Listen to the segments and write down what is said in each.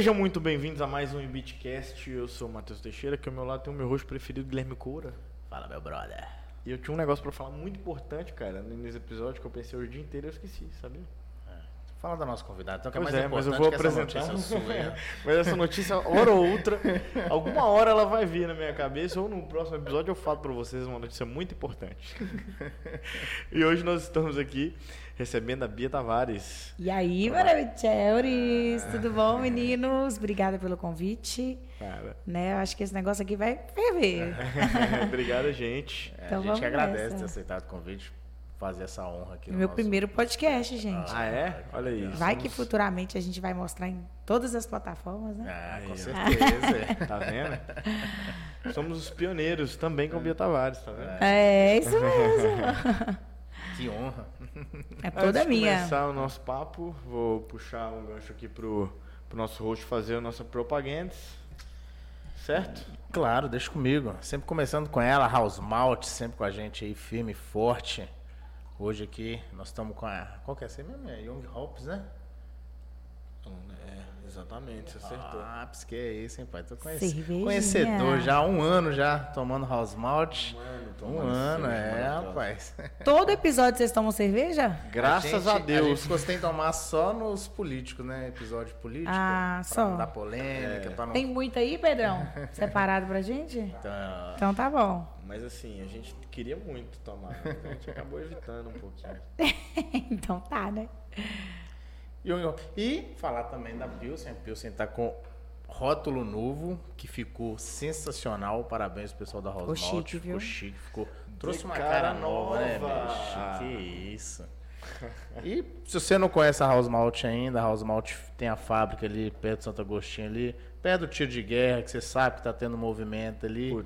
Sejam muito bem-vindos a mais um Beatcast. Eu sou o Matheus Teixeira, que ao meu lado tem o meu rosto preferido, Guilherme Coura. Fala, meu brother. E eu tinha um negócio pra falar muito importante, cara, nesse episódio que eu pensei o dia inteiro e eu esqueci, sabia? Fala da nossa convidada, então que é Pois mais é, mas importante eu vou essa apresentar. notícia sua. mas essa notícia, hora ou outra, alguma hora ela vai vir na minha cabeça ou no próximo episódio eu falo pra vocês uma notícia muito importante. e hoje nós estamos aqui recebendo a Bia Tavares. E aí, maravilhosas, tudo bom, meninos? Obrigada pelo convite. Cara, Né, eu acho que esse negócio aqui vai ferver. obrigada, gente. É, Então a gente vamos que agradece nessa. ter aceitado o convite, fazer essa honra aqui no Meu nosso- primeiro podcast, gente. Ah, é? Olha aí. Vai que futuramente a gente vai mostrar em todas as plataformas, né? Ah, com certeza. Tá vendo? Somos os pioneiros também com a Bia Tavares, tá vendo? É isso mesmo. que honra. É Antes toda de minha. começar o nosso papo, vou puxar um gancho aqui pro, pro nosso host fazer a nossa propaganda. Certo? Claro, deixa comigo. Sempre começando com ela, House Malt, sempre com a gente aí, firme e forte. Hoje aqui nós estamos com a. Qual que é essa aí mesmo? É Young Hops, né? É, exatamente, você acertou. Ah, porque que é isso, hein, pai? Tô conhece... Cervejinha. conhecedor já há um ano já tomando House Malt. Mano, Um ano, é, rapaz. Todo episódio vocês tomam cerveja? Graças a, gente- A Deus. gosta de tomar só nos políticos, né? Episódio político. Ah, pra só. não dar polêmica, pra não. Tem muito aí, Pedrão? Separado pra gente? Então, Então tá bom. Mas assim, a gente queria muito tomar, mas a gente acabou evitando um pouquinho. então tá, né? E, falar também da Pilsen. A Pilsen tá com rótulo novo, que ficou sensacional. Parabéns pro pessoal da House Ficou Malt. chique, Ficou chique, ficou. Trouxe uma cara cara, nova, né, nova. bicho? Que isso. E se você não conhece a House Malt ainda, a House Malt tem a fábrica ali perto de Santo Agostinho ali, perto do tiro de guerra, que você sabe que tá tendo movimento ali.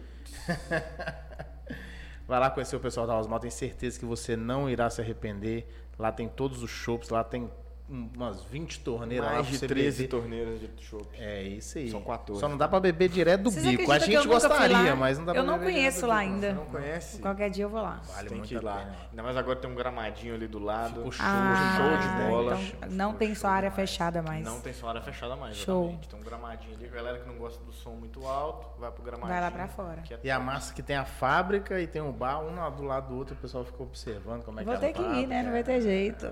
Vai lá conhecer o pessoal da House Malt, tenho certeza que você não irá se arrepender. Lá tem todos os shops, lá tem umas 20 torneiras lá Mais pra de você 13 beber. torneiras de chopp. É isso aí. São 14. Só não dá pra beber direto do Vocês bico. A que gente gostaria, lá? mas não dá pra Eu não beber conheço lá bico. ainda. Não conhece? Qualquer dia eu vou lá. Vale tem muito que ir lá. pena. Ainda mais agora tem um gramadinho ali do lado. Ficou show, Ah, show de bola. então não tem só área fechada mais. Não tem só área fechada mais, Show. exatamente. Tem um gramadinho ali. A galera que não gosta do som muito alto, vai pro gramadinho. Vai lá pra fora. que é E a massa que tem a fábrica e tem o bar, um do lado do outro, o pessoal fica observando como é Vou que ter é a que ir, né? Não vai ter jeito.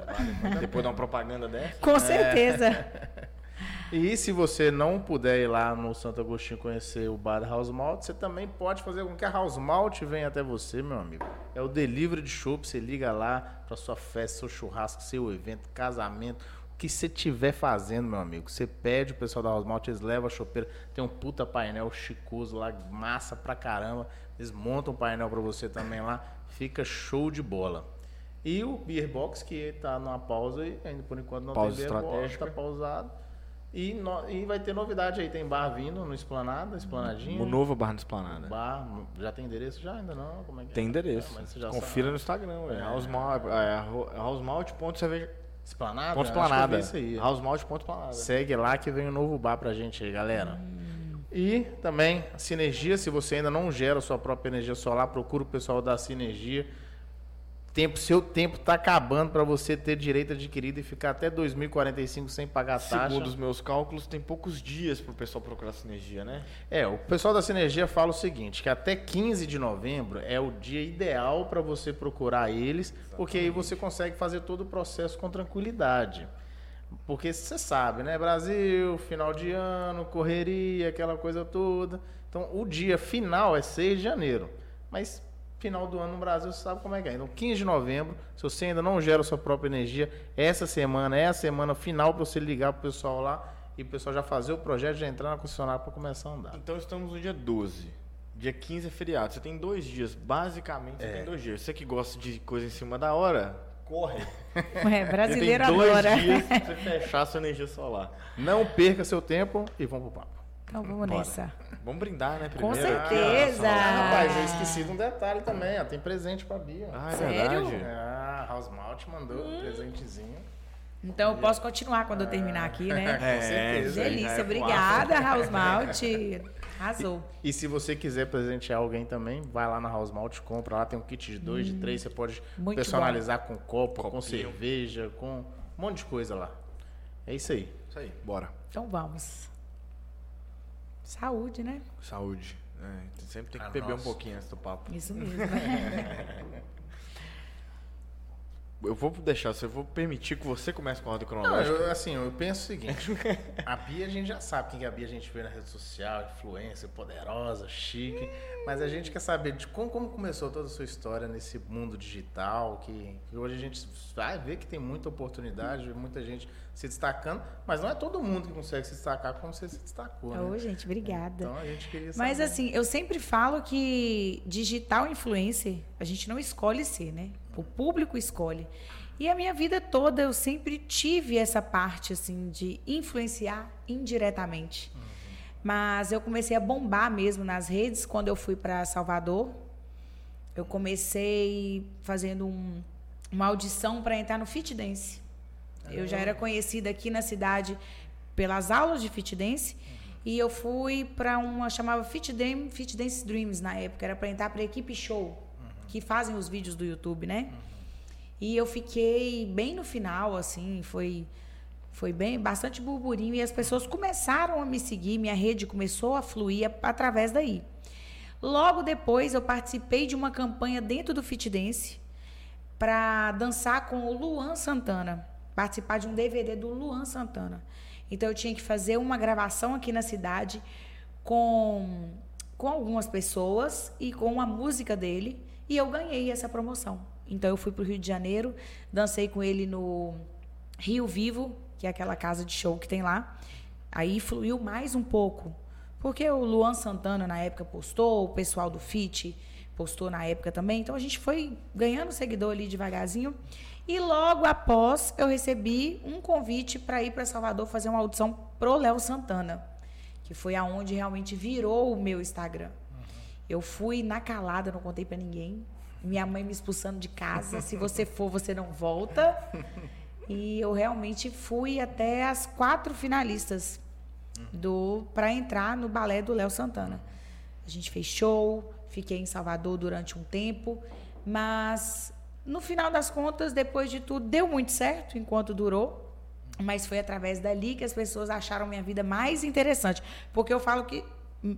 Depois dá uma propaganda dessa. Com certeza. E se você não puder ir lá no Santo Agostinho conhecer o bar da House Malt, você também pode fazer com que a House Malt venha até você, meu amigo. É o delivery de chopp, você liga lá para sua festa, seu churrasco, seu evento, casamento, o que você estiver fazendo, meu amigo. Você pede o pessoal da House Malt, eles levam a chopeira, tem um puta painel chicoso lá, massa pra caramba. Eles montam um painel para você também lá, fica show de bola. E o Beer Box, que tá numa pausa e ainda por enquanto não Pausa tem Beer Box, estratégica. tá pausado. E, no- e vai ter novidade aí, tem bar vindo no Esplanada, Esplanadinha. O novo Bar na Esplanada. Bar, já tem endereço já? Ainda não? Como é que é? Tem endereço. É, você já Confira sabe. no Instagram. É. Housemalt, é, arro- housemalt.cerveja. Esplanada? Ponto Esplanada. vi Isso aí. Housemalt.esplanada. Segue lá que vem um novo bar pra gente aí, galera. E também a Sinergia, se você ainda não gera a sua própria energia solar, procura o pessoal da Sinergia. Tempo, seu tempo tá acabando para você ter direito adquirido e ficar até 2045 sem pagar taxa. Segundo os meus cálculos, tem poucos dias pro pessoal procurar sinergia, né? É, o pessoal da Sinergia fala o seguinte, que até 15 de novembro é o dia ideal para você procurar eles, porque aí você consegue fazer todo o processo com tranquilidade. Porque você sabe, né? Brasil, final de ano, correria, aquela coisa toda. Então, o dia final é 6 de janeiro. Mas final do ano no Brasil, você sabe como é que é. Então, 15 de novembro, se você ainda não gera a sua própria energia, essa semana é a semana final para você ligar pro pessoal lá e o pessoal já fazer o projeto, já entrar na concessionária para começar a andar. Então estamos no dia 12. Dia 15 é feriado. Você tem dois dias. Basicamente, você É. tem dois dias. Você que gosta de coisa em cima da hora, corre. Ué, brasileiro você tem dois adora. dias pra você fechar a sua energia solar. Não perca seu tempo e vamos pro papo. Então vamos Bora. nessa. Vamos brindar, né? Com Primeiro ó, certeza. Ah. rapaz, eu esqueci de um detalhe também, ó. Tem presente pra Bia. Ah, é Sério? verdade. Ah, House Malt mandou um presentezinho. Então eu posso continuar quando eu terminar aqui, né? É, certeza. isso aí já Delícia, é obrigada, House Malt. Arrasou. E se você quiser presentear alguém também, vai lá na House Malt, compra lá, tem um kit de dois, de três, você pode Muito personalizar com copo, com Copinho. cerveja, com um monte de coisa lá. É isso aí. Isso aí, bora. Então vamos. Saúde, né? Saúde. É, sempre tem que Ah, beber um nossa. pouquinho antes do papo. Isso mesmo. né? Eu vou deixar, eu vou permitir que você comece com a ordem Não, cronológica. eu, assim, eu penso o seguinte: a Bia a gente já sabe quem que é a Bia, a gente vê na rede social, influência, poderosa, chique. Mas a gente quer saber de como, como começou toda a sua história nesse mundo digital, que, que hoje a gente vai ver que tem muita oportunidade, muita gente se destacando, mas não é todo mundo que consegue se destacar como você se destacou. Ô, Né? gente, obrigada. Então a gente queria saber. Mas assim, eu sempre falo que digital influencer, a gente não escolhe ser, né? O público escolhe. E a minha vida toda eu sempre tive essa parte assim de influenciar indiretamente. Mas eu comecei a bombar mesmo nas redes quando eu fui para Salvador. Eu comecei fazendo um- uma audição para entrar no Fit Dance. Eu já era conhecida aqui na cidade pelas aulas de Fit Dance. E eu fui para uma chamava Fit Dream, Fit Dance Dreams na época, era para entrar para a equipe show, que fazem os vídeos do YouTube, né? E eu fiquei bem no final assim, foi foi bem bastante burburinho e as pessoas começaram a me seguir, minha rede começou a fluir através daí. Logo depois eu participei de uma campanha dentro do Fit Dance para dançar com o Luan Santana, participar de um DVD do Luan Santana. Então eu tinha que fazer uma gravação aqui na cidade com com algumas pessoas e com a música dele e eu ganhei essa promoção. Então eu fui para o Rio de Janeiro, dancei com ele no Rio Vivo, que é aquela casa de show que tem lá. Aí fluiu mais um pouco, porque o Luan Santana na época postou, o pessoal do Fit postou na época também. Então a gente foi ganhando seguidor ali devagarzinho. E logo após eu recebi um convite para ir para Salvador fazer uma audição pro Léo Santana, que foi aonde realmente virou o meu Instagram. Eu fui na calada, não contei para ninguém. Minha mãe me expulsando de casa. Se você for, você não volta. E eu realmente fui até as quatro finalistas do para entrar no balé do Léo Santana. A gente fez show, fiquei em Salvador durante um tempo, mas no final das contas, depois de tudo, deu muito certo enquanto durou. Mas foi através dali que as pessoas acharam minha vida mais interessante. Porque eu falo que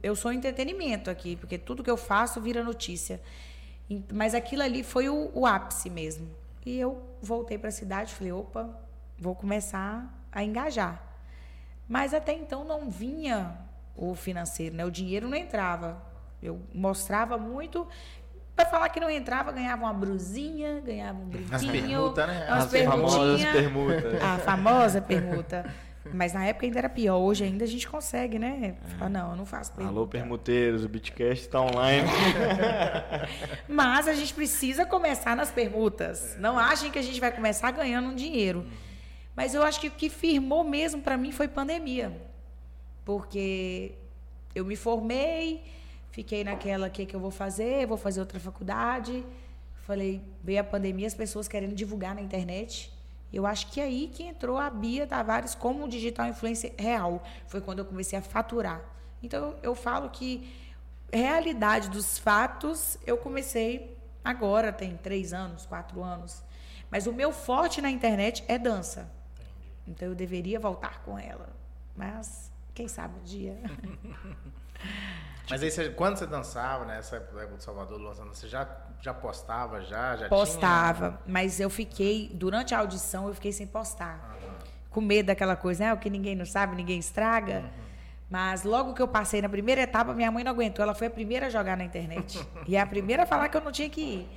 eu sou entretenimento aqui, porque tudo que eu faço vira notícia. Mas aquilo ali foi o, o ápice mesmo. E eu voltei para a cidade, falei, opa, vou começar a engajar. Mas até então não vinha o financeiro, né? O dinheiro não entrava. Eu mostrava muito. Para falar que não entrava, ganhava uma brusinha, ganhava um brinquinho. As permutas, né? As permutas. A famosa permuta. Mas na época ainda era pior. Hoje ainda a gente consegue, né? Falar, não, eu não faço permuta. Alô, permuteiros, o Bitcast está online. Mas a gente precisa começar nas permutas. Não achem que a gente vai começar ganhando um dinheiro. Mas eu acho que o que firmou mesmo para mim foi pandemia. Porque eu me formei, fiquei naquela, o que, que eu vou fazer? Vou fazer outra faculdade. Falei, veio a pandemia, as pessoas querendo divulgar na internet. Eu acho que é aí que entrou a Bia Tavares como digital influencer real. Foi quando eu comecei a faturar. Então, eu falo que realidade dos fatos, eu comecei agora, tem três anos, quatro anos. Mas o meu forte na internet é dança. Então eu deveria voltar com ela. Mas quem sabe um dia. Mas aí, você- quando você dançava, nessa época do Salvador, do Lançando, você já, já postava, já, já Postava, mas eu fiquei, durante a audição, eu fiquei sem postar. Com medo daquela coisa, né? O que ninguém não sabe, ninguém estraga. Mas logo que eu passei na primeira etapa, minha mãe não aguentou. Ela foi a primeira a jogar na internet. e a primeira a falar que eu não tinha que ir.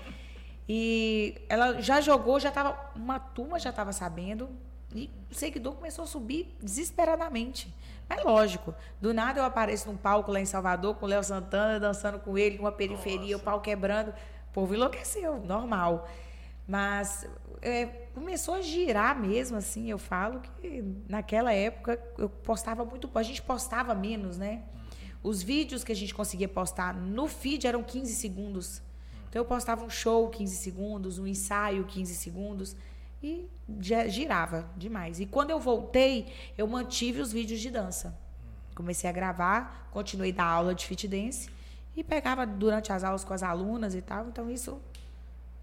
E ela já jogou, já tava. Uma turma já estava sabendo. E o seguidor começou a subir desesperadamente. Mas lógico, do nada eu apareço num palco lá em Salvador com o Léo Santana dançando com ele, numa periferia, o pau quebrando. O povo enlouqueceu, normal. Mas é, começou a girar mesmo, assim. Eu falo que naquela época eu postava muito. A gente postava menos, né? Os vídeos que a gente conseguia postar no feed eram 15 segundos. Então eu postava um show 15 segundos, um ensaio 15 segundos e já girava demais. E quando eu voltei, eu mantive os vídeos de dança. Comecei a gravar, continuei da aula de fit dance e pegava durante as aulas com as alunas e tal. Então isso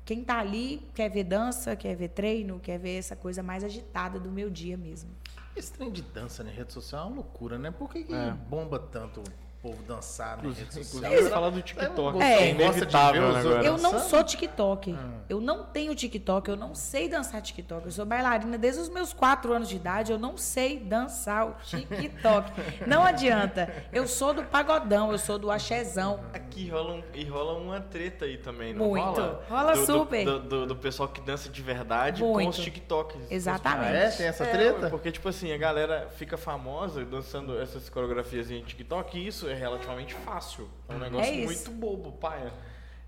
quem tá ali quer ver dança, quer ver treino, quer ver essa coisa mais agitada do meu dia mesmo. Esse trem de dança na rede social é uma loucura, né? Por que, que É. bomba tanto povo dançar na rede social? Inclusive, falar do TikTok. É. É inevitável Gosta de ver os agora. outros. Eu não sou TikTok. Ah. Eu não tenho TikTok. Eu não sei dançar TikTok. Eu sou bailarina desde os meus quatro anos de idade. Eu não sei dançar o TikTok. não adianta. Eu sou do pagodão. Eu sou do axezão. Aqui rola, um- e rola uma treta aí também, não Muito. rola? Rola Do- super. Do, do- do pessoal que dança de verdade com Muito. os TikToks. Exatamente. Ah, é? Tem essa É, treta? porque, tipo assim, a galera fica famosa dançando essas coreografias em TikTok e isso é relativamente fácil. É um negócio É muito bobo, paia.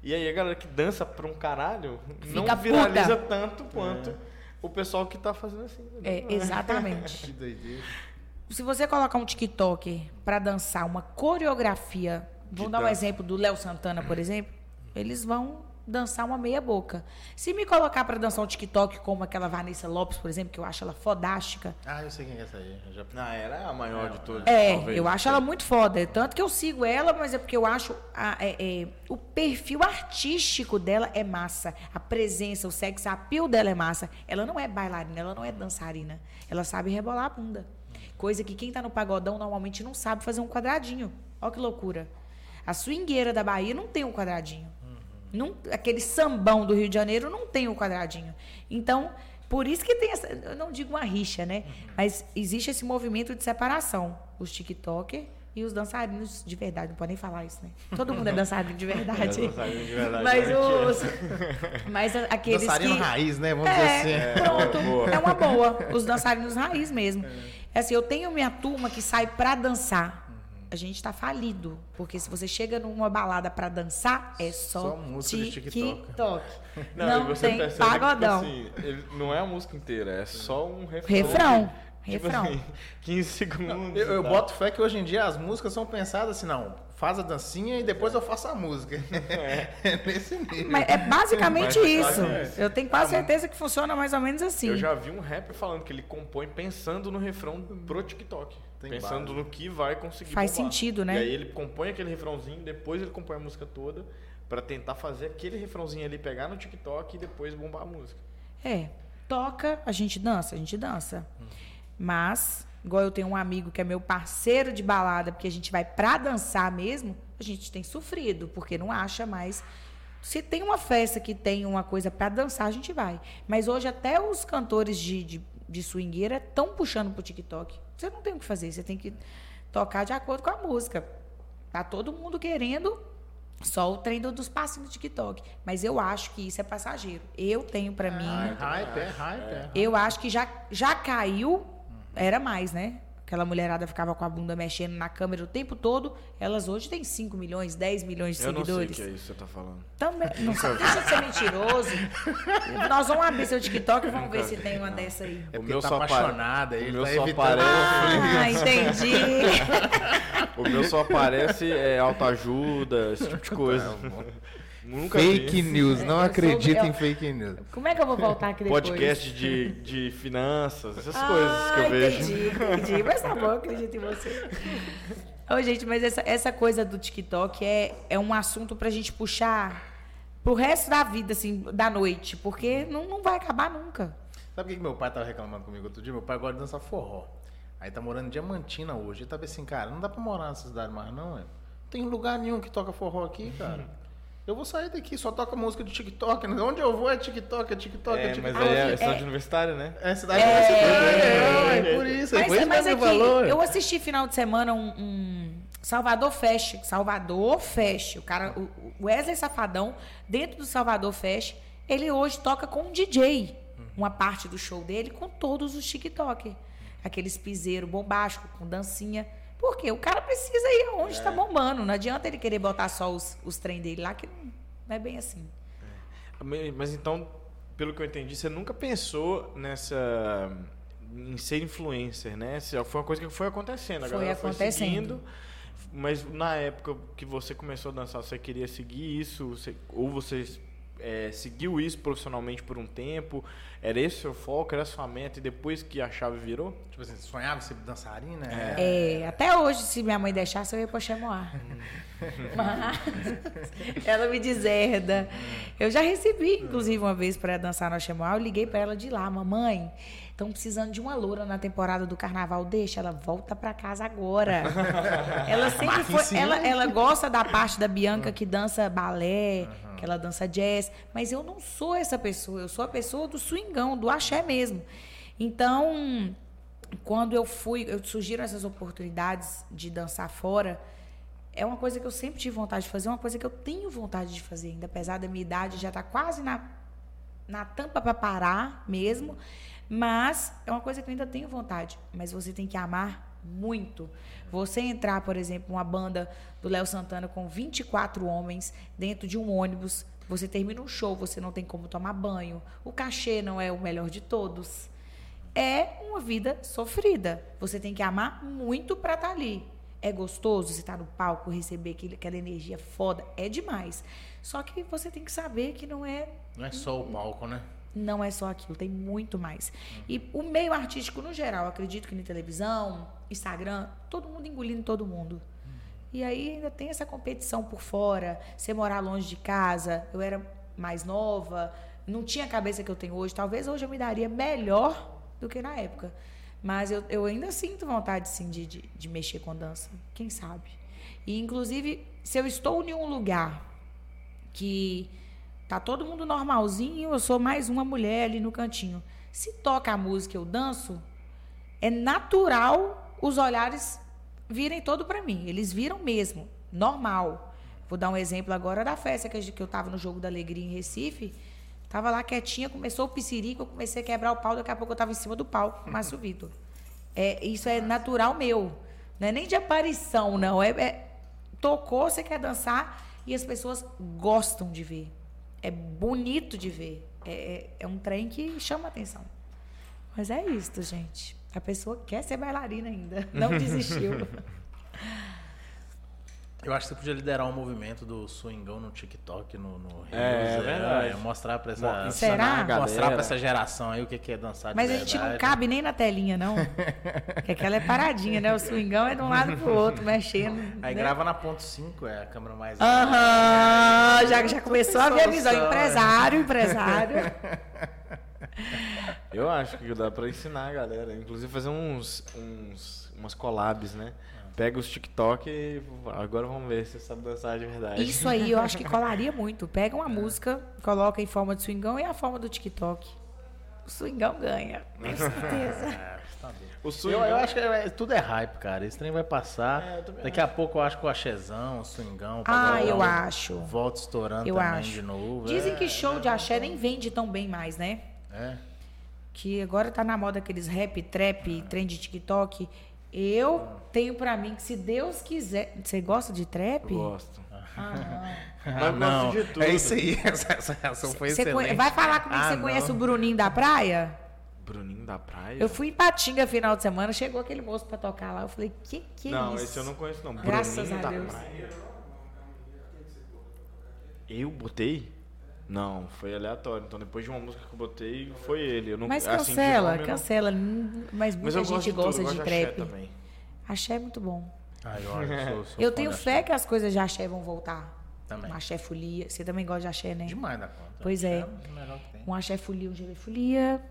E aí a galera que dança pra um caralho não Fica viraliza puta. tanto quanto o pessoal que tá fazendo assim. É, entendeu? exatamente. Que doideira. Se você colocar um TikTok pra dançar uma coreografia, vamos dar um exemplo do Léo Santana, por exemplo, eles vão dançar uma meia boca. Se me colocar pra dançar um TikTok como aquela Vanessa Lopes, por exemplo, que eu acho ela fodástica, Ah, eu sei quem é essa aí. Já... Ah, ela é a maior de todas. É, talvez. eu acho ela muito foda. Tanto que eu sigo ela, mas é porque eu acho a- é- é, o perfil artístico dela é massa. A presença, o sex appeal dela é massa. Ela não é bailarina, ela não é dançarina. Ela sabe rebolar a bunda. Coisa que quem tá no pagodão normalmente não sabe fazer um quadradinho. Olha que loucura. A swingueira da Bahia não tem um quadradinho. Não, aquele sambão do Rio de Janeiro não tem o quadradinho. Então, por isso que tem essa. Eu não digo uma rixa, né? Mas existe esse movimento de separação. Os TikTokers e os dançarinos de verdade. Não podem falar isso, né? Todo mundo é dançarino de verdade. É, dançarino de verdade, Mas é os. Mas aqueles. Dançarino que... raiz, né? Vamos É, dizer assim. pronto. boa. É uma boa. Os dançarinos raiz mesmo. É assim, eu tenho minha turma que sai pra dançar. A gente tá falido. Porque se você chega numa balada pra dançar, é só, Só música de TikTok. TikTok. Não, Não, e você tem percebe que, tipo pagodão. assim, ele não é a música inteira, é só um refrão. Refrão. Tipo refrão. assim, 15 segundos. Eu, eu boto fé que hoje em dia as músicas são pensadas assim, não, faz a dancinha e depois eu faço a música. É nesse nível. Mas é basicamente Mas isso. faz Eu tenho quase certeza que funciona mais ou menos assim. Eu já vi um rapper falando que ele compõe pensando no refrão pro TikTok. Tem pensando base. no que vai conseguir Faz bombar. sentido, né? E aí ele compõe aquele refrãozinho, depois ele compõe a música toda pra tentar fazer aquele refrãozinho ali pegar no TikTok e depois bombar a música. É. Toca, a gente dança, a gente dança. Mas, igual eu tenho um amigo que é meu parceiro de balada, porque a gente vai pra dançar mesmo, a gente tem sofrido, porque não acha mais. Se tem uma festa que tem uma coisa pra dançar, a gente vai. Mas hoje até os cantores de, de, de swingueira estão puxando pro TikTok. Você não tem o que fazer, você tem que tocar de acordo com a música. Tá todo mundo querendo só o trem do- dos passinhos do TikTok. Mas eu acho que isso é passageiro. Eu tenho pra mim. É hype, é hype, é. Eu acho que já, já caiu, era mais, né? Aquela mulherada ficava com a bunda mexendo na câmera o tempo todo. Elas hoje têm 5 milhões, 10 milhões de Eu não sei o seguidores. que é isso que você tá falando. Também. Não sei, deixa de ser mentiroso. Nós vamos abrir seu TikTok e vamos ver se tem uma dessa aí. É O meu tá só apaixonada, o ele meu tá só evitando. aparece- Ah, entendi. O meu só aparece é, autoajuda, esse tipo de coisa. Nunca Fake vi. news, não Eu acredita soube- em fake news. Como é que eu vou voltar aqui depois? Podcast de, de finanças, essas ah, coisas que eu vejo. Entendi, entendi. Mas tá bom, eu acredito em você. Ô, gente, mas essa, essa coisa do TikTok é, é um assunto pra gente puxar pro resto da vida, assim, da noite. Porque não, não vai acabar nunca. Sabe o que que meu pai tava reclamando comigo outro dia? Meu pai gosta de dançar forró. Aí tá morando em Diamantina hoje. Ele tava assim, cara, não dá pra morar nessa cidade mais não, é? Não tem lugar nenhum que toca forró aqui, cara. Eu vou sair daqui, só toca música de TikTok. né? Onde eu vou é TikTok, é TikTok, é, É, mas TikTok. aí é É- cidade universitária, né? É cidade É, universitária. é, É, é, por isso. é por Mas, isso mas mesmo aqui, valor. eu assisti final de semana um, um Salvador Fest. Salvador Fest. O cara, o o Wesley Safadão, dentro do Salvador Fest, ele hoje toca com um DJ. Uma parte do show dele com todos os TikTok. Aqueles piseiro bombástico, com dancinha. Porque o cara precisa ir aonde está bombando. Não adianta ele querer botar só os, os trem dele lá, que não, não é bem assim. Mas então, pelo que eu entendi, você nunca pensou nessa. em ser influencer, né? Se- Foi uma coisa que foi acontecendo. A Foi galera acontecendo. Foi seguindo, mas na época que você começou a dançar, você queria seguir isso? Você- ou você é, seguiu isso profissionalmente por um tempo? Era esse o seu foco, era a sua meta e depois que a chave virou? Tipo assim, você sonhava ser dançarina? É, até hoje, se minha mãe deixasse, eu ia pra Chemoar. Mas ela me deserda. Eu já recebi, inclusive, uma vez para dançar no Chemoar. Eu liguei para ela de lá, mamãe. Estão precisando de uma loura na temporada do carnaval. Deixa, ela volta para casa agora. ela sempre foi. Ela, ela gosta da parte da Bianca que dança balé, que ela dança jazz. Mas eu não sou essa pessoa. Eu sou a pessoa do swingão, do axé mesmo. Então, quando eu fui, eu surgiram essas oportunidades de dançar fora. É uma coisa que eu sempre tive vontade de fazer, uma coisa que eu tenho vontade de fazer, ainda apesar da minha idade já estar tá quase na, na tampa para parar mesmo. Mas é uma coisa que eu ainda tenho vontade. Mas você tem que amar muito. Você entrar, por exemplo, uma banda do Léo Santana com 24 homens dentro de um ônibus, você termina um show, você não tem como tomar banho, o cachê não é o melhor de todos. É uma vida sofrida. Você tem que amar muito para estar tá ali. É gostoso você estar tá no palco, receber aquela energia foda, é demais. Só que você tem que saber que não é. Não é só o palco, né? Não é só aquilo, tem muito mais. E o meio artístico no geral, acredito que na televisão, Instagram, todo mundo engolindo todo mundo. E aí ainda tem essa competição por fora, você morar longe de casa, eu era mais nova, não tinha a cabeça que eu tenho hoje, talvez hoje eu me daria melhor do que na época. Mas eu, eu ainda sinto vontade, sim, de, de, de mexer com dança. Quem sabe? E, inclusive, se eu estou em um lugar que Tá todo mundo normalzinho, eu sou mais uma mulher ali no cantinho. Se toca a música, eu danço, é natural os olhares virem todo para mim. Eles viram mesmo, normal. Vou dar um exemplo agora da festa que eu estava no Jogo da Alegria em Recife. Tava lá quietinha, começou o piscirico, eu comecei a quebrar o pau, daqui a pouco eu estava em cima do pau, com o Márcio Vitor. É, isso é natural meu. Não é nem de aparição, não. É, é, tocou, você quer dançar e as pessoas gostam de ver é bonito de ver. É, é, é um trem que chama atenção. Mas é isso, gente. A pessoa quer ser bailarina ainda. Não desistiu. Eu acho que você podia liderar um movimento do swingão no TikTok, no, no Reels, é, é, verdade. É, mostrar pra essa, Será? Mostrar pra essa geração aí o que é dançar Mas a gente não cabe nem na telinha, não. Porque aquela é paradinha, né? O swingão é de um lado pro outro, mexendo. Aí né? grava na ponto 5, é a câmera mais... Aham, uh -huh, já, já começou a ver a visão. Empresário, empresário. Eu acho que dá pra ensinar a galera. Inclusive fazer uns, uns umas collabs, né? Pega os TikTok e agora vamos ver se você sabe dançar de verdade. Isso aí eu acho que colaria muito. Pega uma é. música, coloca em forma de swingão e a forma do TikTok. O swingão ganha, com certeza. É, tá o swingão... eu, eu, acho que é, tudo é hype, cara. Esse trem vai passar. É, Daqui acho. a pouco eu acho que o axézão, o swingão. Ah, eu acho. Volta estourando eu também acho. de novo. Dizem que é, show de axé nem vende tão bem mais, né? É. Que agora tá na moda aqueles rap, trap, trem de TikTok. Eu tenho para mim que se Deus quiser. Você gosta de trap? Eu gosto. Ah, não. não. de tudo. É isso aí. Essa, essa reação foi cê excelente. Vai falar comigo ah, você conhece o Bruninho da Praia? Bruninho da Praia? Eu fui em Patinga final de semana, chegou aquele moço para tocar lá. Eu falei, que que é não, isso? Não, esse eu não conheço não. Graças Bruninho a Deus. Praia. Eu botei? Não, foi aleatório. Então depois de uma música que eu botei, foi ele. Eu não, mas assim, cancela, assim, cancela. Mas muita mas gente gosta de, de trap. Também. Axé é muito bom. Ah, eu, sou, sou eu tenho fé que as coisas de axé vão voltar. Também. Um axé folia. Você também gosta de axé, né? Demais da conta. Pois é. é um axé folia, um GV folia.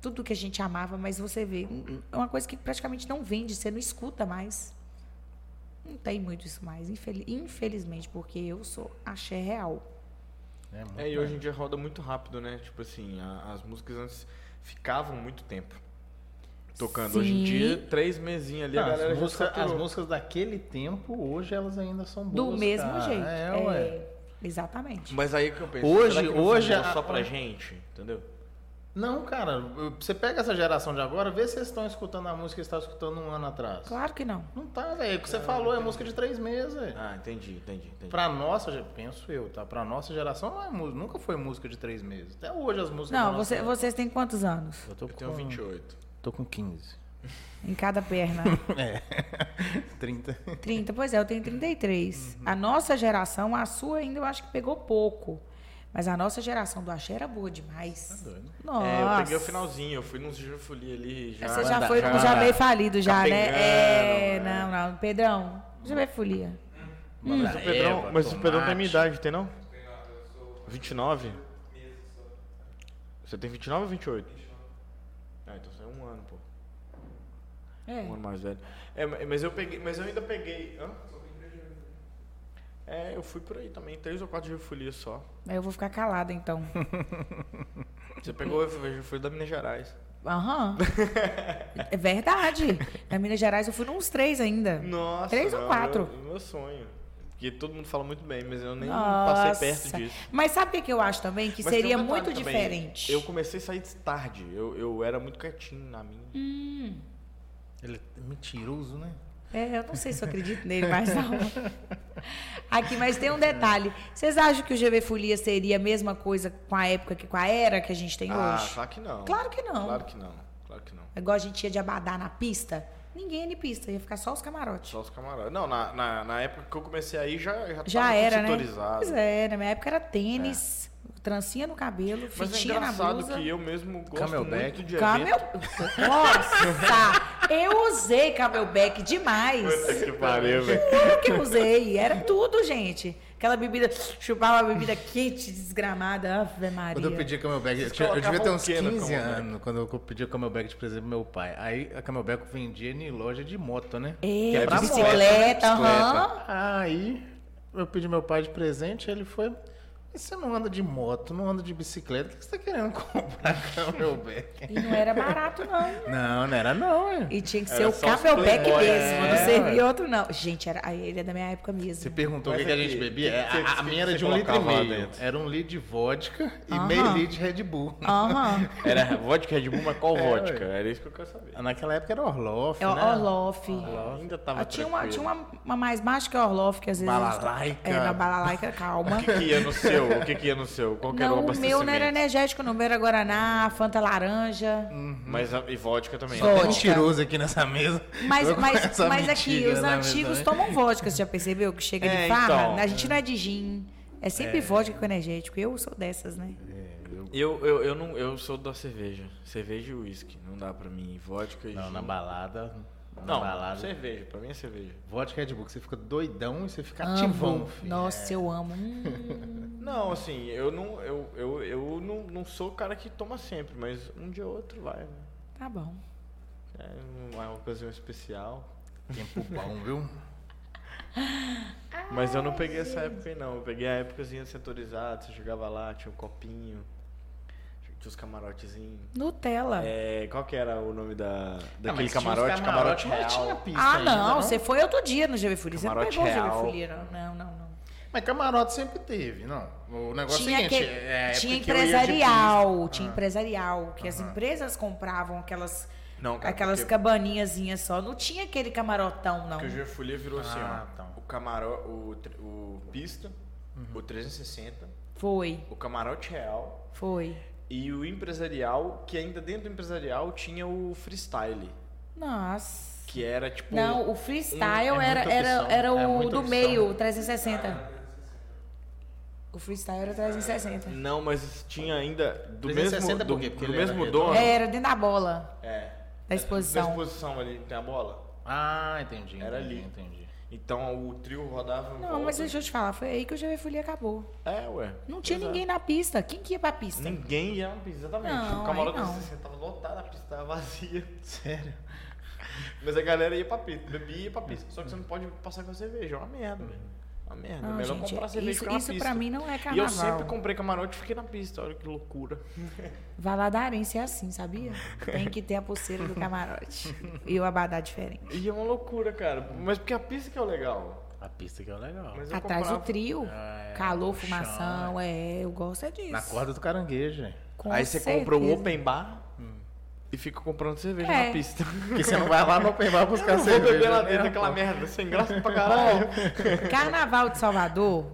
Tudo que a gente amava, mas você vê. É uma coisa que praticamente não vende, você não escuta mais. Não tem muito isso mais, infelizmente, porque eu sou axé real. É, é e hoje em dia roda muito rápido, né? Tipo assim, a, as músicas antes ficavam muito tempo tocando. Sim. Hoje em dia, três mesinhos ali, Não, a galera as, música, as músicas daquele tempo, hoje elas ainda são boas. Do mesmo cara. jeito. É, é, exatamente. Mas aí que eu penso, hoje, hoje a... só pra gente, entendeu? Não, cara, você pega essa geração de agora, vê se eles estão escutando a música que você estava escutando um ano atrás. Claro que não. Não tá, velho. O que você é, falou é música de três meses. Véio. Ah, entendi, entendi, entendi. Pra nossa, penso eu, tá? Pra nossa geração não é música, nunca foi música de três meses. Até hoje as músicas. Não, você, vocês têm quantos anos? Eu, tô eu com, tenho 28. Tô com 15. Em cada perna. é. 30. 30, pois é, eu tenho 33. Uhum. A nossa geração, a sua ainda eu acho que pegou pouco. Mas a nossa geração do axé era boa demais. doido. Nossa. É, eu peguei o finalzinho, eu fui nos Jufuli ali já. Você já foi já- no já meio falido já, né? É, não, não. Pedrão, já meio folia. Mas o Pedrão, Eva, mas o Pedrão tem a minha idade, tem não? 29? Você tem 29 ou 28? Ah, então você é um ano, pô. É. Um ano mais velho. É, ma- mas eu peguei, mas eu ainda peguei. Hã? É, eu fui por aí também, três ou quatro Jufulia só. Aí eu vou ficar calada então. Você pegou o Jufulia da Minas Gerais. Aham. É verdade. Na Minas Gerais eu fui nos três ainda. Nossa, Três ou o quatro? Meu, meu sonho. Porque todo mundo fala muito bem, mas eu nem Nossa. passei perto disso. Mas sabe o que, eu acho também? Que Mas um seria detalhe muito também, diferente. Eu comecei a sair tarde. Eu, eu era muito quietinho na minha. Hum. Ele é mentiroso, né? É, eu não sei se eu acredito nele, mas não. Aqui, mas tem um detalhe. Vocês acham que o GV Folia seria a mesma coisa com a época que com a era que a gente tem Ah, hoje? claro que não. Claro que não. Claro que não. Claro que não. Igual a gente ia de abadá na pista, ninguém ia de pista, ia ficar só os camarotes. Só os camaradas. Não, na, na, na época que eu comecei aí já, já, Já era, né? Pois é, na minha época era tênis, trancinha no cabelo, Mas é fitinha na engraçado blusa. que eu mesmo gosto Camelback. muito de Camel... evento. Nossa! Eu usei camelback demais. Puta que pariu, velho. Claro que eu usei. Era tudo, gente. Aquela bebida, chupava uma bebida quente, desgramada. Ave Maria. Quando eu pedi camelback, eu, tinha- eu devia ter uns colocavam o quê no 15 camelback? anos quando eu pedi camelback de presente pro meu pai. Aí a camelback eu vendia em loja de moto, né? É, Que é pra bicicleta, aham. Aí eu pedi meu pai de presente, ele foi. Mas você não anda de moto, não anda de bicicleta, o que você tá querendo comprar camelback? E não era barato, não. Não, não era não, é. E tinha que Era ser o camelback mesmo, é. não servia outro, não. Gente, era, aí ele é da minha época mesmo. Você perguntou o que, que a aqui, gente bebia? que- É, que- a, a minha era de um litro e meio. dentro? Era um litro de vodka e Aham. meio litro de Red Bull. Aham. Era vodka Red Bull, mas qual É, vodka? Era isso que eu quero saber. Naquela época era Orloff, É né? o Orloff. Ainda tava Ah, tinha uma, tinha uma, uma mais baixa que a Orloff, que às vezes. Balalaica. É, na balalaica, calma. Que ia no seu? O que, que ia no seu? Qual que era o Não, o meu não era abastecimento? energético, não. O meu era Guaraná, Fanta Laranja. Mas a, e vodka também. Vodka. Tem mentiroso aqui nessa mesa. Mas, Eu mas, mas aqui, os antigos também. tomam vodka, você já percebeu? Que chega É, de farra. então. a gente não é de gin. É sempre vodka com energético. Eu sou dessas, né? Eu, eu, eu, não, eu sou da cerveja. Cerveja e uísque. Não dá pra mim. Vodka e Não, gin. na balada. Não, balada. cerveja. Pra mim é cerveja. Vodka Red Bull, que você fica doidão e você fica Amo. ativão, filho. Nossa, eu amo. Hum. Não, assim, eu não, eu, eu, eu não, não sou o cara que toma sempre, mas um dia ou outro vai. né? Tá bom. É uma ocasião especial. Tempo bom, viu? Mas eu não peguei essa época aí, não. Eu peguei a épocazinha setorizada, você chegava lá, tinha um copinho, tinha os camarotezinhos. Nutella. É, qual que era o nome da, daquele tinha uns camarote? Camarote real. tinha pista ah, ainda, não, Você foi outro dia no GV Folia. Você não Camarote pegou o GV real. Folia, não. Não, não, não. Mas camarote sempre teve, não. O negócio é o Tinha, seguinte, que- é época tinha empresarial, tinha empresarial, que as empresas compravam aquelas, Não, cara, aquelas porque- cabaninhazinhas só. Não tinha aquele camarotão, não. Porque o G Folia virou assim, Ah, ó. tá. O camarão, o, o pista, Uhum. o 360, Foi, o camarote real foi. E o empresarial, que ainda dentro do empresarial tinha o freestyle, Nossa. que era tipo Não, o freestyle um- é era, era, era é o muita do opção. meio, o 360. O freestyle era 360. Não, mas tinha ainda do 360 mesmo do, por quê? Porque do mesmo dono. É, era dentro da bola, É. da exposição. Da exposição ali, tem a bola. Ah, entendi. Era entendi, ali. Entendi. Então o trio rodava Não, mas deixa eu te falar, foi aí que o GV Folia acabou. É, ué. Não tinha Pois é. ninguém na pista. Quem que ia pra pista? Ninguém ia na pista, exatamente. Não, o camarote não. você tava lotado, a pista tava vazia. Sério? Mas a galera ia pra pista, bebia e ia pra pista. Só que você não pode passar com a cerveja, é uma merda, velho. Uma merda. Não, é melhor gente, comprar cerveja isso, ficar na isso pista. pra mim não é E eu carnaval. sempre comprei camarote e fiquei na pista, olha que loucura. Valadarense é assim, sabia? Tem que ter a pulseira do camarote. E o abadá diferente. E é uma loucura, cara. Mas porque a pista que é o legal. A pista que é legal. Mas eu Atrás comprava- do trio. Ah, é, calor, fumação, é, eu gosto é disso. Na corda do caranguejo? Com Aí você compra o certeza. open bar e fica comprando cerveja É. na pista. Porque você não vai lá no open bar buscar Eu vou cerveja. beber lá né, dentro daquela pô? merda, sem graça pra caralho. Carnaval de Salvador,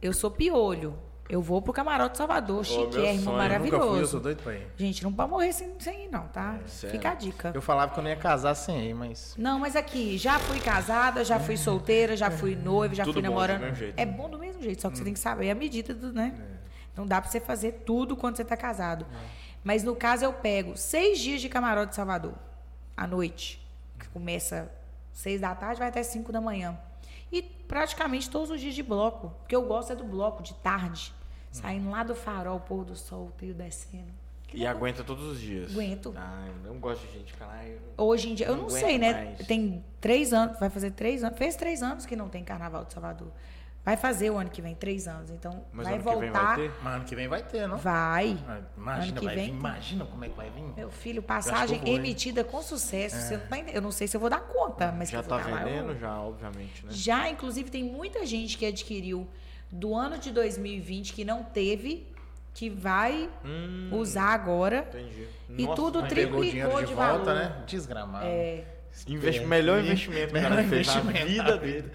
eu sou piolho. Eu vou pro camarote de Salvador, meu chiquérrimo, sonho, Eu nunca fui, eu maravilhoso. sou doido pra ir. Gente, não pode morrer sem, sem ir, não, tá? sério? Fica a dica. Eu falava que eu não ia casar sem ir, mas... Não, mas aqui, já fui casada, já fui solteira, já fui noiva, já Tudo fui bom, namorando. do mesmo jeito. É bom do mesmo jeito, só que você tem que saber a medida do, né? Não dá pra você fazer tudo quando você tá casado. Mas no caso eu pego seis dias de camarote de Salvador, à noite. Que começa seis da tarde, vai até cinco da manhã. E praticamente todos os dias de bloco. Porque eu gosto é do bloco, de tarde. Saindo lá do farol, pôr do sol, o trio descendo. Que E legal. aguenta todos os dias. Aguento. Ah, eu não gosto de gente que fala, "Ai, eu Hoje em dia, eu Não não sei, né? mais. Tem três anos, vai fazer três anos. Fez três anos que não tem carnaval de Salvador. Vai fazer o ano que vem, três anos. Então, Mas vai ano que vem vai voltar. ter? Mas ano que vem vai ter, não? Vai. Ah, Imagina, Ano que vai vem vir. Imagina como é que vai vir. Meu filho, passagem emitida com sucesso. Você não tá. Eu não sei se eu vou dar conta, mas já tá eu vendendo, já, obviamente, né? Já, inclusive, tem muita gente que adquiriu do ano de 2020 que não teve, que vai Hum, usar agora. entendi. E Nossa, tudo triplicou de, de volta, valor. né? Desgramado. É, investe- melhor investimento que o cara fez na vida da dele.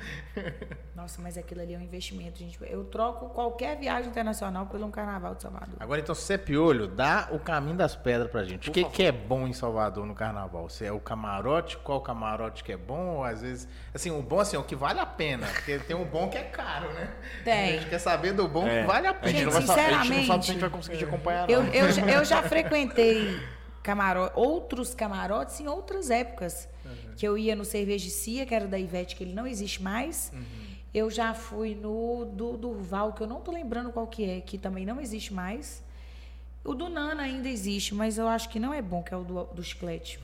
nossa, mas aquilo ali é um investimento, gente. Eu troco qualquer viagem internacional por um carnaval de Salvador. Agora então, Cê Piolho, dá o caminho das pedras pra gente. O Por que, favor. que é bom em Salvador no carnaval? Se é o camarote, qual camarote que é bom? Ou às vezes, assim, o bom assim, é o que vale a pena. Porque tem um bom que é caro, né? Tem. A gente quer saber do bom É. que vale a A pena. gente, não Gente, vai saber, a gente não sabe se a sinceramente, gente vai conseguir te acompanhar, não. Eu, eu, já- eu já frequentei camaro, outros camarotes em outras épocas. Que eu ia no Cervejicia, que era da Ivete, que ele não existe mais. Eu já fui no do Durval, que eu não tô lembrando qual que é, que também não existe mais. O do Nana ainda existe, mas eu acho que não é bom, que é o do, do chiclete.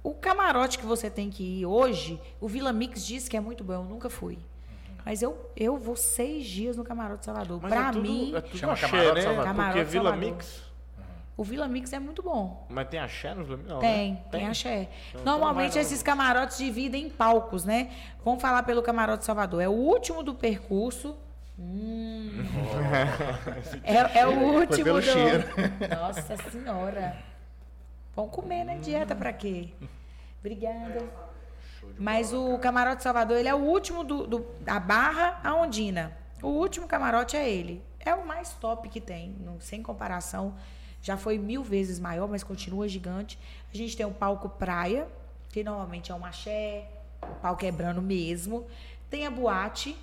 O camarote que você tem que ir hoje, o Vila Mix diz que é muito bom, eu nunca fui. Mas eu, eu vou seis dias no camarote Salvador. Mas pra é tudo, mim, é tudo Chama axé, Camarote né? Salvador. Porque Vila Salvador. Mix... o Vila Mix é muito bom. Mas tem axé no Vila Mix? Não, Tem, né? tem, axé. Então, Normalmente então esses camarotes dividem em palcos, né? Vamos falar pelo camarote de Salvador. É o último do percurso. Hum. é, é o último pelo do. cheiro. Nossa senhora. Vamos comer, né? Dieta pra quê? Obrigada. Mas o camarote Salvador, ele é o último do, do- da Barra a Ondina. O último camarote é ele. É o mais top que tem, sem comparação. Já foi mil vezes maior, mas continua gigante. A gente tem o palco praia, que normalmente é um axé, o pau quebrando mesmo. Tem a boate,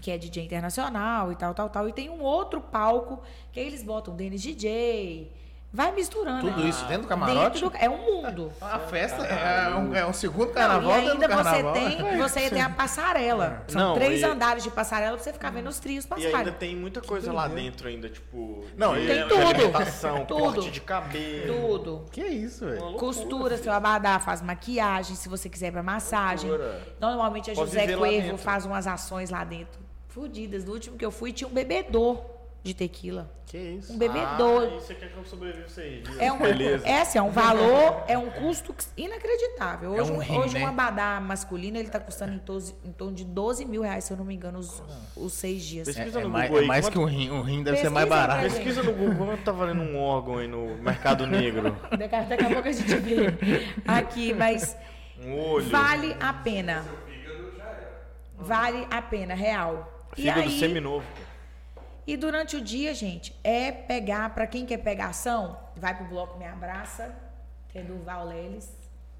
que é DJ internacional e tal, tal, tal. E tem um outro palco, que aí eles botam Dennis DJ. Vai misturando. Tudo isso dentro do camarote? Dentro do- é um mundo. A festa é um, é um segundo Não, carnaval e dentro do ainda você tem, você ia ter a passarela. São Não, três e- andares de passarela pra você ficar vendo os trios E passarem. ainda tem muita coisa lá dentro ainda, tipo... Não, de- e- Tem tudo. alimentação, Tudo. corte de cabelo. Tudo. Que isso, velho? Costura seu abadá, faz maquiagem, se você quiser pra massagem. Loucura. Normalmente a Pode José dentro. faz umas ações lá dentro. Fudidas. No último que eu fui, tinha um bebedor de tequila. Que isso? Um bebedor. Ah, e você quer que eu sobreviva isso aí? viu? É um, Beleza. é assim, é um valor, é um custo inacreditável. Hoje, É um rim, hoje né? um abadá masculino, ele tá custando em, torno- em torno de 12 mil reais, se eu não me engano, os, os seis dias. Pesquisa É, é no mais, Google é aí, mais quanto- que um rim. Um rim deve ser Pesquisa mais pra barato. Pesquisa no Google quanto tá valendo um órgão aí no mercado negro. Daqui, a- pouco a gente vê aqui, mas Um olho. vale a pena. Vale a pena, real. E Fígado aí, seminovo. E durante o dia, gente, é pegar, pra quem quer pegar ação, vai pro Bloco Me Abraça, tem do Val Leles,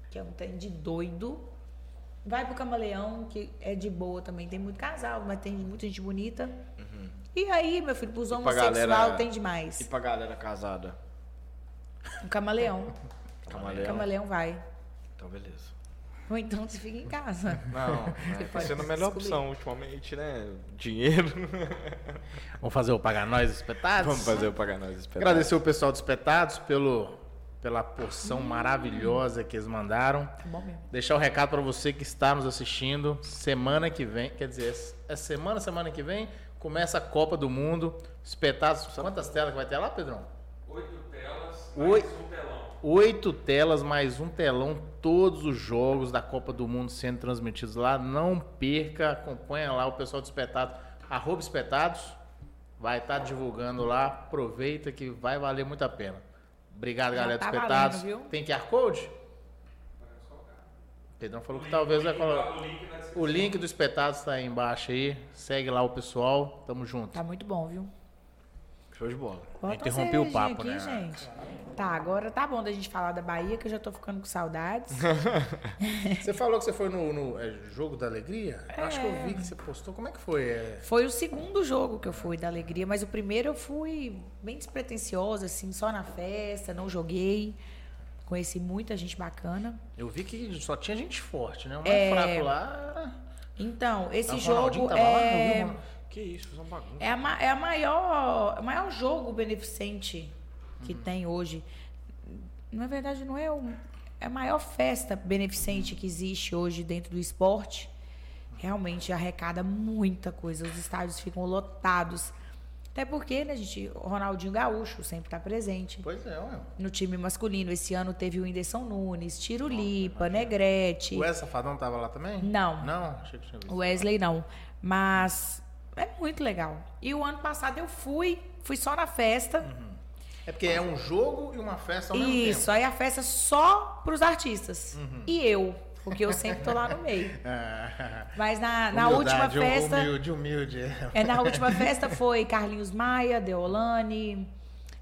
que é um trem de doido. Vai pro Camaleão, que é de boa também, tem muito casal, mas tem muita gente bonita. E aí, meu filho, pros homossexual galera- tem demais. E pra galera casada? Um camaleão. Camaleão. Camaleão vai. Então, beleza. Ou então você fica em casa. Não, Você tá pode sendo a melhor descobrir. opção ultimamente, né? Dinheiro. Vamos fazer o Pagar Nós Espetados? Vamos fazer o Pagar Nós espetáculo. Agradecer o pessoal dos Espetados pelo, pela porção maravilhosa que eles mandaram. Tá bom mesmo. Deixar o recado para você que está nos assistindo. Semana que vem, quer dizer, é semana, semana que vem, começa a Copa do Mundo. Espetados. Quantas telas que vai ter lá, Pedrão? Oito telas, Oi. mais um telão. Oito telas, mais um telão, todos os jogos da Copa do Mundo sendo transmitidos lá. Não perca, acompanha lá o pessoal do Espetados, arroba Espetados, vai estar divulgando lá. Aproveita que vai valer muito a pena. Obrigado, Já galera do tá Espetados. valendo, viu? Tem QR Code? Pedrão falou que talvez vai colocar. O link. O link do Espetados está aí embaixo aí. Segue lá o pessoal. Tamo junto. Tá muito bom, viu? Show de bola. Bota Interrompi uma o papo, aqui, né? gente. Tá, agora tá bom da gente falar da Bahia, que eu já tô ficando com saudades. Você falou que você foi no, no, é, Jogo da Alegria? Eu Acho que eu É. vi que você postou. Como é que foi? É, Foi o segundo jogo que eu fui da alegria, mas o primeiro eu fui bem despretensiosa, assim, só na festa, não joguei. Conheci muita gente bacana. Eu vi que só tinha gente forte, né? O mais É. fraco lá era... Então, esse Tá, o Ronaldinho jogo tava lá, é. Que isso, faz uma bagunça. é, a, é a maior, o maior jogo beneficente que tem hoje. Na verdade, não é, o, é a maior festa beneficente que existe hoje dentro do esporte. Realmente arrecada muita coisa. Os estádios ficam lotados. Até porque, né, gente, o Ronaldinho Gaúcho sempre está presente. Pois é, ué. No time masculino, esse ano teve o Whindersson Nunes, Tiro Lipa, Negrete. O Wesley Safadão tava lá também? Não. Não? Achei que tinha visto. O Wesley não. Mas é muito legal. E o ano passado eu fui, fui só na festa. É porque é um jogo e uma festa ao mesmo Isso, tempo. aí a festa só pros artistas. E eu, porque eu sempre tô lá no meio. Ah, Mas na, na última humildade, festa. Humilde, humilde. É, na última festa foi Carlinhos Maia, Deolane,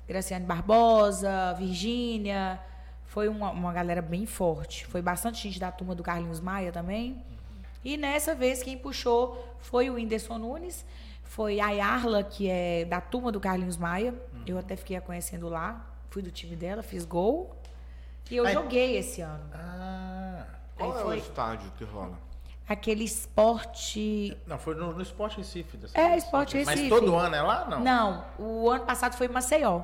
Graciane Barbosa, Virgínia. Foi uma, uma galera bem forte. Foi bastante gente da turma do Carlinhos Maia também. E nessa vez quem puxou foi o Whindersson Nunes, foi a Yarla, que é da turma do Carlinhos Maia. Eu até fiquei a conhecendo lá. Fui do time dela, fiz gol. E eu Ai. joguei esse ano. Ah. Qual Aí é foi- o estádio que rola? Aquele esporte. Não, foi no, no Esporte Recife. Dessa É, vez. Esporte Mas Recife. todo ano é lá? Não. Não, o ano passado foi em Maceió.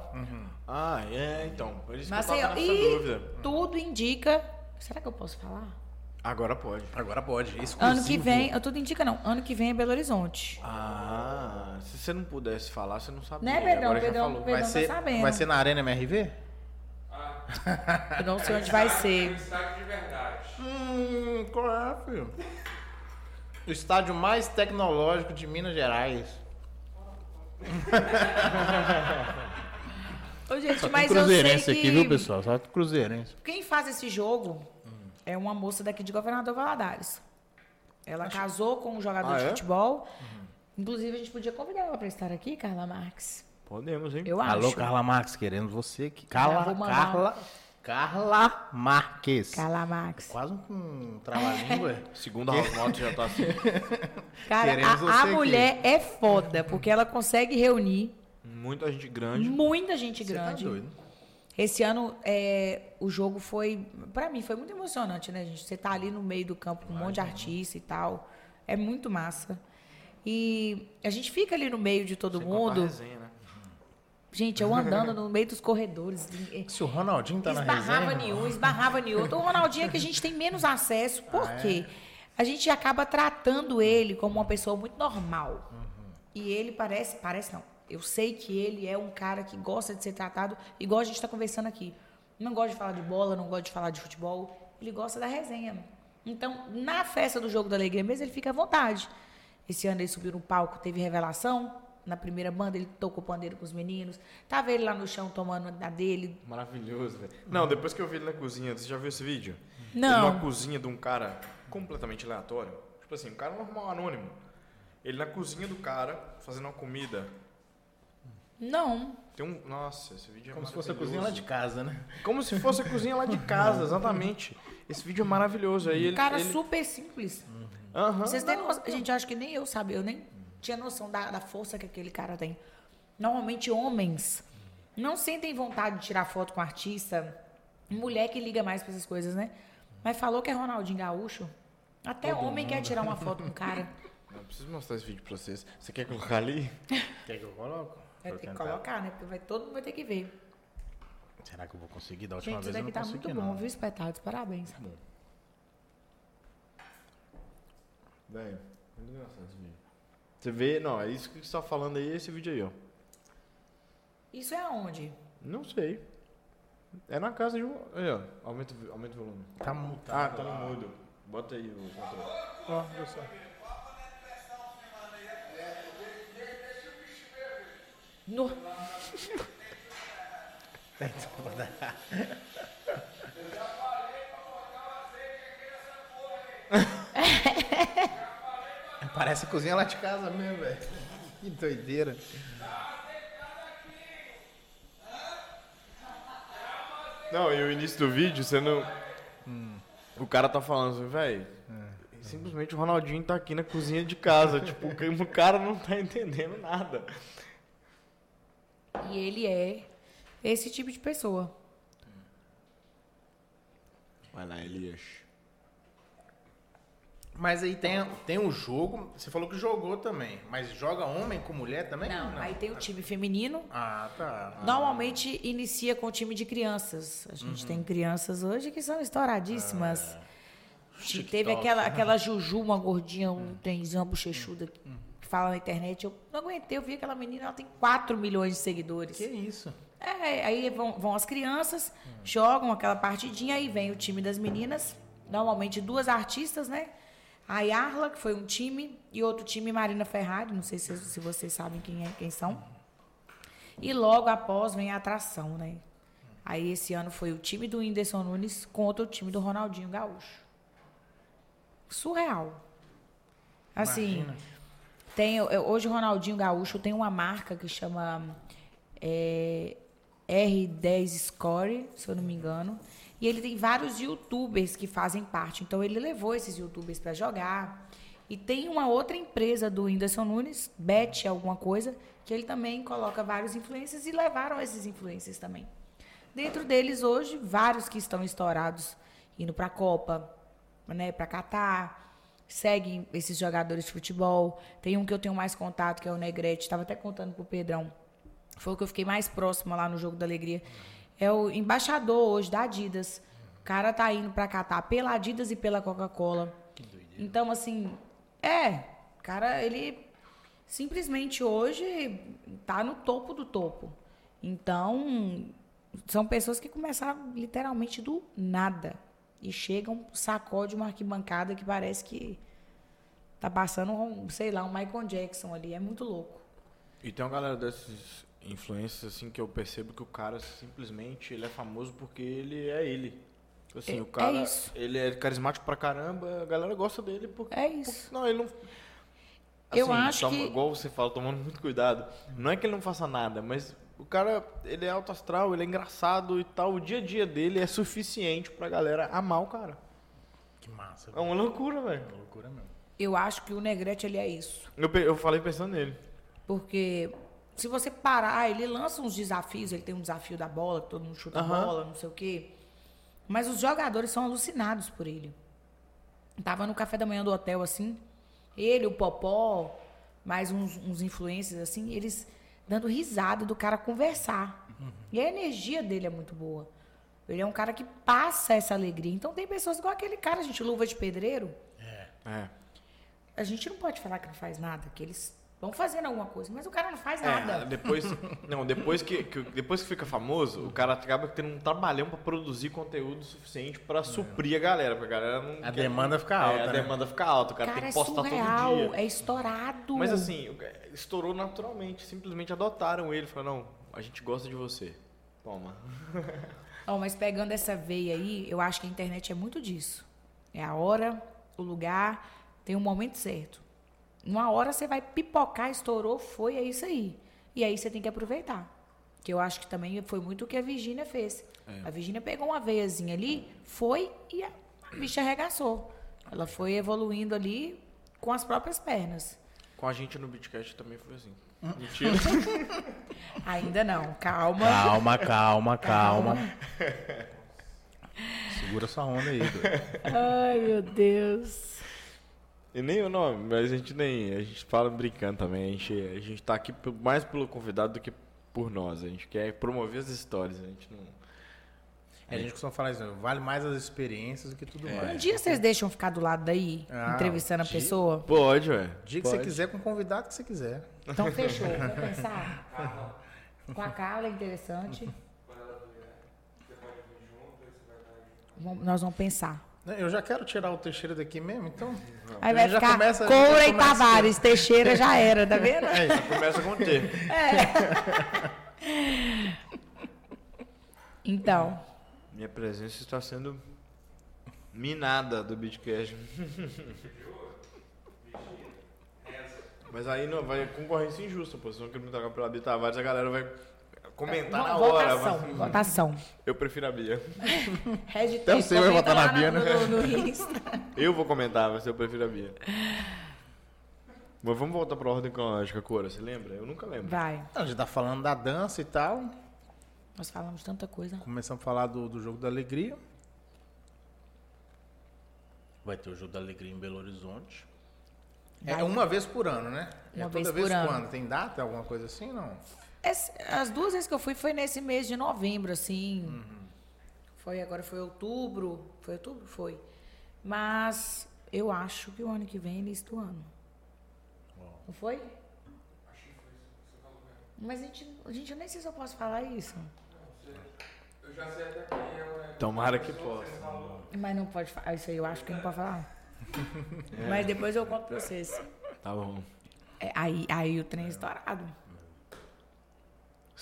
Ah, é, então. Eu Maceió. E dúvida. tudo indica. Será que eu posso falar? Agora pode. Agora pode. Exclusivo. Ano que vem, eu tudo indica não. Ano que vem é Belo Horizonte. Ah, se você não pudesse falar, você não sabia. Né, Pedrão? Agora Pedrão, falou. Pedrão. Vai tá ser, sabendo. vai ser na Arena MRV? Eu não sei onde vai ser. estádio de verdade. Hum, qual é, filho? O estádio mais tecnológico de Minas Gerais. Ô, gente, Só mas eu sei que aqui, viu, pessoal? Só cruzeirense. quem faz esse jogo é uma moça daqui de Governador Valadares. Ela casou com um jogador Ah, de é? futebol. Inclusive, a gente podia convidar ela para estar aqui, Carla Marques. Podemos, hein? Eu acho. Alô, Carla Marques, queremos você aqui. Carla. Carla, Carla Marques. Carla Marques. Quase um trava-língua. Segundo a Moto já tá assim. Cara, Queremos a, você a aqui. mulher é foda, porque ela consegue reunir Muita gente grande. muita gente Você tá grande. doido. Esse ano é, o jogo foi, Pra mim, foi muito emocionante, né, gente? Você tá ali no meio do campo com um monte de artista e tal. É muito massa. E a gente fica ali no meio de todo Sem mundo. resenha, né? Gente, eu andando no meio dos corredores. Se o Ronaldinho tá na esbarrava resenha... em um, esbarrava em outro. O Ronaldinho é que a gente tem menos acesso. Por quê? A gente acaba tratando ele como uma pessoa muito normal. E ele parece, parece não. Eu sei que ele é um cara que gosta de ser tratado igual a gente está conversando aqui. Não gosta de falar de bola, não gosta de falar de futebol. Ele gosta da resenha. Então, na festa do Jogo da Alegria mesmo, ele fica à vontade. Esse ano ele subiu no palco, teve revelação. Na primeira banda, ele tocou pandeiro com os meninos. Tava ele lá no chão tomando a dele. Maravilhoso, velho. Não, depois que eu vi ele na cozinha, você já viu esse vídeo? Não. Ele na cozinha de um cara completamente aleatório. Tipo assim, um cara normal, anônimo. Ele na cozinha do cara, fazendo uma comida. Não. Tem um. Nossa, esse vídeo é Como se fosse a cozinha lá de casa, né? Como se fosse a cozinha lá de casa, exatamente. Esse vídeo é maravilhoso. Aí ele. cara ele... super simples. Aham. Vocês têm noção, gente, eu acho que nem eu sabia, eu nem tinha noção da, da força que aquele cara tem. Normalmente homens não sentem vontade de tirar foto com artista, mulher que liga mais pra essas coisas, né? Mas falou que é Ronaldinho Gaúcho. Até homem quer tirar uma foto com o cara. Eu preciso mostrar esse vídeo pra vocês. Você quer colocar ali? Quer que eu coloco? Vai ter que tentar. colocar, né? Porque vai, todo mundo vai ter que ver. Será que eu vou conseguir? Da última Gente, vez eu não tá consegui, muito bom, não. viu, espetados? Parabéns. Velho, muito engraçado esse vídeo. Você vê, não, é isso que você tá falando aí, esse vídeo aí, ó. Isso é aonde? Não sei. É na casa de um. Aí, ó. Aumenta, o- aumenta o volume. Tá mutado. Ah, tá no mudo. Bota aí o controle. Ó, viu só. No... Parece a cozinha lá de casa mesmo, velho. Que doideira. Não, e o início do vídeo, você não. Hum. O cara tá falando assim, velho. É. Simplesmente o Ronaldinho tá aqui na cozinha de casa. tipo, o cara não tá entendendo nada. E ele é esse tipo de pessoa. Vai lá, Elias. Mas aí tem, tem um jogo, você falou que jogou também, mas joga homem com mulher também? Não, aí tem o time feminino. Ah, tá. Normalmente inicia com o time de crianças. A gente tem crianças hoje que são estouradíssimas. E teve aquela, aquela Juju, uma gordinha, um trenzinho, uma bochechuda que fala na internet. Eu não aguentei, eu vi aquela menina, ela tem 4 milhões de seguidores. Que isso? É, aí vão, vão as crianças, jogam aquela partidinha, aí vem o time das meninas, normalmente duas artistas, né? A Yarla, que foi um time, e outro time Marina Ferrari, não sei se, se vocês sabem quem, é, quem são. E logo após vem a atração, né? Aí esse ano foi o time do Whindersson Nunes contra o time do Ronaldinho Gaúcho. Surreal. Assim, Imagina. Tem, hoje o Ronaldinho Gaúcho tem uma marca que chama é, R10 Score, se eu não me engano. E ele tem vários youtubers que fazem parte. Então ele levou esses youtubers para jogar. E tem uma outra empresa do Whindersson Nunes, Bet alguma coisa, que ele também coloca vários influencers e levaram esses influencers também. Dentro deles hoje, vários que estão estourados indo para a Copa, né, para Catar, seguem esses jogadores de futebol. Tem um que eu tenho mais contato, que é o Negrete, estava até contando pro Pedrão. Foi o que eu fiquei mais próxima lá no Jogo da Alegria. É o embaixador hoje da Adidas. O cara tá indo para Catar pela Adidas e pela Coca-Cola. Então, assim, é, cara, ele simplesmente hoje tá no topo do topo. Então, são pessoas que começaram literalmente do nada e chegam, sacode uma arquibancada que parece que tá passando, um, sei lá, um Michael Jackson ali. É muito louco. E tem uma galera desses influencers assim que eu percebo que o cara simplesmente ele é famoso porque ele é ele. Assim, É- o cara, é isso. ele é carismático pra caramba, a galera gosta dele porque É isso. Não, ele não. Eu acho que- Igual você fala, tomando muito cuidado. Não é que ele não faça nada, mas o cara, ele é alto astral, ele é engraçado e tal. O dia a dia dele é suficiente pra galera amar o cara. Que massa. É uma loucura, velho. loucura mesmo. Eu acho que o Negrete ele é isso. Eu, pe- eu falei pensando nele. Porque se você parar, ele lança uns desafios, ele tem um desafio da bola, que todo mundo chuta a Aham. bola, não sei o quê. Mas os jogadores são alucinados por ele. Tava no café da manhã do hotel, assim, ele, o Popó, mais uns, uns influencers, assim, eles dando risada do cara conversar. E a energia dele é muito boa. Ele é um cara que passa essa alegria. Então tem pessoas igual aquele cara, gente, luva de pedreiro. É. A gente não pode falar que não faz nada, que eles vão fazendo alguma coisa, mas o cara não faz É, nada. depois, não, depois que, que- depois que fica famoso, o cara acaba tendo um trabalhão pra produzir conteúdo suficiente pra suprir a galera, porque a galera não A quer- demanda fica É, alta, a né? demanda fica alta, o cara, Cara, tem é que postar surreal, todo dia. é estourado. Mas assim, o- estourou naturalmente, simplesmente adotaram ele, falaram, não, a gente gosta de você. Toma. Ó, mas pegando essa veia aí, eu acho que a internet é muito disso. É a hora, o lugar, tem um momento certo. Numa hora você vai pipocar, estourou, foi, é isso aí. E aí você tem que aproveitar. Que eu acho que também foi muito o que a Virgínia fez. A Virgínia pegou uma veiazinha ali, foi e a bicha arregaçou. Ela foi evoluindo ali com as próprias pernas. Com a gente no Beatcast também foi assim. Mentira. Ainda não, calma. Calma, calma, calma. Segura sua onda aí, doido. Ai, meu Deus. E nem o nome, mas a gente nem. A gente fala brincando também. A gente, a gente tá aqui mais pelo convidado do que por nós. A gente quer promover as histórias. A gente não. É, a gente costuma falar isso, vale mais as experiências do que tudo Um mais. dia vocês deixam ficar do lado daí, Ah, entrevistando a pessoa? Pode, ué. O dia que Pode. você quiser, com o convidado que você quiser. Então fechou, vamos pensar. Com a Carla é interessante. Vamos- Nós vamos pensar. Né, Eu já quero tirar o Teixeira daqui mesmo, então. Aí vai já ficar começa- Coura já e Tavares, Teixeira já era, tá vendo? Já começa com T. Então, Minha presença está sendo minada do Beatcast. Mas aí não, vai concorrência injusta, pô. Se não quer me tocar pela Tavares, a galera vai. Comentar Vo- na hora. Votação, mas- votação. Eu prefiro a Bia. Hashtag Então você vai votar na lá Bia, no, né? no, no Insta. Eu vou comentar, mas eu prefiro a Bia. Mas vamos voltar pra ordem cronológica, Cora. Você lembra? Eu nunca lembro. Vai. A gente tá falando da dança e tal. Nós falamos tanta coisa. Começamos a falar do, do jogo da alegria. Vai ter o jogo da alegria em Belo Horizonte. É Vai. uma vez por ano, né? é Uma toda vez vez por ano. quando? Tem data, alguma coisa assim, não? As duas vezes que eu fui foi nesse mês de novembro, assim. Foi agora, foi outubro. Foi outubro? Foi. Mas eu acho que o ano que vem é início do ano. Não foi? Mas a gente, gente, eu nem sei se eu posso falar isso. Eu já sei até quem é. Tomara que possa. Mas não pode falar. Isso aí eu acho que não pode falar. Mas depois eu conto pra vocês. Tá bom. É, aí, aí o trem é estourado.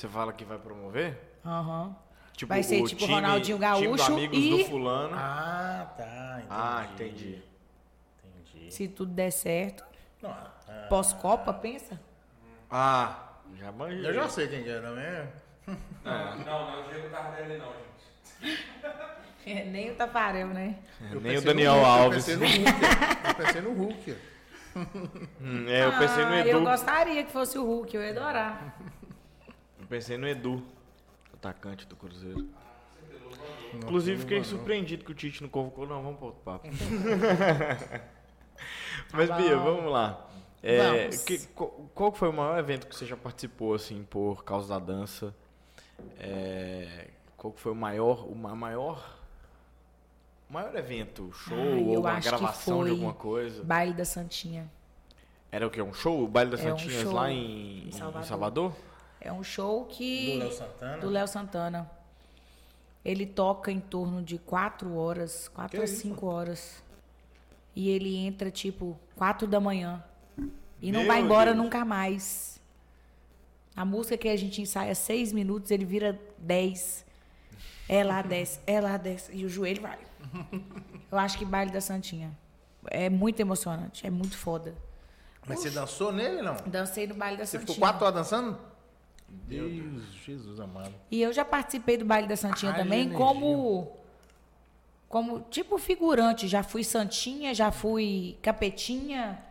Você fala que vai promover? Aham. Tipo, Vai ser o tipo time- Ronaldinho time do Gaúcho amigos e- do fulano. Ah, tá. Entendi. Ah, entendi. Entendi. Se tudo der certo. Não, ah, Pós-Copa, pensa? Ah, já manjei. eu já sei quem que é também. Não, não é o Diego Tardelli, não, gente. É, nem o Tafarel, né? Eu Nem o pensei Daniel Hulk, Alves. Eu pensei no Hulk. Eu pensei no Hulk. Hum, é, eu pensei no Ah, Edu. Eu gostaria que fosse o Hulk, eu ia adorar. Pensei no Edu, atacante do Cruzeiro. Inclusive, fiquei surpreendido que o Tite não convocou. Não, vamos para outro papo. Mas, Tá Bia, vamos lá. É, Vamos. que- qual, foi o maior evento que você já participou, assim, por causa da dança? É, qual que foi o maior, o ma- maior, maior evento? Show Ai, ou uma que gravação de alguma coisa? Baile da Santinha. Era o quê? Um show? O Baile das É um Santinhas show lá em, em em Salvador. É um show que. Do Léo Santana? do Léo Santana. Ele toca em torno de quatro horas, quatro Que a isso? cinco horas. E ele entra, tipo, quatro da manhã. E não Meu vai embora Deus. nunca mais. A música que a gente ensaia seis minutos, ele vira dez. É lá, desce, é lá, desce. E o joelho vai. Eu acho que baile da Santinha. É muito emocionante, é muito foda. Mas você dançou nele, não? Dancei no baile da Você Santinha. ficou quatro horas dançando? Deus, Jesus amado. E eu já participei do baile da Santinha Haja também energia. como como tipo figurante, já fui santinha, já fui capetinha.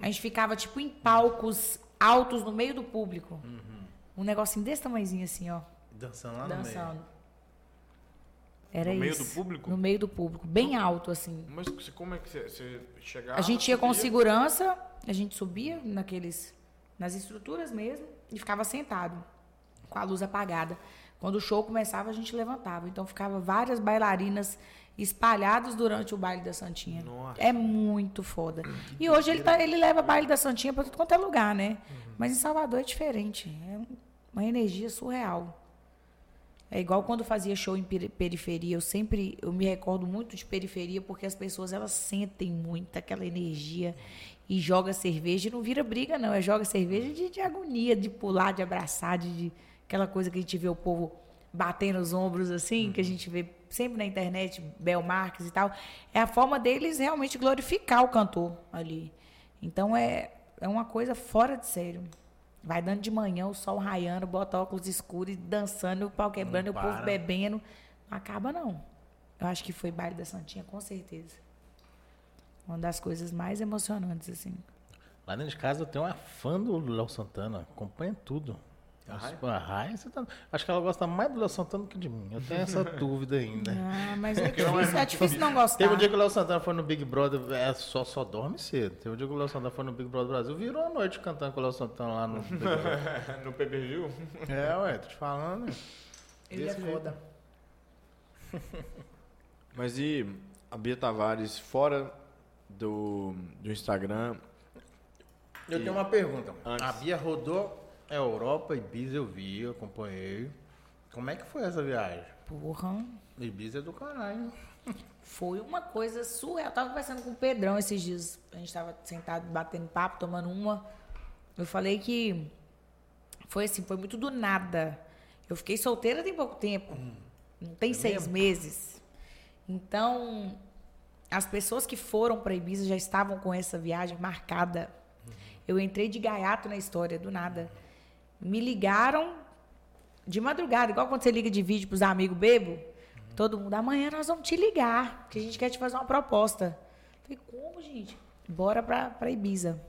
A gente ficava tipo em palcos altos no meio do público. Um negocinho desse tamanhozinho assim, ó, Dançando lá no dançando. Era No meio isso. do público? No meio do público, bem alto assim. Mas como é que você, você chegava? A gente ia com subia? segurança, a gente subia naqueles nas estruturas mesmo e ficava sentado com a luz apagada. Quando o show começava, a gente levantava. Então ficava várias bailarinas espalhadas durante o baile da Santinha. Nossa. É muito foda. E hoje ele, tá, ele leva baile da Santinha para tudo quanto é lugar, né? Mas em Salvador é diferente. É uma energia surreal. É igual quando fazia show em peri- periferia. Eu sempre eu me recordo muito de periferia porque as pessoas elas sentem muito aquela energia e joga cerveja e não vira briga não, é joga cerveja de, de agonia, de pular, de abraçar, de, de- aquela coisa que a gente vê o povo batendo os ombros assim, que a gente vê sempre na internet, Bel Marques e tal. É a forma deles realmente glorificar o cantor ali. Então é é uma coisa fora de sério. Vai dando de manhã, o sol raiando, bota óculos escuros e dançando, o pau quebrando, o povo bebendo. Não acaba, não. Eu acho que foi baile da Santinha, com certeza. Uma das coisas mais emocionantes, assim. Lá dentro de casa eu tenho uma fã do Léo Santana. Acompanha tudo. A Rai? A Rai, você tá- Acho que ela gosta mais do Léo Santana do que de mim. Eu tenho essa dúvida ainda. Ah, mas é difícil, é difícil não gostar. Teve um dia que o Léo Santana foi no Big Brother, é, só, só dorme cedo. Teve um dia que o Léo Santana foi no Big Brother Brasil, virou a noite cantando com o Léo Santana lá no Big Brother. no pay-per-view? É, ué, tô te falando. Ele é desse foda. Mas e a Bia Tavares fora do, do Instagram? Eu tenho uma pergunta. Antes. A Bia rodou a Europa, Ibiza eu vi, eu acompanhei. Como é que foi essa viagem? Porra. Ibiza é do caralho. Foi uma coisa surreal. Eu tava conversando com o Pedrão esses dias. A gente tava sentado batendo papo, tomando uma. Eu falei que foi assim, foi muito do nada. Eu fiquei solteira tem pouco tempo. Não tem seis meses. Então, as pessoas que foram para Ibiza já estavam com essa viagem marcada. Eu entrei de gaiato na história, do nada. Me ligaram de madrugada, igual quando você liga de vídeo pros amigos bebo, todo mundo, amanhã nós vamos te ligar, que a gente quer te fazer uma proposta. Falei, como, gente? Bora pra Ibiza.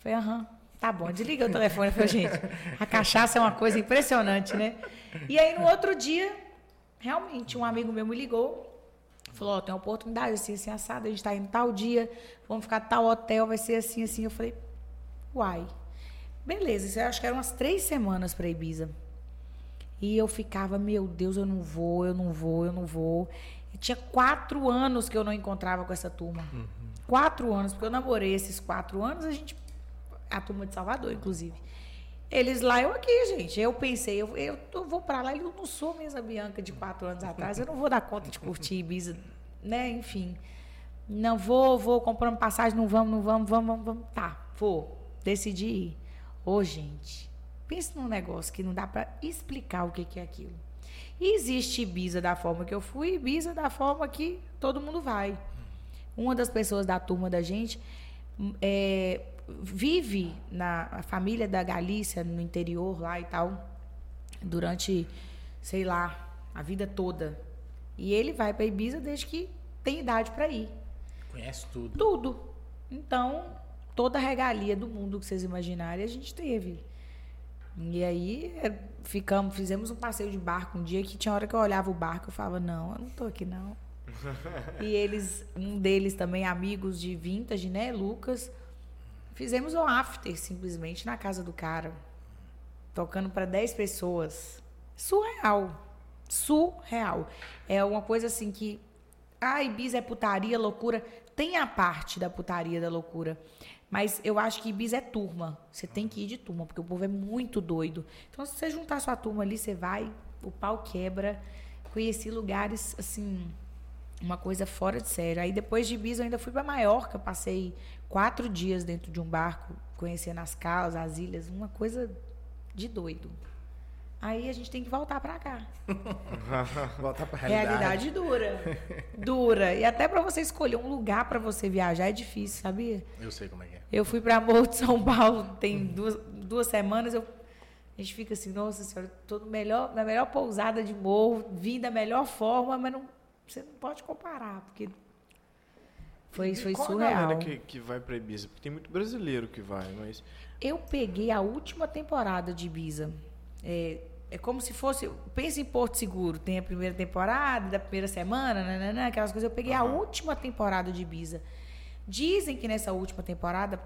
Falei, aham, tá bom, desliga o telefone. Eu falei, gente, a cachaça é uma coisa impressionante, né? E aí, no outro dia, realmente, um amigo meu me ligou, falou, ó, tem uma oportunidade, assim, assim, assada, a gente tá indo tal dia, vamos ficar tal hotel, vai ser assim, assim. Eu falei, uai. Beleza, isso eu acho que eram umas três semanas para Ibiza. E eu ficava, meu Deus, eu não vou, eu não vou, eu não vou. E tinha quatro anos que eu não encontrava com essa turma. Quatro anos, porque eu namorei esses quatro anos, a gente. A turma de Salvador, inclusive. Eles lá, eu aqui, gente. Eu pensei, eu, eu tô- vou pra lá, eu não sou mesmo a Bianca de quatro anos atrás, eu não vou dar conta de curtir Ibiza, né? Enfim. Não vou, vou comprando passagem, não vamos, não vamos, vamos, vamos, vamos. Tá, vou. Decidi ir. Ô, gente, pense num negócio que não dá pra explicar o que, que é aquilo. Existe Ibiza da forma que eu fui, Ibiza da forma que todo mundo vai. Uma das pessoas da turma da gente hum, é, vive na a família da Galícia, no interior lá e tal, durante, sei lá, a vida toda. E ele vai para Ibiza desde que tem idade para ir. Conhece tudo. Tudo. Então, toda a regalia do mundo que vocês imaginarem, a gente teve. E aí, é, ficamos, fizemos um passeio de barco um dia que tinha hora que eu olhava o barco e falava, não, eu não tô aqui não. e eles, um deles também, amigos de vintage, né, Lucas, fizemos um after simplesmente na casa do cara, tocando para 10 pessoas. Surreal. Surreal. É uma coisa assim que ah, Ibiza é putaria, loucura. Tem a parte da putaria, da loucura. Mas eu acho que Ibiza é turma. Você tem que ir de turma, porque o povo é muito doido. Então, se você juntar sua turma ali, você vai, o pau quebra. Conheci lugares, assim, uma coisa fora de sério. Aí, depois de Ibiza, eu ainda fui para Maiorca. Passei quatro dias dentro de um barco, conhecendo as calas, as ilhas. Uma coisa de doido. Aí, a gente tem que voltar para cá. Voltar pra Realidade dura. Dura. E até para você escolher um lugar para você viajar é difícil, sabia? Eu sei como é que é. Eu fui para Morro de São Paulo tem duas, duas semanas. Eu, a gente fica assim, nossa senhora, tô no melhor, na melhor pousada de morro, vim da melhor forma, mas não, você não pode comparar, porque foi, E foi qual a surreal. galera que, que vai pra Ibiza? Porque tem muito brasileiro que vai, mas... Eu peguei a última temporada de Ibiza. É, é como se fosse. Pensa em Porto Seguro. Tem a primeira temporada, da primeira semana, nananã, aquelas coisas. Eu peguei a última temporada de Ibiza. Dizem que nessa última temporada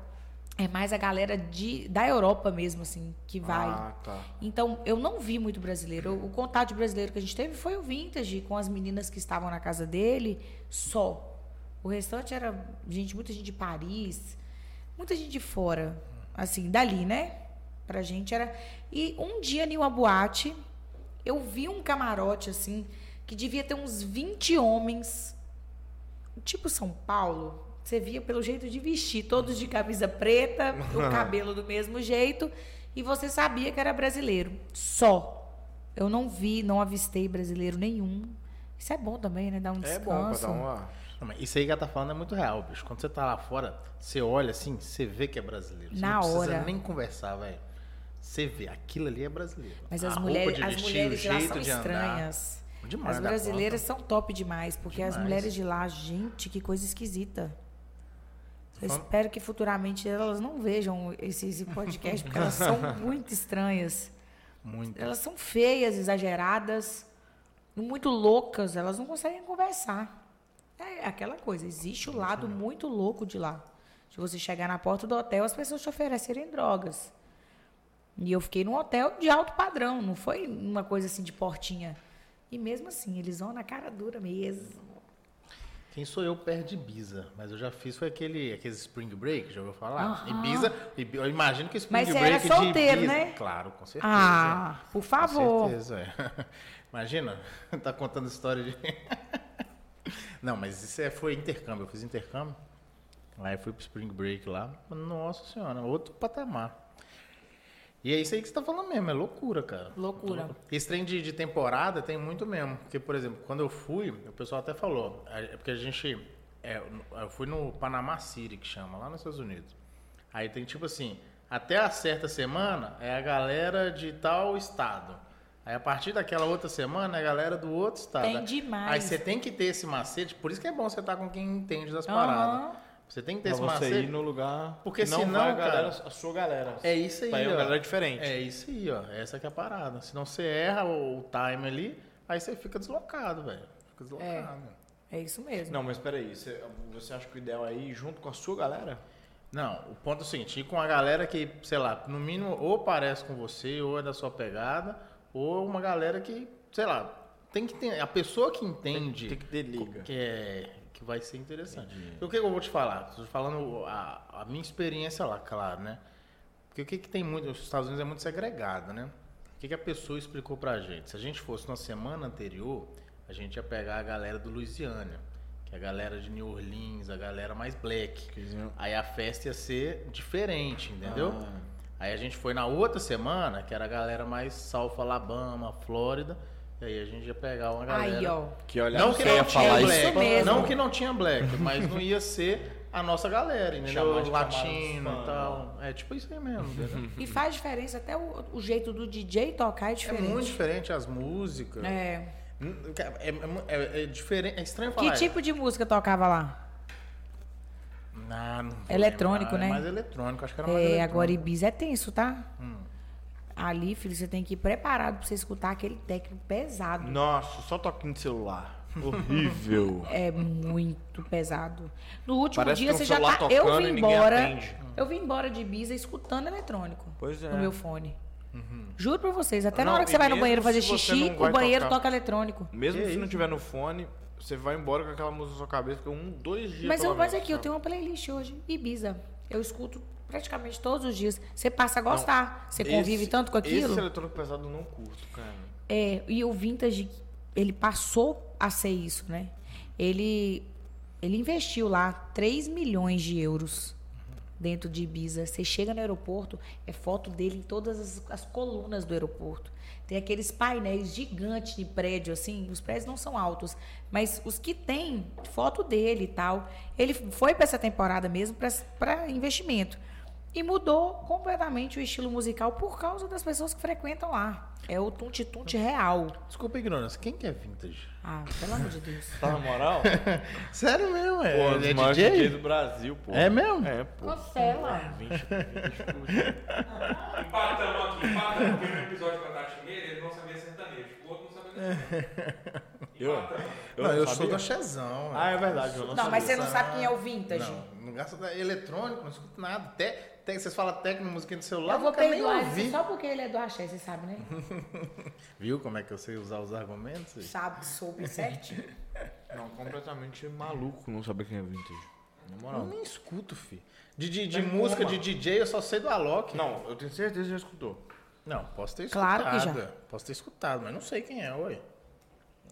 é mais a galera de, da Europa mesmo, assim, que vai. Ah, tá. Então, eu não vi muito brasileiro. O contato de brasileiro que a gente teve foi o Vintage, com as meninas que estavam na casa dele, só. O restante era gente, muita gente de Paris, muita gente de fora, assim, dali, né? Pra gente era. E um dia em uma boate, eu vi um camarote, assim, que devia ter uns 20 homens, tipo São Paulo. Você via pelo jeito de vestir, todos de camisa preta, o cabelo do mesmo jeito, e você sabia que era brasileiro. Só. Eu não vi, não avistei brasileiro nenhum. Isso é bom também, né? Dar um É descanso. bom pra dar uma... Não, isso aí que ela tá falando é muito real, bicho. Quando você tá lá fora, você olha assim, você vê que é brasileiro. Você Na não precisa hora. nem conversar, velho. Você vê, aquilo ali é brasileiro. Mas as mulheres, de as vestir, mulheres lá são de andar. estranhas. Demais as brasileiras são top demais, porque as Demais. mulheres de lá, gente, que coisa esquisita. Eu espero que futuramente elas não vejam esse, esse podcast, porque elas são muito estranhas. Muito. Elas são feias, exageradas, muito loucas, elas não conseguem conversar. É aquela coisa, existe o lado muito louco de lá. De você chegar na porta do hotel, as pessoas te oferecerem drogas. E eu fiquei num hotel de alto padrão, não foi uma coisa assim de portinha. E mesmo assim, eles vão na cara dura mesmo. Quem sou eu perto de Ibiza? Mas eu já fiz foi aquele, aquele Spring Break, já ouviu falar? Aham. Ibiza, Ibi- eu imagino que Spring Mas você Break era solteiro, de Ibiza, né? Claro, com certeza. Ah, por favor. Com certeza, é. Imagina, tá contando história de. Não, mas isso é, foi intercâmbio, eu fiz intercâmbio. Aí fui pro Spring Break lá. Nossa senhora, outro patamar. E é isso aí que você tá falando mesmo, é loucura, cara. Loucura. Esse trem de, de temporada tem muito mesmo. Porque, por exemplo, quando eu fui, o pessoal até falou, é porque a gente. é, eu fui no Panama City, que chama, lá nos Estados Unidos. Aí tem tipo assim, até a certa semana é a galera de tal estado. Aí a partir daquela outra semana, a galera do outro estado. Tem demais. Aí você tem que ter esse macete, por isso que é bom você estar com quem entende das Aham. paradas. Você tem que ter Pra esse você macete. ir no lugar Porque que não senão, vai a, galera, cara, a sua galera. É isso aí, Vai uma ó. galera diferente. É isso aí, ó. Essa que é a parada. Senão você erra o, o time ali, aí você fica deslocado, velho. Fica deslocado. É isso mesmo. Não, mas peraí, você, você acha que o ideal é ir junto com a sua galera? Não, o ponto é o seguinte, ir com a galera que, sei lá, no mínimo ou parece com você, ou é da sua pegada, ou uma galera que, sei lá, tem que ter. A pessoa que entende Tem que ter liga. que, é, que vai ser interessante. E o que eu vou te falar? Estou falando a, a minha experiência lá, claro, né? Porque o que, que tem muito. Os Estados Unidos é muito segregado, né? O que, que a pessoa explicou pra gente? Se a gente fosse na semana anterior, a gente ia pegar a galera do Louisiana, que é a galera de New Orleans, a galera mais black. Aí a festa ia ser diferente, entendeu? Ah. Aí a gente foi na outra semana, que era a galera mais South Alabama, Flórida. E aí a gente ia pegar uma galera. Aí, ó. Que olha, Não que não ia tinha falar isso black, mesmo. não que não tinha black, mas não ia ser a nossa galera, entendeu? de Latino e tal. É tipo isso aí mesmo, entendeu? E faz diferença até o, o jeito do DJ tocar é É diferente. muito diferente as músicas. É. É, é- é- é diferente, é estranho Que falar. tipo de música tocava lá? Ah, não Eletrônico, lembrar, né? É mais eletrônico, acho que era mais É, eletrônico. agora Ibiza é tenso, tá? Hum. Ali, filho, você tem que ir preparado pra você escutar aquele técnico pesado. Nossa, só toquinho de celular. Horrível. É muito pesado. No último Parece dia tem você um já tá. Eu vim embora. Eu vim embora de Ibiza escutando eletrônico. Pois é. No meu fone. Juro pra vocês, até na Não, hora que você vai no banheiro fazer xixi, não o banheiro tocar. toca eletrônico. Mesmo Que se não isso? tiver no fone, você vai embora com aquela música na sua cabeça, fica um, dois dias. Mas eu, mas menos, aqui, eu tenho uma playlist hoje, Ibiza. Eu escuto praticamente todos os dias. Você passa a gostar. Você convive Esse- tanto com aquilo. Esse eletrônico pesado não curto, cara. É, e o Vintage, ele passou a ser isso, né? Ele, ele investiu lá 3 milhões de euros dentro de Ibiza. Você chega no aeroporto, é foto dele em todas as, as colunas do aeroporto. Tem aqueles painéis gigantes de prédio, assim. Os prédios não são altos, mas os que tem foto dele e tal. Ele foi para essa temporada mesmo para investimento. E mudou completamente o estilo musical por causa das pessoas que frequentam lá. É o tunte-tunte real. Desculpa ignorância, quem que é vintage? Ah, pelo amor de Deus. Tá na moral? Sério mesmo, é, Pô, é DJ? DJs do Brasil, pô. É mesmo? É, pô. Cancela. 20, 20 por- Empatamos aqui, empatamos. O primeiro episódio com a Tati Meira, ele não sabia sertanejo. O outro não sabia sertanejo. Eu? não, eu sabia? sou da Chezão. Ah, é verdade. Eu não, Não, mas você não sabe quem é o Vintage. Não, não gasta da eletrônico, não escuto nada. Até, até vocês falam técnico, música no celular, Eu vou perdoar ouvi. ele só porque ele é do axé, você sabe, né? Viu como é que eu sei usar os argumentos? Sabe, soube certinho. Não, completamente maluco não saber quem é vintage. Na Eu moral. nem escuto, fi. De, de, de Tem música, uma. de DJ, eu só sei do Alok. Não, eu tenho certeza que já escutou. Não, posso ter escutado. Claro que já. Posso ter escutado, mas não sei quem é, oi.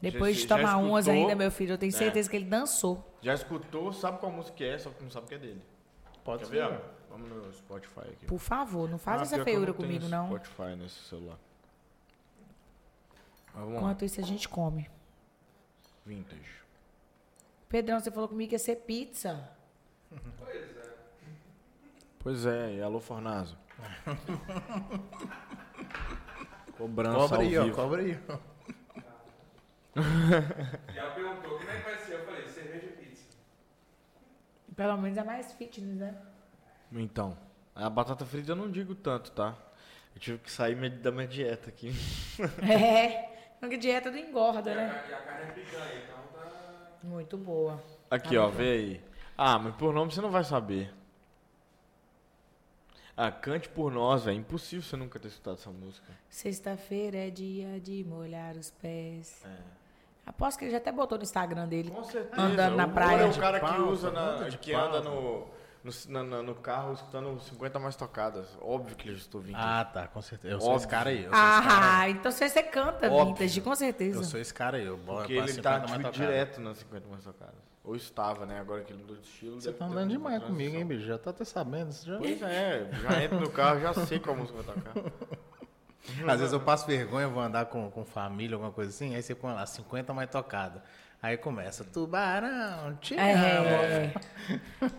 Depois Já- de já tomar umas escutou? ainda, meu filho, eu tenho É. certeza que ele dançou. Já escutou, sabe qual música é, só que não sabe que é dele. Pode Quer ser. ver? ó? Vamos no Spotify aqui. Por favor, não faz Ah, essa feiura não comigo, não. Spotify nesse celular. Mas vamos lá. Enquanto isso, a gente come. Vintage. Pedrão, você falou comigo que ia ser pizza. Pois é, e alô Fornazo. Cobrança Cobra ao aí, ó, vivo. cobra aí. ó. E ela perguntou, como é que vai ser? Eu falei, cerveja e pizza. Pelo menos é mais fitness, né? Então, a batata frita eu não digo tanto, tá? Eu tive que sair da minha dieta aqui. É. Porque dieta não engorda, E a, né? e a carne é picanha, então tá... Muito boa. Aqui, Tá ó, vê aí. Ah, mas por nome você não vai saber. Ah, cante por nós, velho. Impossível você nunca ter escutado essa música. Sexta-feira é dia de molhar os pés. Aposto que ele já até botou no Instagram dele. Com certeza. Andando na O praia. Moro é o cara que usa na, que anda pauta. No, no, na- na- no carro escutando 50 mais tocadas. Óbvio que ele já estou vindo. Ah, tá, com certeza. Eu sou esse Óbvio. cara aí. Eu sou esse cara aí. Ah, então você, você canta Óbvio. vintage, com certeza. Eu sou esse cara aí. Eu bora porque ele 50 tá mais tipo, direto nas 50 mais tocadas. Ou estava, né? Agora que ele mudou de estilo. Você tá andando demais transição. comigo, hein, bicho? Já tá até sabendo. Você já... Pois é, já entro no carro, já sei qual música vai tocar. Às vezes eu passo vergonha, vou andar com, com família, alguma coisa assim, aí você põe lá, 50 mais tocada. Aí começa, tubarão, te amo. É.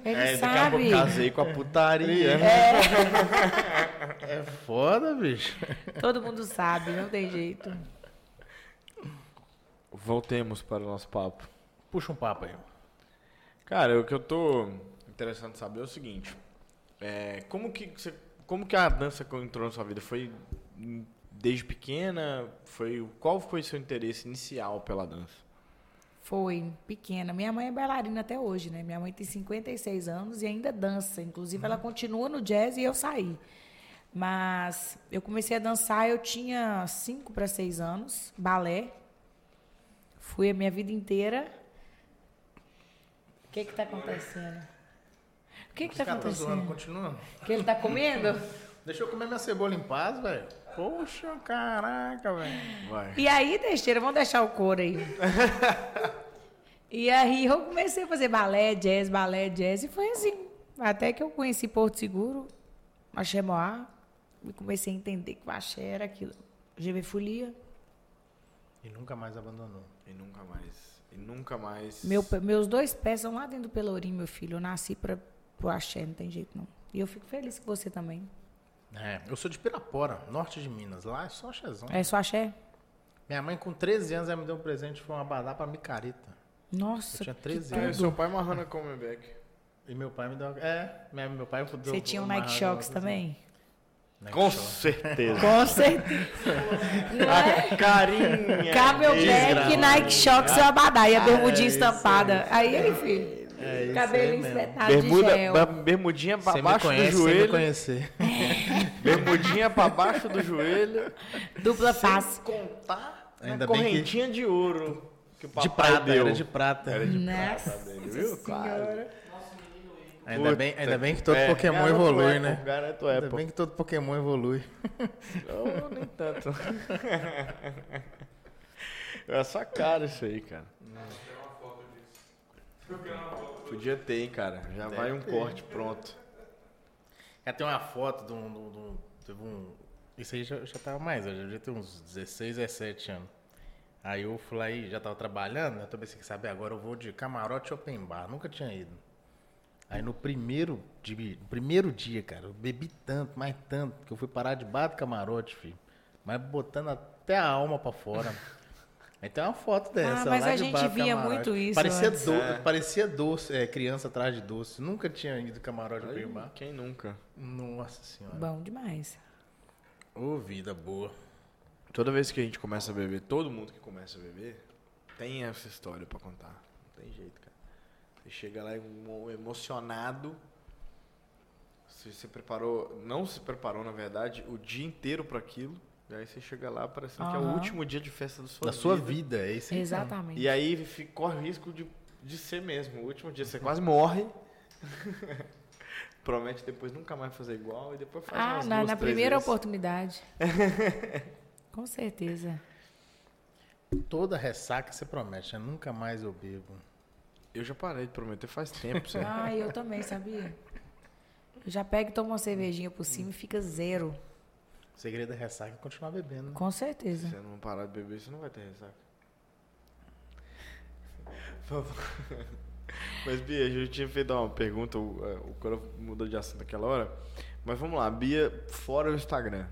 Ele É, daqui a pouco sabe. casei com a putaria. É foda, bicho. Todo mundo sabe, não tem jeito. Voltemos para o nosso papo. Puxa um papo aí. Cara, o que eu tô interessado em saber é o seguinte. É, como, que você, como que a dança entrou na sua vida? Foi desde pequena? Foi, qual foi seu interesse inicial pela dança? Foi pequena. Minha mãe é bailarina até hoje, né? Minha mãe tem 56 anos e ainda dança. Inclusive, ela continua no jazz e eu saí. Mas eu comecei a dançar, eu tinha 5 para 6 anos, balé. Fui a minha vida inteira. O que que tá acontecendo? O que que Os tá caras tão zoando, acontecendo? continua. Que ele tá comendo? Deixa eu comer minha cebola em paz, velho. Poxa, caraca, velho. Vai. E aí, Teixeira, vamos deixar o couro aí. e aí eu comecei a fazer balé, jazz, balé, jazz, e foi assim. Até que eu conheci Porto Seguro, Axé Moá, e comecei a entender que o axé era aquilo. GV Folia. E nunca mais abandonou. E nunca mais. E nunca mais. Meu, meus dois pés são lá dentro do Pelourinho, meu filho. Eu nasci para pro axé, não tem jeito não. E eu fico feliz que você também. É, eu sou de Pirapora, norte de Minas. Lá é só chezão. É só axé? Minha mãe, com 13 anos, ela me deu um presente, foi uma badá pra micareta. Nossa, Eu tinha que 13 É, anos. seu pai marrando a comeback. E meu pai me deu. É, meu pai deu você tinha um Nike Shocks também? Nike Com Shox. certeza. Com certeza. Não é? A carinha. Camelback, dele. Nike Shox e Abadá. E a bermudinha é isso estampada. Aí, aí, filho. É isso Cabelo espetado de Bermuda, gel. ba- bermudinha pra me baixo conhece, do sem me joelho. conhecer. Bermudinha pra baixo do joelho. Dupla face. Contar Ainda a bem que- correntinha de ouro que o De papai prata, deu. era de prata. Era de Nossa prata dele, viu? Quase. Ainda, bem, ainda bem que todo É, Pokémon garoto evolui, Apple, né? Garoto Ainda Apple. bem que todo Pokémon evolui. Não, nem tanto. É só cara isso aí, cara. Podia ter, hein, cara. Já vai um corte pronto. Já tem uma foto de um. de um- de um- isso aí já, já tava mais, eu já devia ter uns 16, 17 anos. Aí eu fui lá e já tava trabalhando, eu também sei que saber agora eu vou de camarote open bar, nunca tinha ido. Aí no primeiro dia, no primeiro dia, cara, eu bebi tanto, mais tanto, que eu fui parar debaixo do camarote, filho. Mas botando até a alma pra fora. Aí tem uma foto dessa. Ah, mas lá a gente via camarote. muito isso Parecia, do- É. parecia doce, é, criança atrás de doce. Nunca tinha ido camarote open bar. Quem nunca? Nossa senhora. Bom demais. Ô, vida boa. Toda vez que a gente começa a beber, todo mundo que começa a beber tem essa história pra contar. Não tem jeito, cara. Você chega lá emo- emocionado. Você se preparou, não se preparou, na verdade, o dia inteiro pra aquilo. E aí você chega lá parecendo que é o último dia de festa da sua Da vida. sua vida, é isso aí. Exatamente. E aí fica- corre o risco de, de ser mesmo. O último dia você quase morre. Promete depois nunca mais fazer igual e depois faz Ah, umas na, duas, na três primeira vezes. oportunidade. Com certeza. Toda ressaca você promete, né? Nunca mais eu bebo. Eu já parei de prometer faz tempo. Ah, eu também, sabia? Eu já pego e tomo uma cervejinha por cima e fica zero. O segredo da ressaca é continuar bebendo. né? Com Se certeza. você não parar de beber, você não vai ter ressaca. Mas, Bia, a gente tinha feito uma pergunta, o, é, o cara mudou de assunto naquela hora. Mas vamos lá, Bia, fora o Instagram.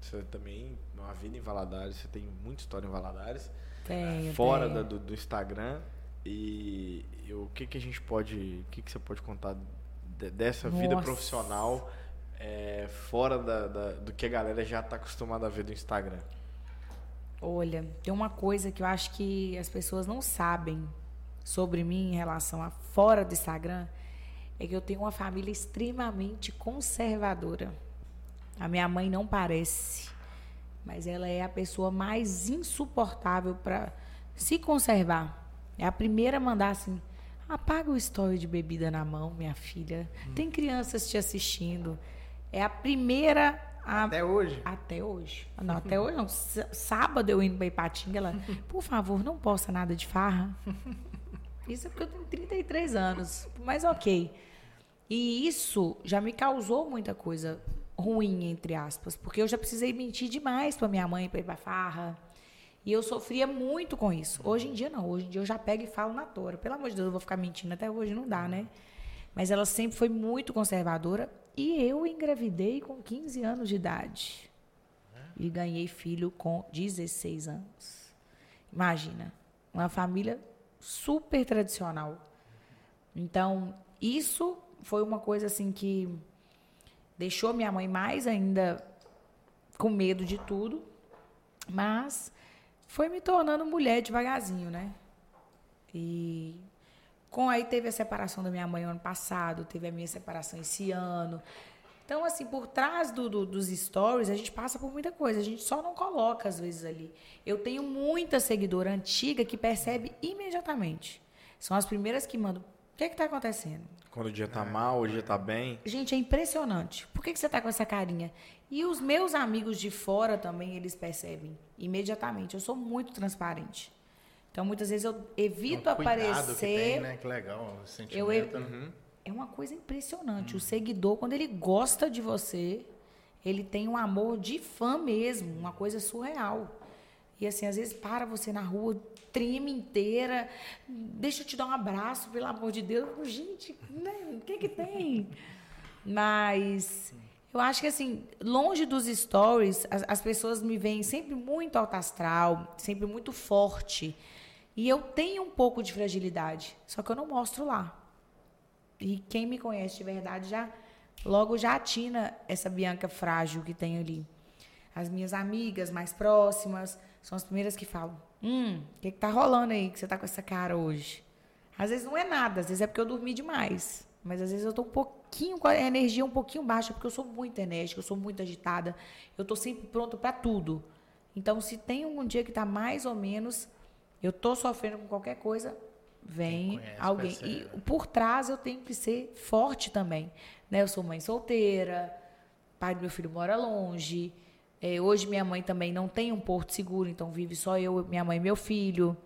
Você também, uma vida em Valadares, você tem muita história em Valadares. Tenho, fora tenho. da- do, do Instagram. E, e o que, que a gente pode. O que, que você pode contar de- dessa vida Nossa. profissional é, fora da, da- do que a galera já está acostumada a ver do Instagram? Olha, tem uma coisa que eu acho que as pessoas não sabem sobre mim em relação a fora do Instagram, é que eu tenho uma família extremamente conservadora. A minha mãe não parece, mas ela é a pessoa mais insuportável para se conservar. É a primeira a mandar assim: apaga o story de bebida na mão, minha filha. Tem crianças te assistindo. É a primeira a Até hoje. até hoje. Não, até hoje não. Sábado eu indo pra Ipatinga, ela, por favor, não posta nada de farra. Isso é porque eu tenho 33 anos, mas ok. E isso já me causou muita coisa ruim, entre aspas, porque eu já precisei mentir demais pra minha mãe pra ir pra farra. E eu sofria muito com isso. Hoje em dia não, hoje em dia eu já pego e falo na tora. Pelo amor de Deus, eu vou ficar mentindo até hoje, não dá, né? Mas ela sempre foi muito conservadora e eu engravidei com 15 anos de idade. E ganhei filho com 16 anos. Imagina, uma família super tradicional. Então, isso foi uma coisa assim que deixou minha mãe mais ainda com medo de tudo, mas foi me tornando mulher devagarzinho, né? E com aí teve a separação da minha mãe ano passado, teve a minha separação esse ano. Então, assim, por trás do, do, dos stories, a gente passa por muita coisa. A gente só não coloca, às vezes, ali. Eu tenho muita seguidora antiga que percebe imediatamente. São as primeiras que mandam. O que está acontecendo? Quando o dia tá mal, o dia tá bem. Gente, é impressionante. Por que, que você tá com essa carinha? E os meus amigos de fora também, eles percebem imediatamente. Eu sou muito transparente. Então, muitas vezes eu evito Um aparecer. Que tem, né? Que legal, o sentimento. Eu- né? É uma coisa impressionante. O seguidor, quando ele gosta de você, ele tem um amor de fã mesmo, uma coisa surreal. E assim, às vezes para você na rua, treme inteira, deixa eu te dar um abraço, pelo amor de Deus. Eu, Gente, né? o que que tem? Mas eu acho que assim, longe dos stories, as, as pessoas me veem sempre muito alto astral, sempre muito forte. E eu tenho um pouco de fragilidade, só que eu não mostro lá. E quem me conhece de verdade já logo já atina essa Bianca frágil que tem ali. As minhas amigas mais próximas são as primeiras que falam: Hum, o que, que tá rolando aí que você tá com essa cara hoje? Às vezes não é nada, às vezes é porque eu dormi demais. Mas às vezes eu tô um pouquinho com a energia um pouquinho baixa, porque eu sou muito enérgica, eu sou muito agitada. Eu tô sempre pronto para tudo. Então, se tem um dia que tá mais ou menos, eu tô sofrendo com qualquer coisa, vem conhece, alguém. E por trás eu tenho que ser forte também. Né? Eu sou mãe solteira, pai do meu filho mora longe. É, hoje minha mãe também não tem um porto seguro, então vive só eu, minha mãe e meu filho.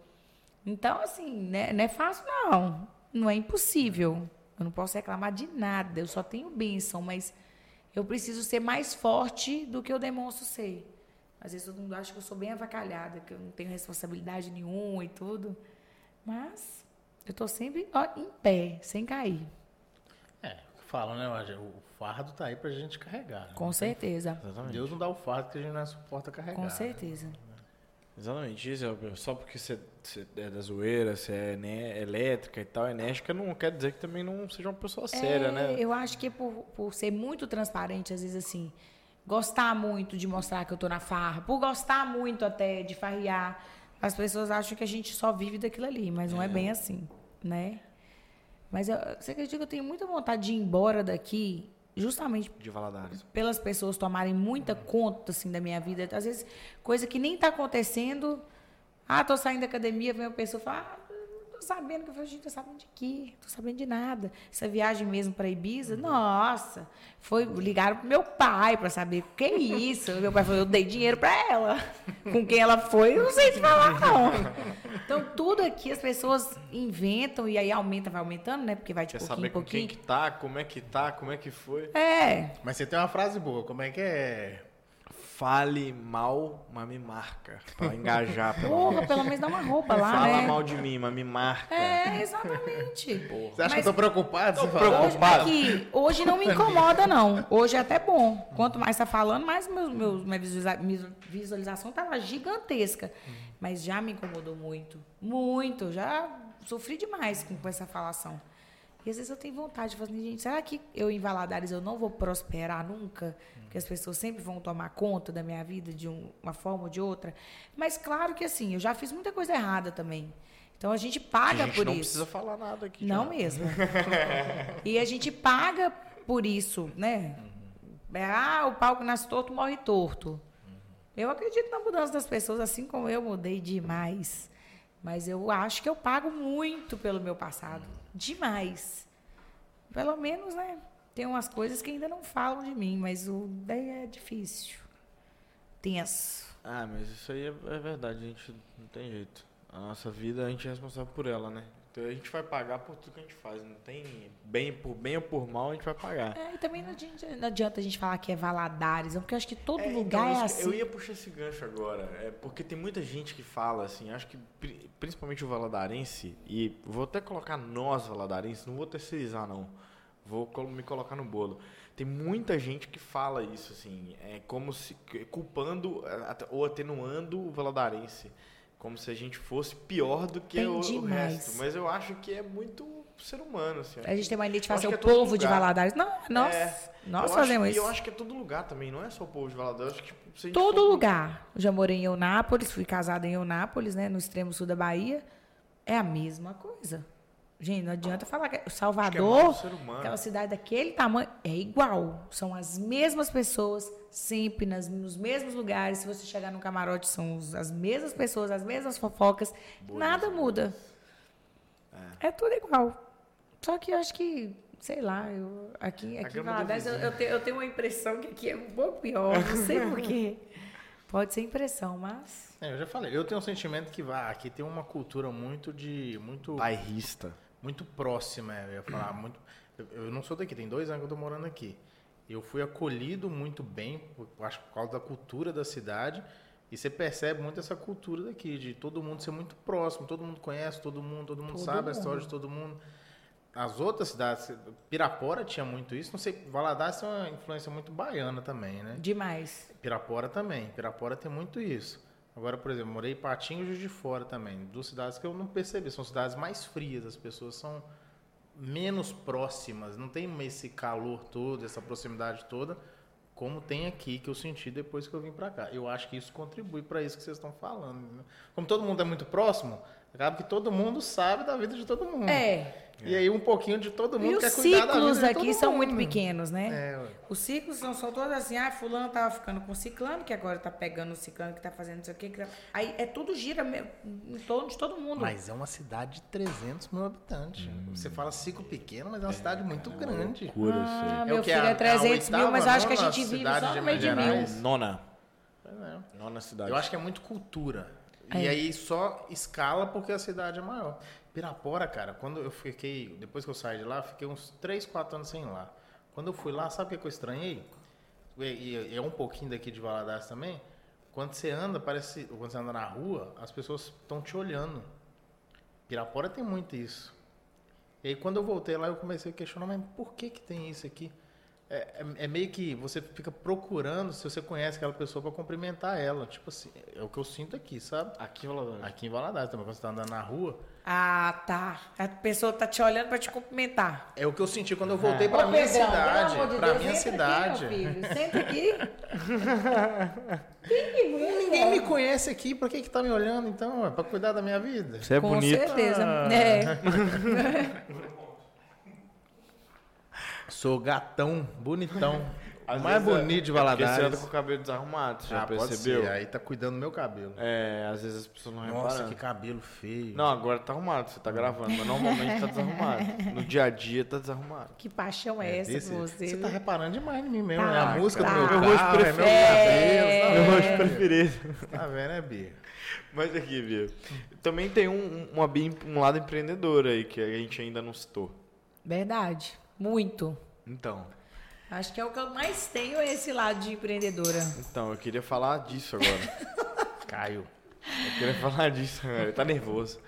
Então, assim, né, não é fácil, não. Não é impossível. Eu não posso reclamar de nada. Eu só tenho bênção, mas eu preciso ser mais forte do que eu demonstro ser. Às vezes todo mundo acha que eu sou bem avacalhada, que eu não tenho responsabilidade nenhuma e tudo. Mas eu tô sempre ó, em pé, sem cair. É, fala, né? O fardo tá aí pra gente carregar. né? Com certeza. Exatamente. Deus não dá o fardo que a gente não suporta carregar. Com né? certeza. Exatamente isso. é, Só porque você, você é da zoeira, você é né, elétrica e tal, enérgica, não quer dizer que também não seja uma pessoa séria, É, né? Eu acho que por, por ser muito transparente, às vezes assim, gostar muito de mostrar que eu tô na farra, por gostar muito até de farrear, as pessoas acham que a gente só vive daquilo ali, mas não é, bem assim, né? Mas eu, você acredita que eu tenho muita vontade de ir embora daqui, justamente De Valadares. pelas pessoas tomarem muita conta assim da minha vida, às vezes coisa que nem tá acontecendo. Ah, tô saindo da academia, vem uma pessoa e fala: "Ah, sabendo que eu falo, gente, tô sabendo de quê? Tô sabendo de nada. Essa viagem mesmo para Ibiza, nossa, foi ligaram pro meu pai para saber o que é isso. Meu pai falou: "Eu dei dinheiro para ela". Com quem ela foi, eu não sei te falar não. Então tudo aqui as pessoas inventam e aí aumenta, vai aumentando, né? Porque vai de Quer pouquinho saber em com quem pouquinho. que tá, como é que tá, como é que foi. É, Mas você tem uma frase boa, como é que é? Fale mal, mas me marca. Pra engajar. pelo porra, menos. pelo menos dá uma roupa lá, Fala né? mal de mim, mas me marca. É, exatamente. Você acha Mas- que eu tô preocupado? Você Tô fala, Hoje, aqui, hoje não me incomoda, não. Hoje é até bom. Quanto mais tá falando, mais meus, meus, minha visualiza- minha visualização tava gigantesca. Mas já me incomodou muito. Muito. Já sofri demais com, com essa falação. E às vezes eu tenho vontade de falar assim, gente, será que eu em Valadares eu não vou prosperar nunca? Porque as pessoas sempre vão tomar conta da minha vida de um- uma forma ou de outra. Mas claro que assim, eu já fiz muita coisa errada também. Então a gente a paga gente por não isso. precisa falar nada aqui. Não já. mesmo. e a gente paga por isso, né? É, ah, o palco nasce torto, morre torto. Eu acredito na mudança das pessoas, assim como eu mudei demais. Mas eu acho que eu pago muito pelo meu passado. Demais. Pelo menos, né? Tem umas coisas que ainda não falam de mim, mas o daí é difícil. Tenso. Ah, mas isso aí é, é verdade, a gente não tem jeito. A nossa vida, a gente é responsável por ela, né? Então a gente vai pagar por tudo que a gente faz. Não tem bem por bem ou por mal, a gente vai pagar. É, e também não adianta, não adianta a gente falar que é Valadares, porque eu acho que todo É, lugar então, é assim. Eu ia puxar esse gancho agora, é, porque tem muita gente que fala assim, acho que pri- principalmente o valadarense, e vou até colocar nós valadarenses, não vou terceirizar não, vou me colocar no bolo. Tem muita gente que fala isso, assim, é como se culpando ou atenuando o valadarense, como se a gente fosse pior do que o, o resto. Mas eu acho que é muito ser humano, assim. A gente tem uma ideia de fazer o é povo de lugar. Valadares. Não, nós, É, nós fazemos isso. E eu acho que é todo lugar também, não é só o povo de Valadares. Que, tipo, Todo for- lugar. Já morei em Eunápolis, fui casada em Eunápolis, né, no extremo sul da Bahia. É a mesma coisa. Gente, não adianta falar que Acho que é Salvador, muito ser humano. aquela cidade daquele tamanho, é igual. São as mesmas pessoas, sempre nas, nos mesmos lugares. Se você chegar no camarote, são os- as mesmas pessoas, as mesmas fofocas. Nada muda. É. tudo igual. Só que eu acho que, sei lá, eu, aqui, aqui em Valadares, eu, eu, te- eu tenho uma impressão que aqui é um pouco pior. Não sei porquê. Pode ser impressão, mas. É, eu já falei, eu tenho um sentimento que vai, aqui tem uma cultura muito de. muito, Bairrista. Muito próxima, eu ia falar. Muito, eu, não sou daqui, tem dois anos que eu tô morando aqui. Eu fui acolhido muito bem, acho por causa da cultura da cidade. E você percebe muito essa cultura daqui, de todo mundo ser muito próximo, todo mundo conhece todo mundo, todo mundo Todo sabe a mundo. história de todo mundo. As outras cidades, Pirapora tinha muito isso, não sei, Valadares tem uma influência muito baiana também, né? Demais. Pirapora também. Pirapora tem muito isso. Agora, por exemplo, morei em Patinho e Juiz de Fora também. Duas cidades que eu não percebi. São cidades mais frias. As pessoas são menos próximas. Não tem esse calor todo, essa proximidade toda, como tem aqui, que eu senti depois que eu vim pra cá. Eu acho que isso contribui para isso que vocês estão falando. entendeu? Como todo mundo é muito próximo, acaba que todo mundo sabe da vida de todo mundo. É. E aí um pouquinho de todo mundo E quer os cuidar da vida ciclos de aqui são mundo. muito pequenos, né? É. Os ciclos são só todos assim, ah, fulano tava ficando com ciclano, que agora tá pegando o ciclano que tá fazendo não sei o quê. que tá- Aí é tudo gira em torno de todo mundo. Mas é uma cidade de 300 mil habitantes. Hum. Você fala ciclo pequeno, mas é uma cidade muito grande. ah, É meu o que, filho, é 300 a mil, mas eu acho que a gente vive só no meio de mil. Nona. É. Nona cidade. Eu acho que é muito cultura. É. E aí só escala porque a cidade é maior. Pirapora, cara, quando eu fiquei. Depois que eu saí de lá, fiquei uns 3, 4 anos sem ir lá. Quando eu fui lá, sabe o que eu estranhei? E é um pouquinho daqui de Valadares também. Quando você anda, parece. Quando você anda na rua, as pessoas estão te olhando. Pirapora tem muito isso. E aí quando eu voltei lá, eu comecei a questionar, mas por que que tem isso aqui? É, é- é meio que você fica procurando se você conhece aquela pessoa para cumprimentar ela. Tipo assim, é o que eu sinto aqui, sabe? Aqui em Valadares. Aqui em Valadares também, quando você tá andando na rua. Ah, tá. A pessoa tá te olhando pra te cumprimentar. É o que eu senti quando eu voltei pra Ô, minha Pedrão, cidade. pelo amor de pra Deus, minha cidade. Aqui, meu filho. Senta aqui. Ninguém me conhece aqui, por que que tá me olhando então? É pra cuidar da minha vida? Você é Com bonito. certeza. Ah. É. Sou gatão, bonitão. Às o mais é- bonito de é porque Valadares. você anda com o cabelo desarrumado, você já Ah, pode percebeu? ser, Aí tá cuidando do meu cabelo. É, às vezes as pessoas não Nossa, reparam. que cabelo feio. Não, agora tá arrumado, você tá gravando, mas normalmente tá desarrumado. No dia a dia tá desarrumado. Que paixão é, essa Desse- você? Você tá reparando demais em mim mesmo. Tá, é a música tá. do meu Meu rosto carro, é meu preferido. cabelo. É. Tá Meu rosto preferido. Tá vendo, é Bia? Mas aqui, viu? Também tem um, uma, um lado empreendedor aí que a gente ainda não citou. Verdade. Muito. Então, Acho que é o que eu mais tenho é esse lado de empreendedora. então eu queria falar disso agora. Caiu. Eu queria falar disso agora. Ele tá nervoso.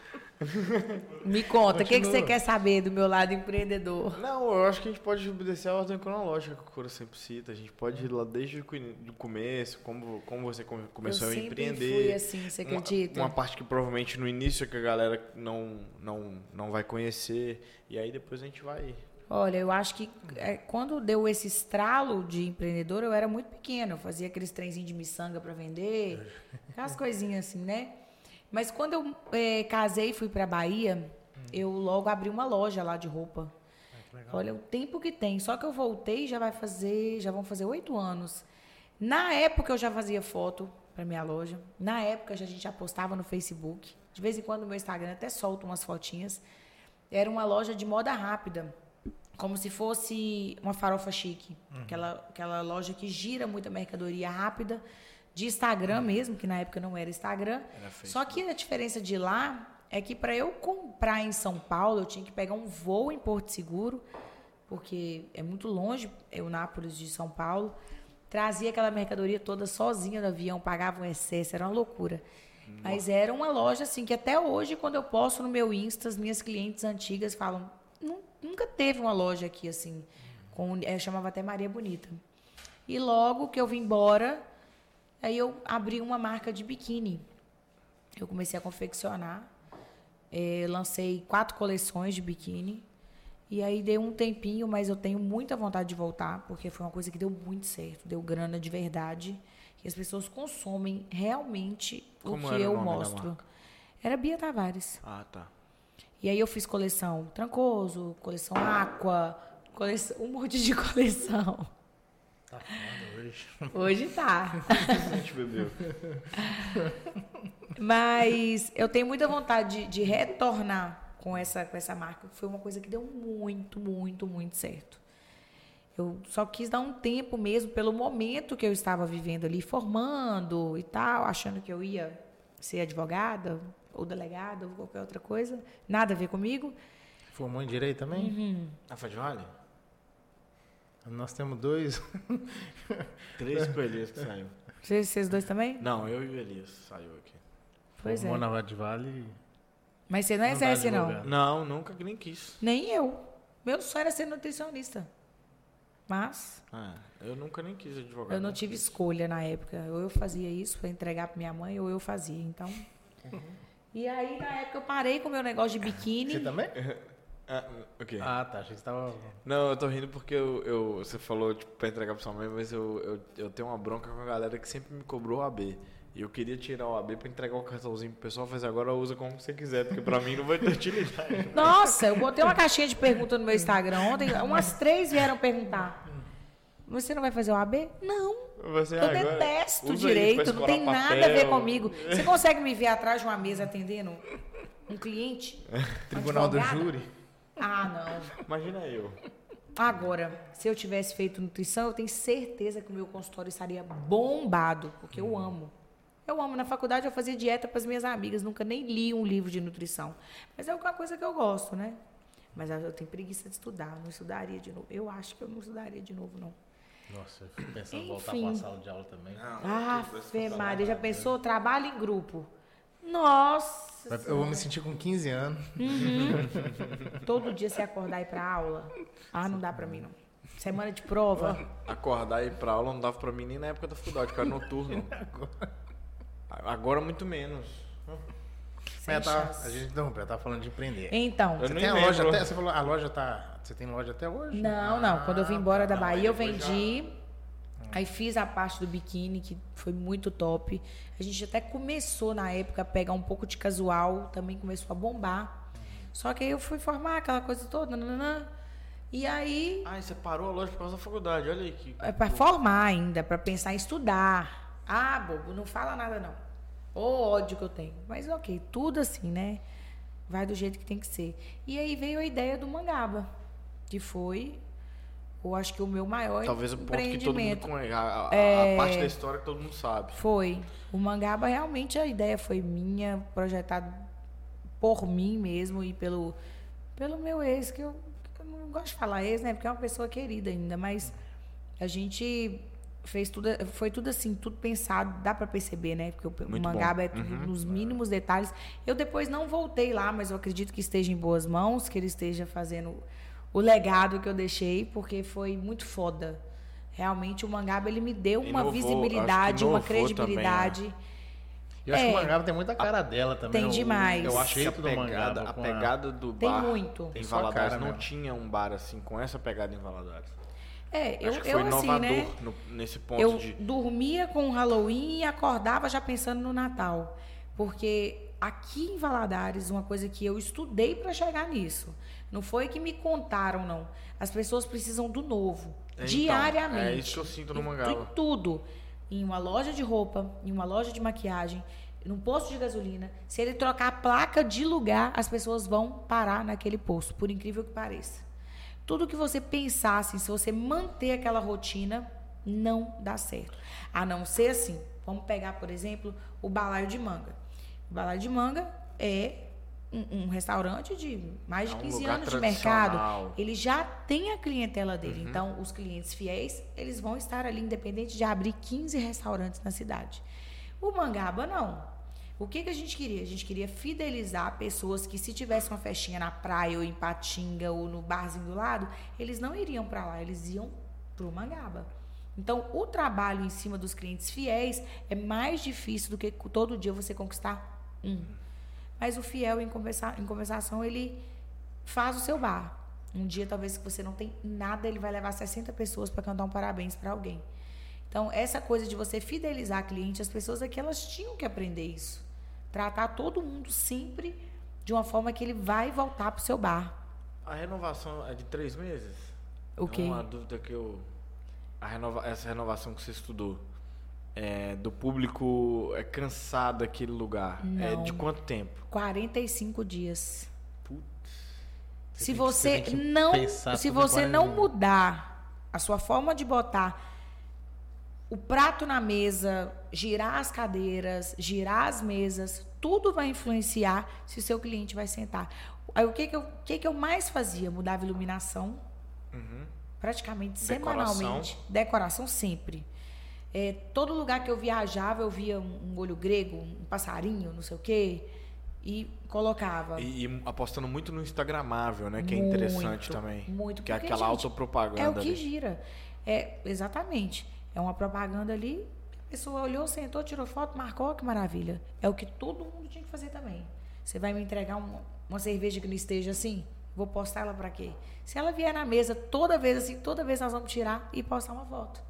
Me conta, o que, que Continua. você quer saber do meu lado empreendedor? Não, eu acho que a gente pode obedecer a ordem cronológica que o Coro sempre cita. A gente pode ir lá desde o começo, como, como você come- começou eu a empreender. fui assim, você Uma- acredita? Uma, parte que provavelmente no início é que a galera não, não, não vai conhecer. E aí depois a gente vai. Olha, eu acho que é, quando deu esse estralo de empreendedor, eu era muito pequena. Eu fazia aqueles trenzinhos de miçanga para vender, aquelas coisinhas assim, né? Mas quando eu eh, casei e fui para Bahia, eu logo abri uma loja lá de roupa. Olha o tempo que tem. Só que eu voltei já vai fazer, já vão fazer oito anos. Na época eu já fazia foto para minha loja. Na época já a gente já postava no Facebook. De vez em quando no meu Instagram até solto umas fotinhas. Era uma loja de moda rápida. Como se fosse uma farofa chique. Aquela, aquela loja que gira muita mercadoria rápida. De Instagram mesmo, que na época não era Instagram. Só que a diferença de lá é que para eu comprar em São Paulo, eu tinha que pegar um voo em Porto Seguro, porque é muito longe, o Nápoles de São Paulo. Trazia aquela mercadoria toda sozinha no avião, pagava um excesso, era uma loucura. Mas era uma loja assim que até hoje, quando eu posto no meu Insta, as minhas clientes antigas falam: "Nu- nunca teve uma loja aqui assim. Com, eu chamava até Maria Bonita. E logo que eu vim embora, aí eu abri uma marca de biquíni. Eu comecei a confeccionar. eh, lancei quatro coleções de biquíni. E aí deu um tempinho, mas eu tenho muita vontade de voltar, porque foi uma coisa que deu muito certo, deu grana de verdade. E as pessoas consomem realmente Como o que eu mostro. Era Bia Tavares. Ah, tá. E aí eu fiz coleção Trancoso, coleção Aqua, coleção, um monte de coleção. Tá foda hoje. Hoje tá. A gente bebeu. Mas eu tenho muita vontade de, de retornar com essa, com essa marca. Foi uma coisa que deu muito, muito, muito certo. Eu só quis dar um tempo mesmo pelo momento que eu estava vivendo ali, formando e tal, achando que eu ia ser advogada ou delegada ou qualquer outra coisa. Nada a ver comigo. Formou em direito também? Uhum. Ah, foi de vale? Nós temos dois. Três com o Elias que saiu. Vocês, vocês dois também? Não, eu e o Elias saiu aqui. Pois Formou é. na Vade Vale. Mas você não Não tá exerce, não. Não, nunca nem quis. Nem eu. Meu sonho era ser nutricionista. Mas Ah, eu nunca nem quis advogar. eu não tive escolha na época. Ou eu fazia isso para entregar para minha mãe, ou eu fazia. Então. E aí, na época, eu parei com o meu negócio de biquíni. Você também? Ah, o quê? Ah, tá. Achei que você tava. Não, eu tô rindo porque eu, eu- você falou tipo, pra entregar pra sua mãe, mas eu, eu, eu tenho uma bronca com a galera que sempre me cobrou o AB. E eu queria tirar o AB pra entregar o cartãozinho pro pessoal, mas agora usa como você quiser, porque pra mim não vai ter utilidade. Nossa, eu botei uma caixinha de pergunta no meu Instagram ontem. Umas três vieram perguntar. Você não vai fazer o AB? Não. Você Eu detesto direito, não tem nada a papel. ver comigo. Você consegue me ver atrás de uma mesa atendendo um cliente? Tribunal do? Júri. Ah, não. Imagina eu. Agora, se eu tivesse feito nutrição, eu tenho certeza que o meu consultório estaria bombado, porque eu amo. Eu amo. Na faculdade eu fazia dieta para as minhas amigas, nunca nem li um livro de nutrição. Mas é uma coisa que eu gosto, né? Mas eu tenho preguiça de estudar, não estudaria de novo. Eu acho que eu não estudaria de novo, não. Nossa, eu fico pensando em voltar Enfim. pra sala de aula também. Ah, Fê Maria, já pensou? Trabalho em grupo. Nossa! Eu vou me sentir com 15 anos. Todo dia você acordar e ir pra aula? Ah, não dá pra mim, não. Semana de prova? Acordar e ir pra aula não dava pra mim nem na época da faculdade, que era noturno. Agora muito menos. Sem Mas tá, chance. a gente eu tava falando de empreender. Então, Eu Você tem a lembro. loja até. Você falou, a loja tá. Você tem loja até hoje? Não, não. Quando eu vim embora da Não, Bahia, eu aí depois vendi. Aí fiz a parte do biquíni, que foi muito top. A gente até começou na época a pegar um pouco de casual, também começou a bombar. Só que aí eu fui formar aquela coisa toda, nananã. E aí, Ah, e você parou a loja por causa da faculdade, olha aí que. é para formar ainda, para pensar em estudar. Ah, bobo, não fala nada não. Ô ódio que eu tenho. Mas ok, tudo assim, né? Vai do jeito que tem que ser. E aí veio a ideia do Mangaba, que foi, eu acho que o meu maior Talvez o ponto que todo mundo conhece. A, a- a É. parte da história que todo mundo sabe. Foi. O Mangaba realmente a ideia foi minha, projetado por mim mesmo e pelo, pelo meu ex, que eu, que eu não gosto de falar ex, né? Porque é uma pessoa querida ainda, mas a gente fez tudo, foi tudo assim, tudo pensado, dá para perceber, né? Porque o, Muito Mangaba bom. é tudo nos mínimos detalhes. Eu depois não voltei lá, mas eu acredito que esteja em boas mãos, que ele esteja fazendo o legado que eu deixei, porque foi muito foda. Realmente o Mangaba ele me deu uma Inovou, visibilidade, uma inovou também, credibilidade. Eu acho que o É. Mangaba tem muita cara dela também. Tem demais. Eu acho que a pegada, a pegada do Tem bar muito. em Tem Valadares cara não mesmo. tinha um bar assim com essa pegada em Valadares. É, eu, acho que eu foi assim, inovador né? no- nesse ponto Eu de. dormia com o Halloween e acordava já pensando no Natal. Porque aqui em Valadares, uma coisa que eu estudei para chegar nisso. Não foi que me contaram, não. As pessoas precisam do novo. Então, diariamente. é isso que eu sinto no Mangaba. Em tudo. Em uma loja de roupa, em uma loja de maquiagem, num posto de gasolina. Se ele trocar a placa de lugar, as pessoas vão parar naquele posto, por incrível que pareça. Tudo que você pensasse, se você manter aquela rotina, não dá certo. A não ser assim. Vamos pegar, por exemplo, o balaio de manga. O balaio de manga é um, um restaurante de mais de É um 15 anos de mercado, ele já tem a clientela dele. Então, os clientes fiéis, eles vão estar ali, independente de abrir 15 restaurantes na cidade. O Mangaba, não. O que, que a gente queria? A gente queria fidelizar pessoas que, se tivesse uma festinha na praia, ou em Patinga, ou no barzinho do lado, eles não iriam para lá, eles iam pro Mangaba. Então, o trabalho em cima dos clientes fiéis é mais difícil do que todo dia você conquistar um. Mas o fiel, em, conversa, em conversação, ele faz o seu bar. Um dia, talvez, que você não tem nada, ele vai levar 60 pessoas para cantar um parabéns para alguém. Então, essa coisa de você fidelizar cliente, as pessoas aqui, elas tinham que aprender isso. Tratar todo mundo sempre de uma forma que ele vai voltar pro seu bar. A renovação é de três meses? O quê? É uma dúvida que eu. Renova... Essa renovação que você estudou. É, do público é cansado daquele lugar. É Não. de quanto tempo? 45 dias. Putz. Se você, que não, se você não 40 mudar a sua forma de botar o prato na mesa, girar as cadeiras, girar as mesas, tudo vai influenciar se o seu cliente vai sentar. Aí o que que eu, que que eu mais fazia? Mudava iluminação, praticamente Uhum. Decoração. semanalmente. Decoração sempre. É, todo lugar que eu viajava, eu via um, um olho grego, um passarinho, não sei o quê, e colocava. E, e apostando muito no Instagramável, né? Que é Muito, interessante também. muito, Que é aquela gente, autopropaganda. É o que ali. gira. É, exatamente. É uma propaganda ali. A pessoa olhou, sentou, tirou foto, marcou, que maravilha. É o que todo mundo tinha que fazer também. Você vai me entregar um- uma cerveja que não esteja assim? Vou postar ela pra quê? Se ela vier na mesa toda vez assim, toda vez nós vamos tirar e postar uma foto.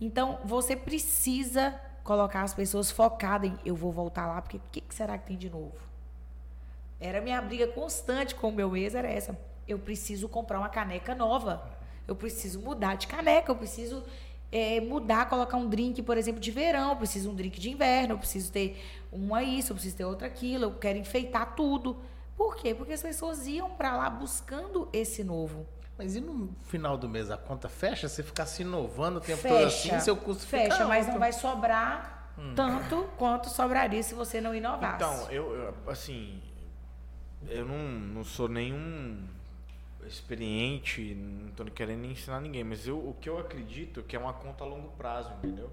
Então, você precisa colocar as pessoas focadas em eu vou voltar lá, porque o que, que será que tem de novo? Era minha briga constante com o meu ex, era essa. Eu preciso comprar uma caneca nova. Eu preciso mudar de caneca, eu preciso eh, mudar, colocar um drink, por exemplo, de verão, eu preciso um drink de inverno, eu preciso ter uma isso, eu preciso ter outra aquilo, eu quero enfeitar tudo. Por quê? Porque as pessoas iam para lá buscando esse novo. Mas e no final do mês a conta fecha? Você ficar se inovando o tempo Fecha, todo assim, seu custo fecha, fica mas alto. não vai sobrar tanto quanto sobraria se você não inovasse. Então, eu, eu, assim, eu não, não sou nenhum experiente, não tô querendo ensinar ninguém, mas eu, o que eu acredito é que é uma conta a longo prazo, entendeu?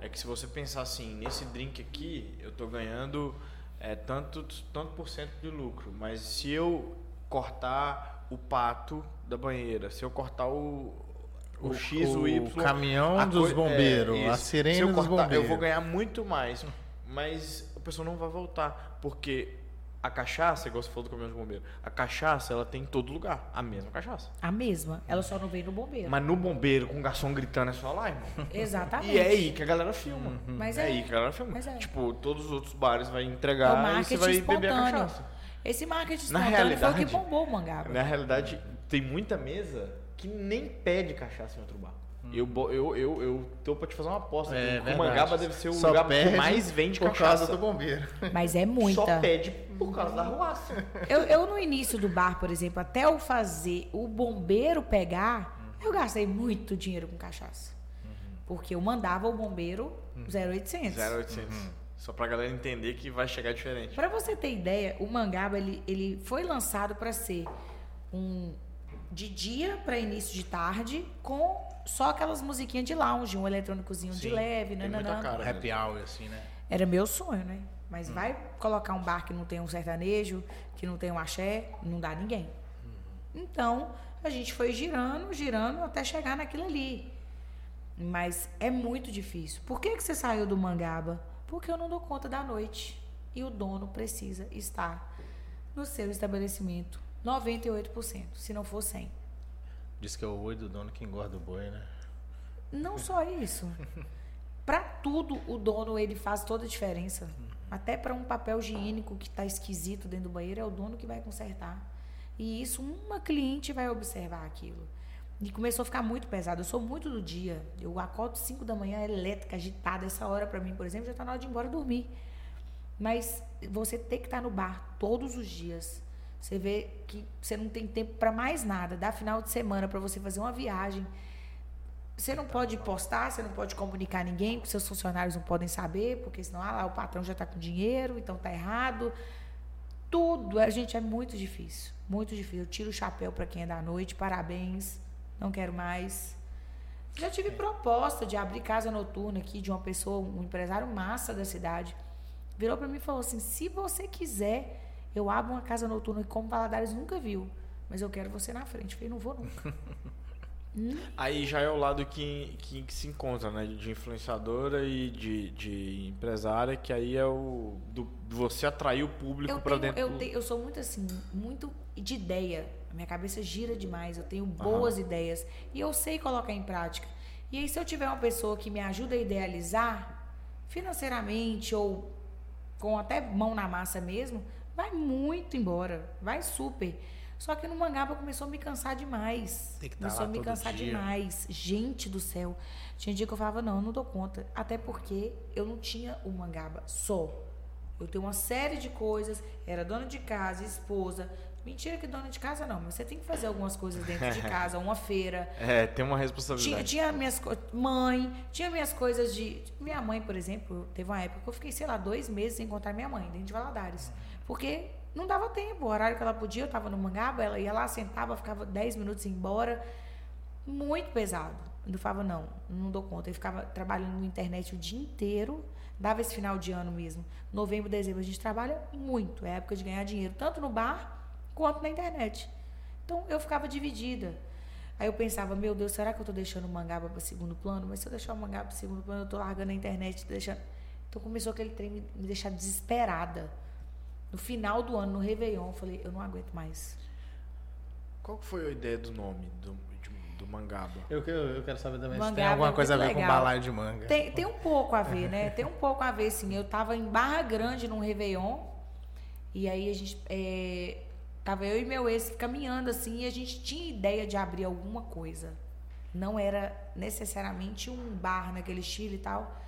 É que se você pensar assim, nesse drink aqui, eu tô ganhando é, tanto, tanto por cento de lucro, mas se eu cortar o pato da banheira, se eu cortar o, o, O- X, o, o Y... caminhão a dos coi- bombeiros, a isso. sirene eu dos cortar, Eu bombeiros. vou ganhar muito mais, mas a pessoa não vai voltar, porque a cachaça, igual você falou do caminhão de bombeiro, a cachaça, ela tem em todo lugar, a mesma cachaça. A mesma, ela só não veio no bombeiro. Mas no bombeiro, com o garçom gritando, é só lá, irmão. Exatamente. E é aí que a galera filma. Mas é, é. aí que a galera filma. Mas é. Tipo, todos os outros bares vai É entregar e você vai beber a espontâneo. cachaça. Esse marketing Na espontâneo foi o que realidade- bombou o mangaba. Na realidade, tem muita mesa que nem pede cachaça em outro bar. Eu, bo- eu, eu, eu tô pra te fazer uma aposta. É que o. Mangaba deve ser o Só lugar que mais vende por cachaça. causa do bombeiro. Mas é muita. Só pede por causa da ruaça. Eu, eu, no início do bar, por exemplo, até eu fazer o bombeiro pegar, eu gastei muito dinheiro com cachaça. Porque eu mandava o bombeiro 0800. 0800. Só pra galera entender que vai chegar diferente. Para você ter ideia, o Mangaba ele, ele foi lançado para ser um de dia para início de tarde, com só aquelas musiquinhas de lounge, um eletrônicozinho de Sim, leve, tem muita nananã. cara. Happy hour, assim, né? Era meu sonho, né? Mas vai colocar um bar que não tem um sertanejo, que não tem um axé, não dá ninguém. Então, a gente foi girando, girando até chegar naquilo ali. Mas é muito difícil. Por que, que você saiu do Mangaba? Porque eu não dou conta da noite. E o dono precisa estar no seu estabelecimento 98%, se não for 100%. Diz que é o oi do dono que engorda o boi, né? Não só isso. Para tudo, o dono ele faz toda a diferença. Até para um papel higiênico que está esquisito dentro do banheiro, é o dono que vai consertar. E isso, uma cliente vai observar aquilo. E começou a ficar muito pesado. Eu sou muito do dia. Eu acordo 5 da manhã, elétrica, agitada. Essa hora, para mim, por exemplo, já está na hora de ir embora dormir. Mas você tem que estar no bar todos os dias. Você vê que você não tem tempo para mais nada. Dá final de semana para você fazer uma viagem. Você não pode postar, você não pode comunicar ninguém, porque seus funcionários não podem saber, porque senão ah, lá o patrão já está com dinheiro, então tá errado. Tudo, a gente é muito difícil, muito difícil. Eu tiro o chapéu para quem é da noite, parabéns, não quero mais. Já tive proposta de abrir casa noturna aqui de uma pessoa, um empresário massa da cidade. Virou para mim e falou assim: se você quiser, eu abro uma casa noturna que como Valadares nunca viu, mas eu quero você na frente. Eu falei, não vou nunca. Aí já é o lado que, que, que se encontra, né? De influenciadora e de, de empresária, que aí é o. Do, você atrair o público tenho, dentro. eu, tenho- eu sou muito assim, muito de ideia. A minha cabeça gira demais, eu tenho boas ideias e eu sei colocar em prática. E aí, se eu tiver uma pessoa que me ajuda a idealizar, financeiramente ou com até mão na massa mesmo, vai muito embora, vai super. Só que no Mangaba começou a me cansar demais. Tem que tá começou a me cansar dia. demais. Gente do céu. Tinha dia que eu falava, não, eu não dou conta. Até porque eu não tinha o Mangaba só. Eu tenho uma série de coisas, era dona de casa, esposa. Mentira que dona de casa não, mas você tem que fazer algumas coisas dentro de casa, uma feira. É, tem uma Tinha, responsabilidade. tinha minhas co- mãe, tinha minhas coisas de. Minha mãe, por exemplo, teve uma época que eu fiquei, sei lá, dois meses sem encontrar minha mãe, dentro de Valadares. Porque não dava tempo. O horário que ela podia, eu tava no Mangaba, ela ia lá, sentava, ficava 10 minutos embora. Muito pesado. Eu falava, não, não dou conta. Eu ficava trabalhando na internet o dia inteiro. Dava esse final de ano mesmo. Novembro, dezembro, a gente trabalha muito. É época de ganhar dinheiro, tanto no bar quanto na internet. Então eu ficava dividida. Aí eu pensava, meu Deus, será que eu tô deixando o mangaba para segundo plano? Mas se eu deixar o mangaba para segundo plano, eu tô largando a internet, deixando. Então começou aquele trem me deixar desesperada. No final do ano, no Réveillon, eu falei, eu não aguento mais. Qual foi a ideia do nome do, de- do Mangaba? Eu, que- eu quero saber também se Mangaba tem alguma é coisa a ver muito com legal. balaio de manga. Tem, tem um pouco a ver, né? Tem um pouco a ver, sim. Eu tava em Barra Grande num Réveillon. E aí a gente. é, tava eu e meu ex caminhando assim e a gente tinha ideia de abrir alguma coisa. Não era necessariamente um bar naquele estilo e tal.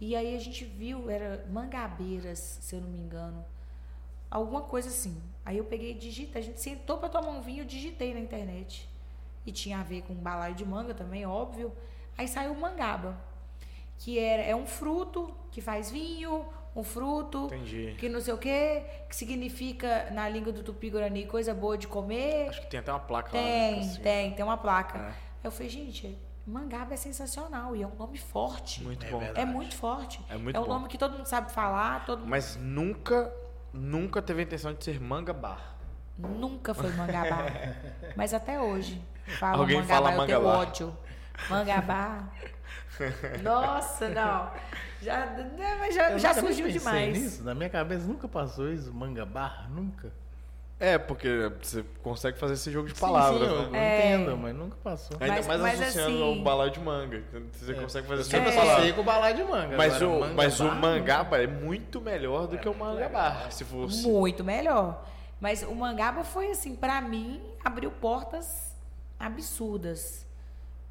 E aí a gente viu, era Mangabeiras, se eu não me engano. Alguma coisa assim. Aí eu peguei e digitei. A gente sentou pra tomar um vinho, eu digitei na internet. E tinha a ver com balaio de manga também, óbvio. Aí saiu o mangaba, que é, é um fruto que faz vinho, um fruto Entendi. que não sei o quê, que significa na língua do tupi-guarani coisa boa de comer. Acho que tem até uma placa lá. Tem, assim. tem, tem uma placa. É. Aí eu falei, gente, mangaba é sensacional e é um nome forte. Muito É bom. verdade. É muito forte. É muito é um bom. nome que todo mundo sabe falar, todo mundo Mas nunca, nunca teve a intenção de ser Manga Bar. Nunca foi mangabá. Mas até hoje. Fala Alguém mangabá, fala eu tenho mangabá. ódio. Mangabá. Nossa, não. Já, né, mas já, Eu já surgiu demais. Nisso. Na minha cabeça nunca passou isso, manga bar, nunca. É, porque você consegue fazer esse jogo de Sim, palavras, sim, eu né? É. entendo, mas nunca passou. Ainda Mas- mais mas associando assim- ao balaio de manga. Você É. consegue fazer esse sempre jogo de palavras. com o balaio de manga. Mas, agora, o, manga mas o bar, mangaba é muito melhor do que o manga bar, se fosse. Muito melhor. Mas o mangaba foi assim, pra mim, abriu portas absurdas.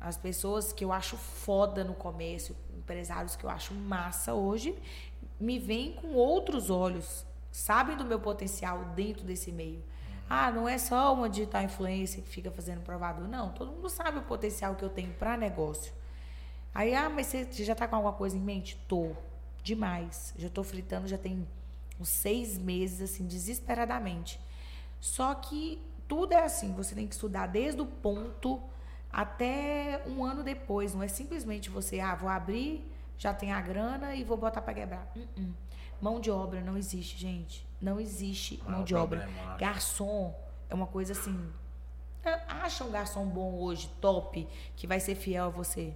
As pessoas que eu acho foda no comércio, empresários que eu acho massa hoje, me veem com outros olhos, sabem do meu potencial dentro desse meio. Ah, não é só uma digital influencer que fica fazendo provador. Não, todo mundo sabe o potencial que eu tenho para negócio. Aí, ah, mas você já tá com alguma coisa em mente? Tô. Demais. Já tô fritando, já tem uns seis meses, assim, desesperadamente. Só que tudo é assim, você tem que estudar desde o ponto até um ano depois. Não é simplesmente você, ah, vou abrir, já tem a grana e vou botar para quebrar. Uh-uh. Mão de obra não existe, gente. Não existe Não é mão de obra. problema, acho. Garçom é uma coisa assim. Acha um garçom bom hoje, top, que vai ser fiel a você?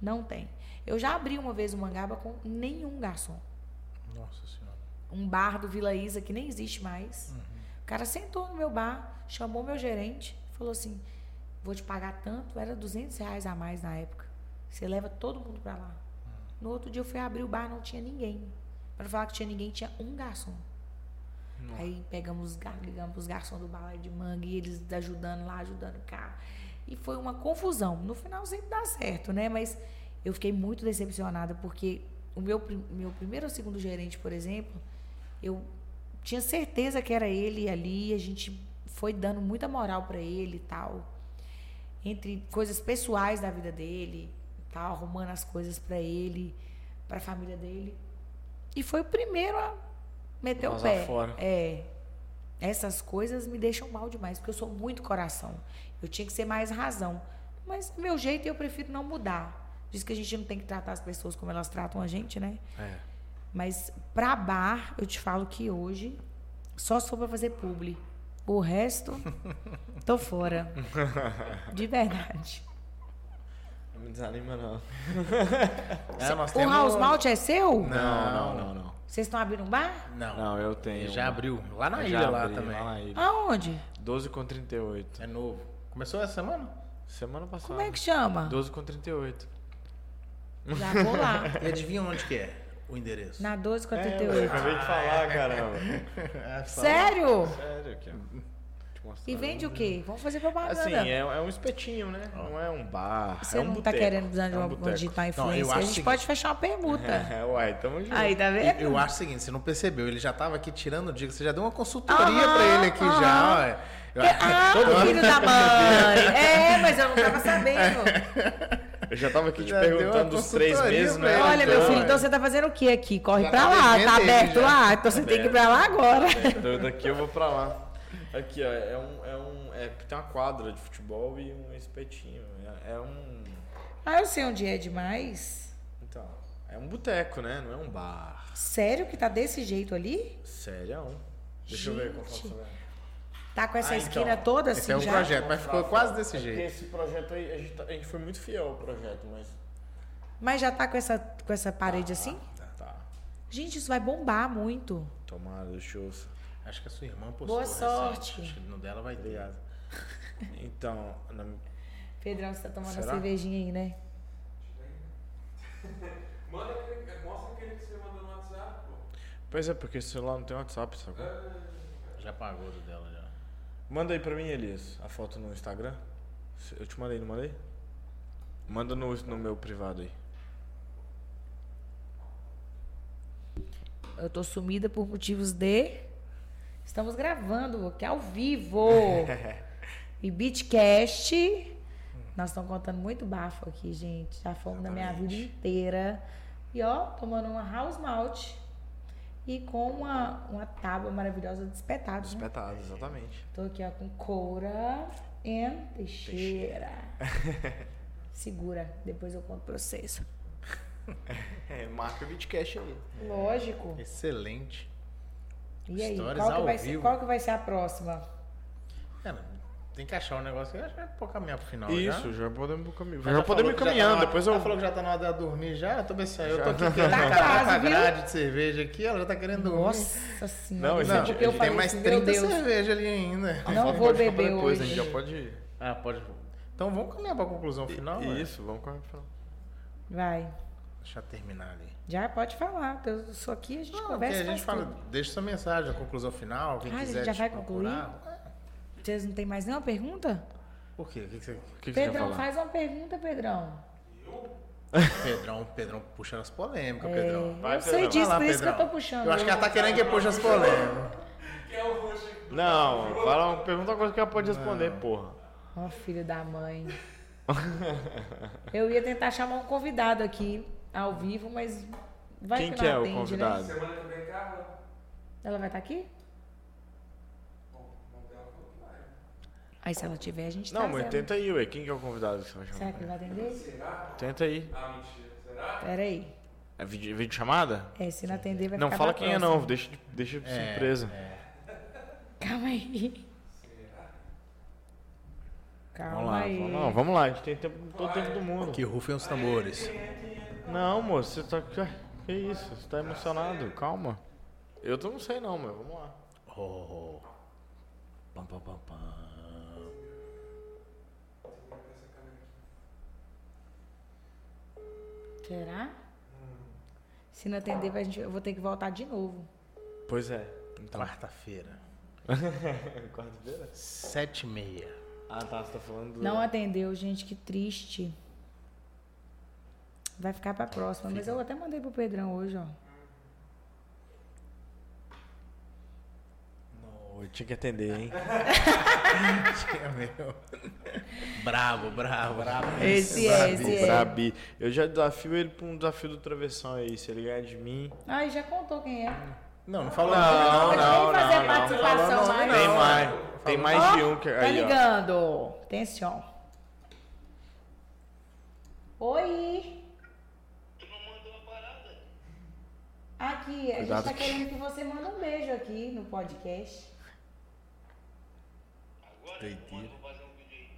Não tem. Eu já abri uma vez o Mangaba com nenhum garçom. Nossa senhora. Um bar do Vila Isa que nem existe mais. O cara sentou no meu bar, chamou meu gerente, falou assim: vou te pagar tanto, era 200 reais a mais na época. Você leva todo mundo pra lá. No outro dia eu fui abrir o bar, não tinha ninguém. Para falar que tinha ninguém, tinha um garçom. Aí pegamos, ligamos os garçons do balai de manga e eles ajudando lá, ajudando cá. E foi uma confusão. No final sempre dá certo, né? Mas eu fiquei muito decepcionada porque o meu, meu primeiro ou segundo gerente, por exemplo, eu tinha certeza que era ele ali, a gente foi dando muita moral para ele e tal. Entre coisas pessoais da vida dele, tal, arrumando as coisas para ele, para a família dele. E foi o primeiro a meter o pé. fora. É. essas coisas me deixam mal demais, porque eu sou muito coração. Eu tinha que ser mais razão. Mas meu jeito eu prefiro não mudar. Diz que a gente não tem que tratar as pessoas como elas tratam a gente, né? É. Mas pra bar, eu te falo que hoje só sou pra fazer publi. O resto, tô fora. De verdade. Não me desanima, não. É, nós O temos- House Malt é seu? Não, não, não, não. Vocês estão abrindo um bar? Não, Não, eu tenho. ele já abriu. Lá na Eu ilha, lá abri, também. Lá na ilha. Aonde? 12 com 38. É novo. Começou essa semana? Semana passada. Como é que chama? 12 com 38. Já vou lá. E adivinha onde que é o endereço? Na É, eu 1248. acabei de falar, caramba. É, Sério? Sério, ó. Te mostrar. E vende o quê? Vamos fazer propaganda. Assim, é, é um espetinho, né? Não é um bar. Você é um não boteco. tá querendo precisando de é um uma, digital eu influencer. acho a gente seguinte- pode fechar uma permuta. É, uai, tamo junto. Aí, tá vendo? Eu acho o seguinte, você não percebeu, ele já tava aqui tirando o dia, você já deu uma consultoria Aham, pra ele aqui aham. já, ué. Eu- Ah, filho da mãe! É, mas eu não tava sabendo. Eu já tava aqui te Já perguntando dos três meses, né? Olha, meu então, filho, é. então você tá fazendo o que aqui? Corre Já pra tá lá, tá aberto já. lá, então você tem que ir pra lá agora. Então daqui eu vou pra lá. Aqui, ó, é um. É um é, tem uma quadra de futebol e um espetinho. É, é um. Ah, eu sei onde é demais. Então, é um boteco, né? Não é um bar. Sério que tá desse jeito ali? Sério? Deixa eu ver qual Gente. foto você vai. Tá com essa Ah, esquina então. toda Esse assim é um já? projeto, mas ficou quase desse É porque jeito. esse projeto aí, a gente, tá- a gente foi muito fiel ao projeto, mas. Mas já tá com essa, com essa parede assim? Tá. Gente, isso vai bombar muito. Tomara, deixa eu. Acho que a sua irmã postou. Boa recente. sorte. Acho que no dela vai ter. Então, na- Pedrão, você tá tomando Será? uma cervejinha aí, né? Manda aquele, mostra aquele que você mandou no WhatsApp, pô. pois é, porque esse celular não tem WhatsApp, sacou? Já pagou do dela já. Manda aí pra mim, Elias, a foto no Instagram. Eu te mandei, não mandei? Manda no, no meu privado aí. Eu tô sumida por motivos de. Estamos gravando aqui ao vivo. e Beatcast. Nós estamos contando muito bafo aqui, gente. Já fomos na minha vida inteira. E ó, tomando uma house malt. E com uma, uma tábua maravilhosa de espetados. Né? Espetado, exatamente. Tô aqui ó, com coura e Teixeira. Segura, depois eu conto pra vocês. É, marca o Bitcash aí. Lógico. Excelente. E aí, Histórias qual que, vai ser, vivo. qual que vai ser a próxima? Cara, tem que achar um negócio que acho que é pra caminhar pro final Isso, já. já podemos ir caminhar. Ela Já podemos ir já tá caminhando, na- depois eu. Ela falou que já tá na hora de dormir já. Eu tô pensando, eu tô aqui Já. querendo Tá com a grade de cerveja aqui, ela já tá querendo dormir. Nossa senhora. Não, isso gente, é porque eu tem falei mais assim, 30 meu Deus. cerveja ali ainda. Não vou beber depois, hoje. A gente já pode ir. Ah, pode. Então vamos caminhar pra conclusão final? Isso, vamos correr pro final. Vai. Deixa eu terminar ali. Já pode falar. Eu sou aqui, a gente Não, conversa. a gente fala, tudo. deixa sua mensagem, a conclusão final, quem Ah, a gente quiser já te vai procurar. Vocês não tem mais nenhuma pergunta? Por quê? O que, que você... O que, Pedrão, falar? faz uma pergunta, Pedrão. Pedrão, Pedrão puxa as polêmicas, É, Pedrão. Vai, eu sei Pedrão. disso, Vai lá, por isso que eu Pedrão. tô puxando. Eu acho que ela tá querendo que puxe as polêmicas. Não, fala, pergunta uma coisa que ela pode responder, porra. Ó, filho da mãe. eu ia tentar chamar um convidado aqui ao vivo, mas vai Quem que que não é o atende, convidado? Né? Semana que vem, Carla. Ela vai estar aqui? Bom, o nome dela falou que vai. Aí se ela tiver, a gente Não, traz mas ela. tenta aí, ué. Quem que é o convidado que você vai Será chamar? que ele vai atender? Será? Tenta aí. Ah, mentira. Será? Pera aí. É vídeo, vídeo chamada? É, se não atender, vai Não, ficar fala quem é próxima. não, deixa, de- deixa de É, surpresa. Calma aí. Calma Vamos lá, aí. vamos, não, vamos lá, a gente tem tempo, todo o tempo do mundo. Que rufem os tambores. Não, moço, você tá. Que isso? Você tá emocionado? Calma. Eu tô não sei não, meu. Vamos lá. Oh. Pam, pam, pam, pam. Será? Se não atender, vai- a gente- eu vou ter que voltar de novo. Pois é. Então. Quarta-feira, Quarta-feira? sete e meia. Ah, tá. Você tá falando do. Não atendeu, gente, que triste. Vai ficar pra próxima. Mas eu até mandei pro Pedrão hoje, ó. Não, eu tinha que atender, hein? Tinha meu. Bravo, bravo, bravo. Esse é, esse é. Brabi. Eu já desafio ele pra um desafio do travessão aí. Se ele ganhar de mim. Ai, já contou quem é. Não, não falou Não, não, Tem que fazer não, não. participação nome, mais. Tem Não, mais, tem mais de um que Tá aí, ó. ligando. Atenção. Oi. Tu não mandou a parada? Aqui, a Cuidado gente tá que- querendo que você mande um beijo aqui no podcast. Agora Doideira. eu vou fazer um vídeo aí.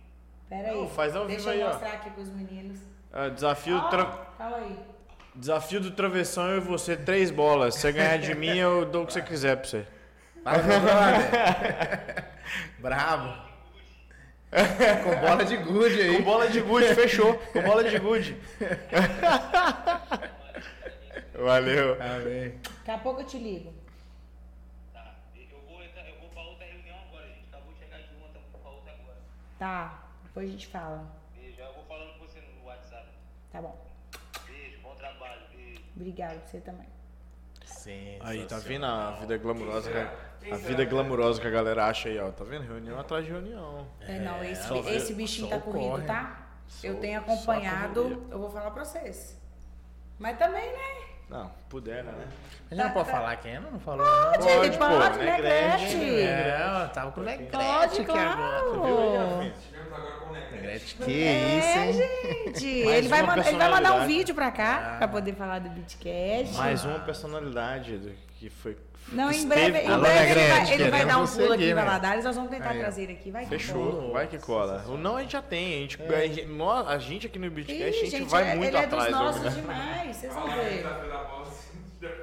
Pera aí. Não, faz ao Deixa vivo eu aí, ó. mostrar aqui pros meninos. Ah, desafio, Ó, tra... Calma aí. desafio do travessão eu e você, três bolas. Se você ganhar de mim, eu dou o que você quiser pra você. Fala, meu brother. Bravo. Com bola de gude aí. Com bola de gude, fechou. Com bola de gude. Valeu. Amém. Daqui a pouco eu te ligo. Tá. Eu vou, entrar, eu vou pra outra reunião agora, gente. Acabou de chegar de uma, então vou pra outra agora. Tá, depois a gente fala. Beijo. Eu vou falando com você no WhatsApp. Tá bom. Beijo, bom trabalho. Beijo. Obrigado pra você também. Aí, tá vendo a vida glamurosa que a, a vida glamurosa que a galera acha aí, ó. Tá vendo? Reunião atrás de reunião. É, não, esse, vê- esse bichinho tá corrido, corre. tá? eu tenho acompanhado, eu vou falar pra vocês. Mas também, né? Não, puder, né? A gente não pode falar quem é? Não falou não. Pode, Pode, pô, pode, Negrete. Negrete. Eu tava com o Negrete Pode, aqui agora. claro. Tivemos agora com o Negrete. Que É, isso, hein? gente. Ele vai, mandar, ele vai mandar um vídeo pra cá, pra poder falar do Bitcast. Mais uma personalidade do que foi. Não, que em breve, em breve ele vai, ele vai dar um pulo aqui em né? Valadares, nós vamos tentar Aí, trazer ele aqui. Vai que Fechou, cola. vai que cola. O não a gente já tem. A gente, a gente, nós- a gente aqui no Beatcast, a Ih, gente, vai é- muito ele é atrás. dos ó. nossos demais, vocês vão ver.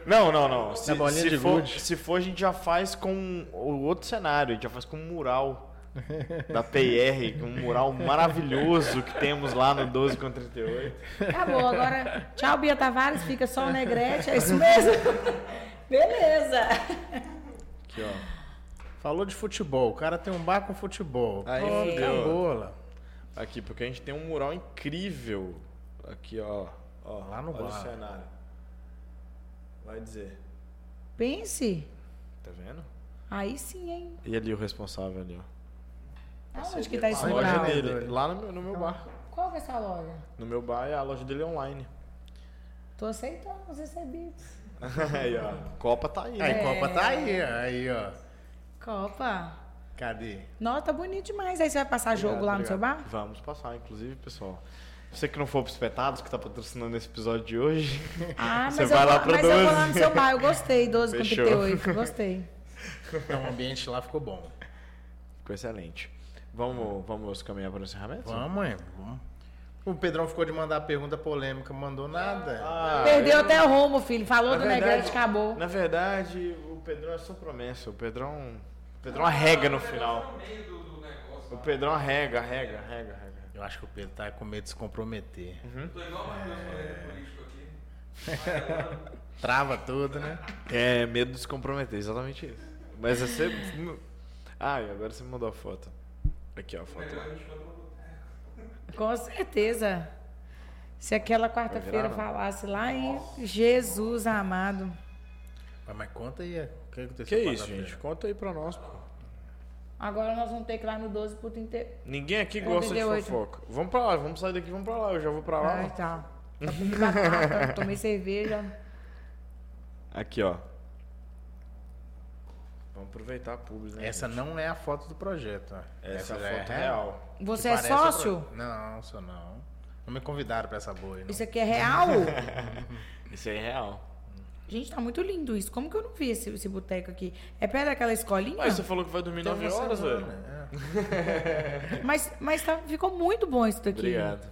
Não, não, não. Se, se for, se for, a gente já faz com o outro cenário. A gente já faz com um mural da PR, um mural maravilhoso que temos lá no 12 com 38. Acabou, agora tchau Bia Tavares, fica só o Negrete, é isso mesmo? Beleza. Aqui, ó. Falou de futebol. O cara tem um bar com futebol. Aí Pô. Acabou lá. Aqui, porque a gente tem um mural incrível. Aqui, ó. ó Lá no olha o bar. cenário. Vai dizer. Pense. Tá vendo? Aí sim, hein? E ali o responsável ali, ó. Aonde que tá esse A loja dele. Lá no meu, no meu bar. Qual que é a sua loja? No meu bar é a loja dele online. Tô aceitando os recebidos. aí, ó. Copa tá aí. Aí, né? Copa tá aí, ó. aí, ó. Copa. Cadê? Nossa, tá bonito demais. Aí você vai passar jogo Obrigado, lá no seu bar? Vamos passar, inclusive, pessoal. Você que não for pro Espetados, que tá patrocinando esse episódio de hoje. Ah, Você mas, vai eu, lá vou- pro mas eu vou 12. lá no seu bar. Eu gostei, 12 com Fechou. 38. Gostei. Não, o ambiente lá ficou bom. Ficou excelente. Vamos, vamos caminhar para o encerramento? Vamos, hein? Vamos. O Pedrão ficou de mandar pergunta polêmica, mandou nada. Ah, Perdeu eu- até o rumo, filho. Falou Na do verdade- Negrete, acabou. Na verdade, o Pedrão é só promessa. O Pedrão. O Pedrão arrega no final. O. Pedrão arrega, arrega, arrega, arrega. Eu acho que o Pedro tá com medo de se comprometer. Tô igual o Matheus falando político aqui. Trava tudo, né? É, medo de se comprometer, exatamente isso. Mas você. Ah, e agora você me mandou a foto. Aqui, ó, a foto. Com certeza. Se aquela quarta-feira falasse lá em Jesus amado. Mas, mas conta aí, o que aconteceu? Que isso, gente? Conta aí pra nós, pô. Agora nós vamos ter que ir lá no 12 por 30. Ninguém aqui É, gosta de 38. fofoca. Vamos pra lá, vamos sair daqui, vamos pra lá. Eu já vou pra lá. Ah, tá. Comi batata, tomei cerveja. Aqui, ó. Vamos aproveitar a publi, né? Essa gente? não é a foto do projeto. ó. Essa já foto é real. Você é parece o pro- sócio? Não, sou não. Não me convidaram pra essa não. Isso aqui é real? Isso aí é real. Gente, tá muito lindo isso. Como que eu não vi esse, esse boteco aqui? É perto daquela escolinha? Mas você falou que vai dormir Tem 9 uma horas, velho. é. Mas, mas tá- ficou muito bom isso daqui. Obrigado.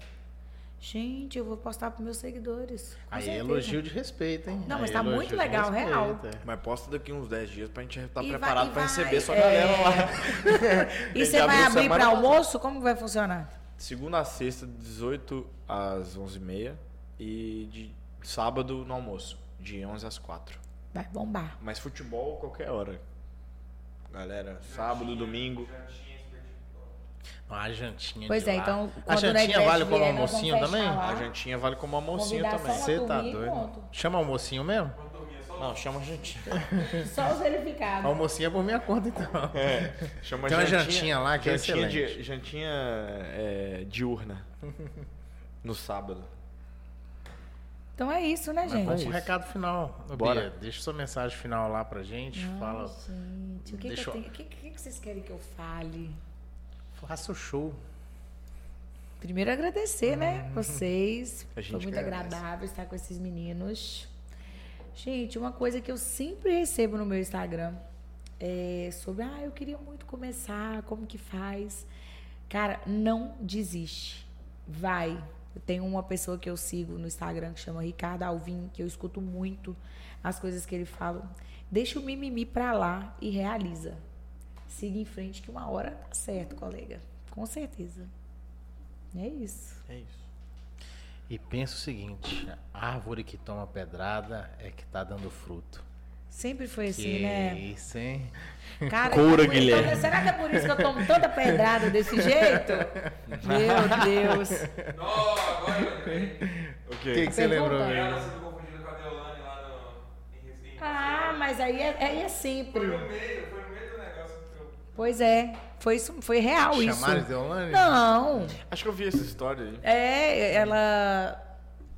Gente, eu vou postar pros meus seguidores. Com Aí é certeza. elogio de respeito, hein? Não, Aí mas tá elogio muito legal, real. é. Mas posta daqui uns 10 dias pra gente estar E vai- preparado e pra vai, receber sua é. galera lá. E você vai abrir para almoço? Como vai funcionar? Segunda a sexta, 18 às 11h30. E de sábado no almoço, de 11 às 4. Vai bombar. Mas futebol qualquer hora. Galera, sábado, domingo. A jantinha Pois de é, lá. então. A jantinha vale como almocinho também? lá. A jantinha vale como almocinho também. Você tá doido? pronto. Chama almocinho mesmo? Não, chama jantinha. Só os verificados. Almocinho é por minha conta, então. É, chama Tem uma jantinha lá que é jantinha de, excelente. jantinha é, diurna. No sábado. Então é isso, né, gente? Vamos pro recado final. Bora. Bia, deixa sua mensagem final lá pra gente. Fala. Gente, o que, que, Deixa eu eu- tenho- o que, que, que vocês querem que eu fale? Faça o show. Primeiro agradecer, né? Vocês. A gente Foi muito agradece. agradável estar com esses meninos. Gente, uma coisa que eu sempre recebo no meu Instagram é sobre, ah, eu queria muito começar, como que faz? Cara, não desiste. Vai. Eu tenho uma pessoa que eu sigo no Instagram que chama Ricardo Alvim, que eu escuto muito as coisas que ele fala. Deixa o mimimi pra lá e realiza. Siga em frente que uma hora tá certo, colega. Com certeza. É isso. É isso. E pensa o seguinte: a árvore que toma pedrada é que tá dando fruto. Sempre foi assim, que né? isso, hein? Cara, Coura, é por- Guilherme. então, será que é por isso que eu tomo tanta pedrada desse jeito? Meu Deus. Não, agora eu lembrei. O O que, que você lembrou, Ela mesmo? sendo confundida com a Deolane lá no, em Recife. Ah, mas aí é, aí é Foi sempre. foi no meio que eu- Pois é. Foi, isso, foi real isso. Chamaram de Deolane? Não. Acho que eu vi essa história aí. É, ela.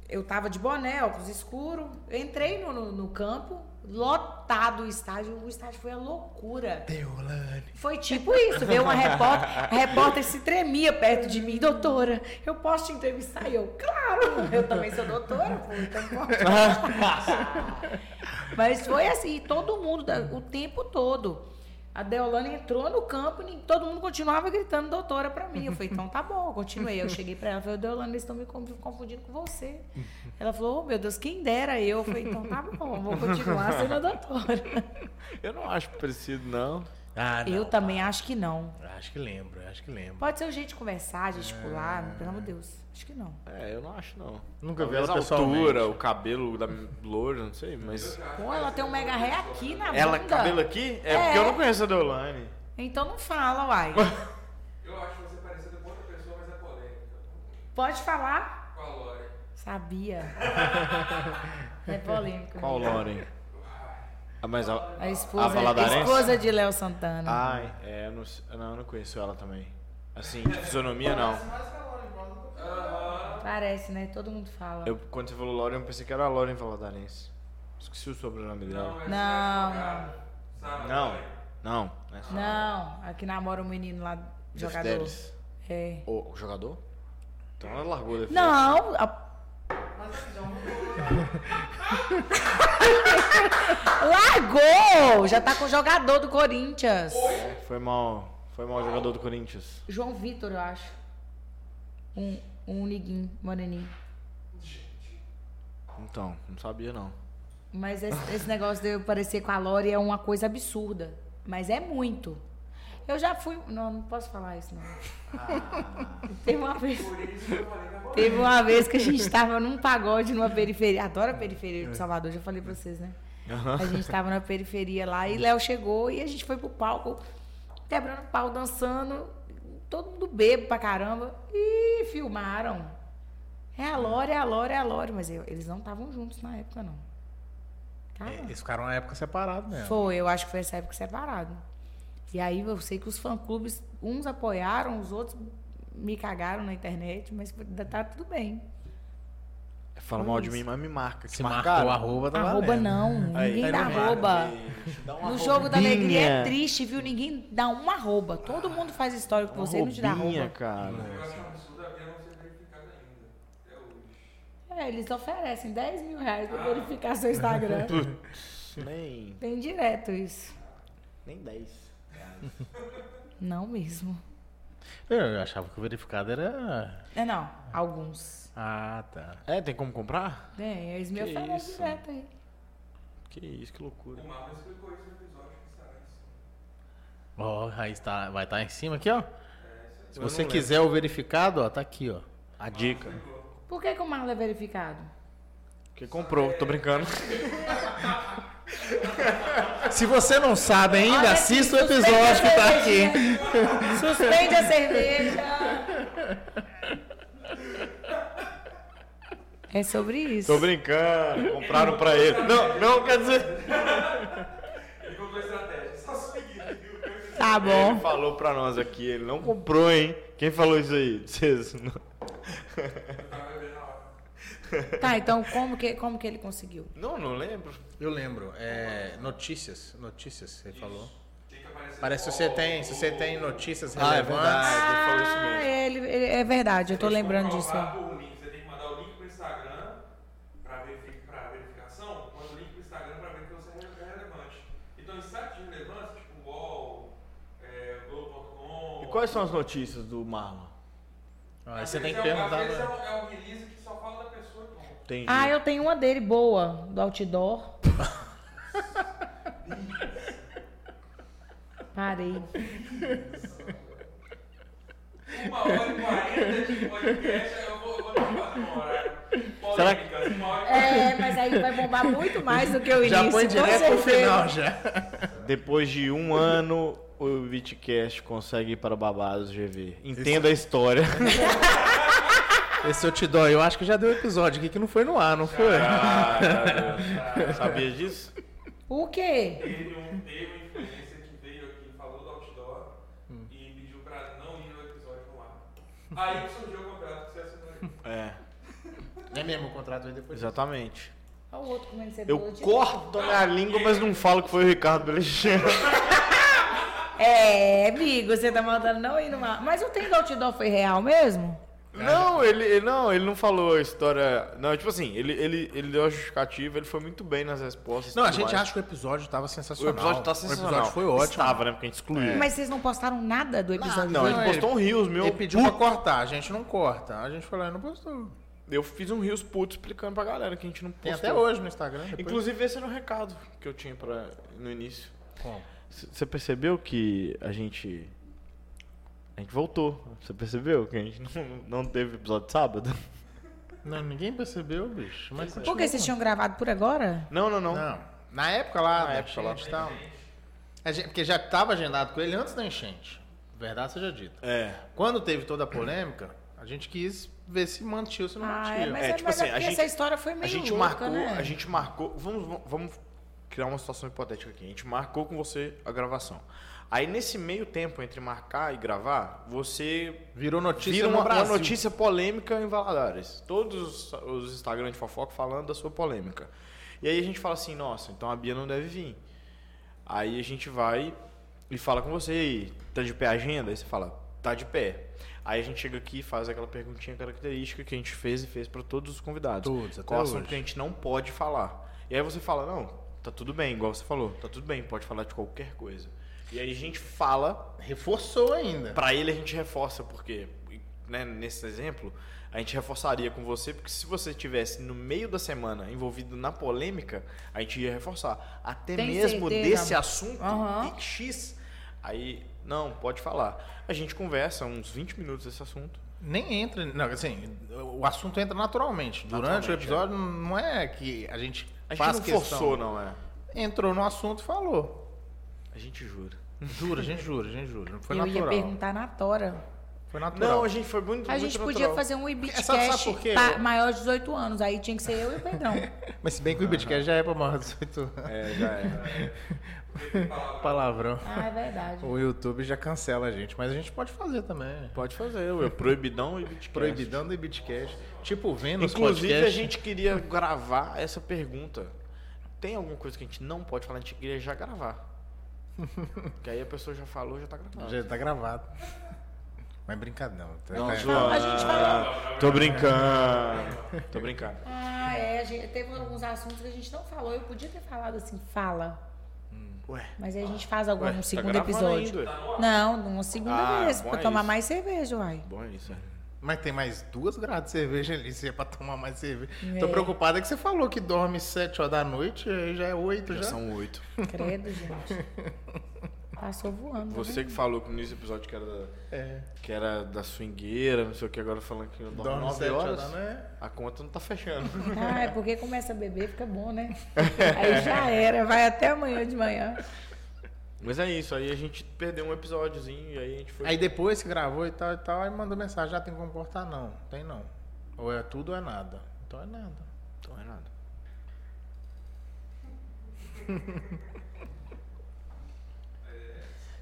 Eu tava de boné, óculos escuro. Eu entrei no, no, no campo, lotado o estádio. O estádio foi a loucura. Deolane. Foi tipo isso, veio uma repórter, a repórter se tremia perto de mim, doutora, eu posso te entrevistar? E eu, claro, eu também sou doutora, pô, então posso. Mas foi assim, todo mundo, o tempo todo. A Deolane entrou no campo e todo mundo continuava gritando doutora pra mim. Eu falei, então tá bom, continuei. Eu cheguei pra ela e falei, Deolane, eles estão me conf- confundindo com você. Ela falou, oh meu Deus, quem dera eu. Eu falei, então tá bom, vou continuar sendo a doutora. Eu não acho parecido, não. Ah, não. Eu também acho que não. Acho que lembro, acho que lembro. Pode ser o jeito de conversar, gesticular, pelo amor de Deus. Acho que não. É, eu não acho, não. Nunca vi Talvez ela a altura, pessoalmente. o cabelo da loura, não sei, mas... Pô, ela tem um mega ré aqui na Ela, bunda. cabelo aqui? É, É. porque eu não conheço a Deolane. Então não fala, uai. Eu acho você parecida com outra pessoa, mas é polêmica. Pode falar? Com a Lore. Sabia. É polêmico. Qual mesmo. Ah, mas a... A esposa, A Valadarense? esposa de Léo Santana. Ai, é, eu não, não, eu não conheço ela também. Assim, de fisionomia, não. Parece, né? Todo mundo fala. Eu, quando você falou Lauren, eu pensei que era a Lauren Valadarense. Esqueci o sobrenome dela. é Não, Sara Não, não. não é só- Não, aqui namora um menino lá, Jeff jogador. É. O, o jogador? Então ela largou da Não, a- Largou! Já tá com o jogador do Corinthians. Foi mal. Foi mal o jogador do Corinthians. João Vitor, eu acho. Um, um niguinho, moreninho. Então, não sabia não. Mas esse, esse negócio de eu parecer com a Lore é uma coisa absurda. Mas é muito. Eu já fui. Não, não posso falar isso, não. Teve uma vez. Teve uma vez que a gente estava num pagode numa periferia. Adoro a periferia de Salvador, já falei pra vocês, né? A gente tava na periferia lá e Léo chegou e a gente foi pro palco, quebrando pau, dançando, todo mundo bebo pra caramba. E filmaram. É a Lore, é a Lore, é a Lore. Mas eu- eles não estavam juntos na época, não. Tava? É, Eles ficaram uma época separados mesmo. Foi, eu acho que foi essa época separado. E aí eu sei que os fã-clubes, uns apoiaram, os outros me cagaram na internet, mas tá tudo bem. Fala mal de mim, mas me marca. Se marcaram? o arroba, tá arroba valendo. não, Aí, ninguém aí dá arroba. dá No jogo da alegria é triste, viu? Ninguém dá uma arroba. Todo mundo faz história com você e não te dá arroba. cara. Um. É, eles oferecem 10 mil reais pra verificar seu Instagram. Nem, Tem direto isso. nem 10. Não mesmo. Eu achava que o verificado era. É não, alguns. Ah, tá. É, tem como comprar? Tem, eles me oferecem isso? direto aí. Que isso, que loucura. O Marlon explicou isso no episódio que está lá em cima. Ó, aí está, vai estar em cima aqui, ó. Se Eu não você lembro. quiser o verificado, ó, tá aqui, ó. A dica. Por que, que o Marlon é verificado? Que comprou, tô brincando. Se você não sabe ainda, Olha assista o episódio que tá aqui. Suspende a cerveja. É sobre isso. Tô brincando. Compraram pra ele. Não, não quer dizer. Ele comprou estratégia, só seguir. Tá Ele bom. falou pra nós aqui, ele não comprou, hein? Quem falou isso aí? Vocês não. Eu tava bebendo na hora. Tá, então como que, como que ele conseguiu? Não, não lembro. Eu lembro. É, notícias. Notícias, você falou. Que aparecer Parece que se você tem, se você tem notícias Ah, é relevantes. verdade. ele falou isso Ah, mesmo. ele, ele- é verdade, eu tô que lembrando disso. link. Você tem que mandar o link pro Instagram pra, verifi- pra verificação, manda o link pro Instagram pra ver que você é relevante. Então, em sites de relevância, tipo UOL, é, Globo.com... E quais são as notícias do Marlon? Ah, Às você tem que é um- perguntar. Às vezes é um, é um release que só fala da pessoa. Entendi. Ah, eu tenho uma dele boa, do outdoor. Parei. Uma hora e quarenta de podcast, eu vou, eu vou que fazer uma hora. Será Polêmicas, uma hora e É, mas aí vai bombar muito mais do que o início. Já põe direto pro final já. Depois de um ano, o Bitcast consegue ir para Babados GV. Entenda a história. Esse eu te dou, eu acho que já deu episódio aqui que não foi no ar, não foi? Ah, Deus. Sabia disso? O quê? Teve um, teve um influencer que veio aqui, falou do outdoor e pediu pra não ir no episódio no ar. Aí surgiu o contrato que você assinou. É, É mesmo o contrato aí depois. exatamente. Olha o outro comendo Eu cebola de corto a minha língua, mas não falo que foi o Ricardo Belechano. É, amigo, você tá mandando não ir numa. Mas o trem do outdoor foi real mesmo? Não, ele, ele- não, ele não falou a história. Não, tipo assim, ele, ele, ele deu a justificativa, ele foi muito bem nas respostas. Não, a gente mais. acha que o episódio tava O sensacional. episódio tá sensacional. O episódio foi ótimo. Estava, né? Porque a gente excluiu. Mas vocês não postaram nada do episódio? Não, Não, ele- postou um Rios meu. Ele pediu pra cortar, a gente não corta. A gente falou, "Ah, não postou. Eu fiz um Rios puto explicando pra galera que a gente não postou. Tem até hoje no Instagram. depois- Inclusive, esse era o recado que eu tinha pra, no início. Como? Você percebeu que a gente. A gente voltou. Você percebeu que a gente não, não teve episódio de sábado? Não, ninguém percebeu, bicho. Mas Por que vocês tinham gravado por agora? Não, não, não. Não. Na época lá, Na época lá. tal. A gente- porque já estava agendado com ele antes da enchente. Verdade seja dita. É. Quando teve toda a polêmica, a gente quis ver se mantinha ou se não Ah, mantinha. é, mas, É, é, tipo mas é assim, a porque gente- essa história foi meio A gente louca, marcou, né? a gente marcou. Vamos- vamos criar uma situação hipotética aqui. A gente marcou com você a gravação. Aí nesse meio tempo entre marcar e gravar, você Virou notícia vira uma, uma notícia polêmica em Valadares. Todos os, Instagram de fofoca falando da sua polêmica. E aí a gente fala assim, nossa, então a Bia não deve vir. Aí a gente vai e fala com você, e aí, tá de pé a agenda? Aí você fala, tá de pé. Aí a gente chega aqui e faz aquela perguntinha característica que a gente fez e fez para todos os convidados. Todos, até Qual assunto que a gente não pode falar? E aí você fala, não, tá tudo bem, igual você falou, tá tudo bem, pode falar de qualquer coisa. E aí a gente fala Reforçou ainda. Pra ele a gente reforça, porque, né, nesse exemplo, a gente reforçaria com você, porque se você tivesse no meio da semana envolvido na polêmica, a gente ia reforçar. Até Tem mesmo certeza? desse assunto e X, aí, não, pode falar. A gente conversa uns 20 minutos desse assunto. Nem entra. Não, assim, o assunto entra naturalmente. Durante Naturalmente, o episódio, não é que a gente, A gente faz não questão. forçou, não é? Entrou no assunto e falou. A gente jura. Jura, a gente jura, a gente jura. Não foi Eu ia natural. perguntar na Tora. Foi natural. Não, a gente foi muito, A muito gente podia natural. fazer um Ibitcast por quê? pa- maior de 18 anos. Aí tinha que ser eu e o Pedrão. Mas se bem que o Ibitcast já é pra maior de 18 anos. É, já é. Palavrão. Ah, é verdade. O YouTube já cancela a gente, mas a gente pode fazer também. Pode fazer, ué. Proibidão e Bitcast. Proibidão do Ibitcast. Tipo, vendo os Inclusive, a podcasts. gente queria gravar essa pergunta. Tem alguma coisa que a gente não pode falar? A gente queria já gravar. que aí a pessoa já falou, já tá gravado. Já tá gravado. Mas brincadeira. Tá, Não, tá- zoando. A gente falou. Tô brincando. Tô brincando. Ah, é. A gente, teve alguns assuntos que a gente não falou. Eu podia ter falado assim, fala. Ué. Mas aí a gente faz algum Ué, no tá segundo gravando episódio. ainda. Não, numa segunda Ah, vez. Pra é tomar isso. mais cerveja, uai. Bom, é isso, é. Mas tem mais duas grades de cerveja ali, se é pra tomar mais cerveja. É. Tô preocupada que você falou que dorme 7 horas da noite, aí já é 8 já. Já são oito. Credo, gente. Passou voando. Você né? que falou que no início do episódio que era da, É. que era da swingueira, não sei o que, agora falando que dorme Dorme 9 7 horas. horas, né? A conta não tá fechando. Ah, é porque começa a beber, fica bom, né? Aí já era, vai até amanhã de manhã. Mas é isso, aí a gente perdeu um episódiozinho e aí a gente foi. Aí depois que gravou e tal e tal, aí mandou mensagem, já tem como cortar? Não, tem não. Ou é tudo ou é nada. Então é nada. Então é nada.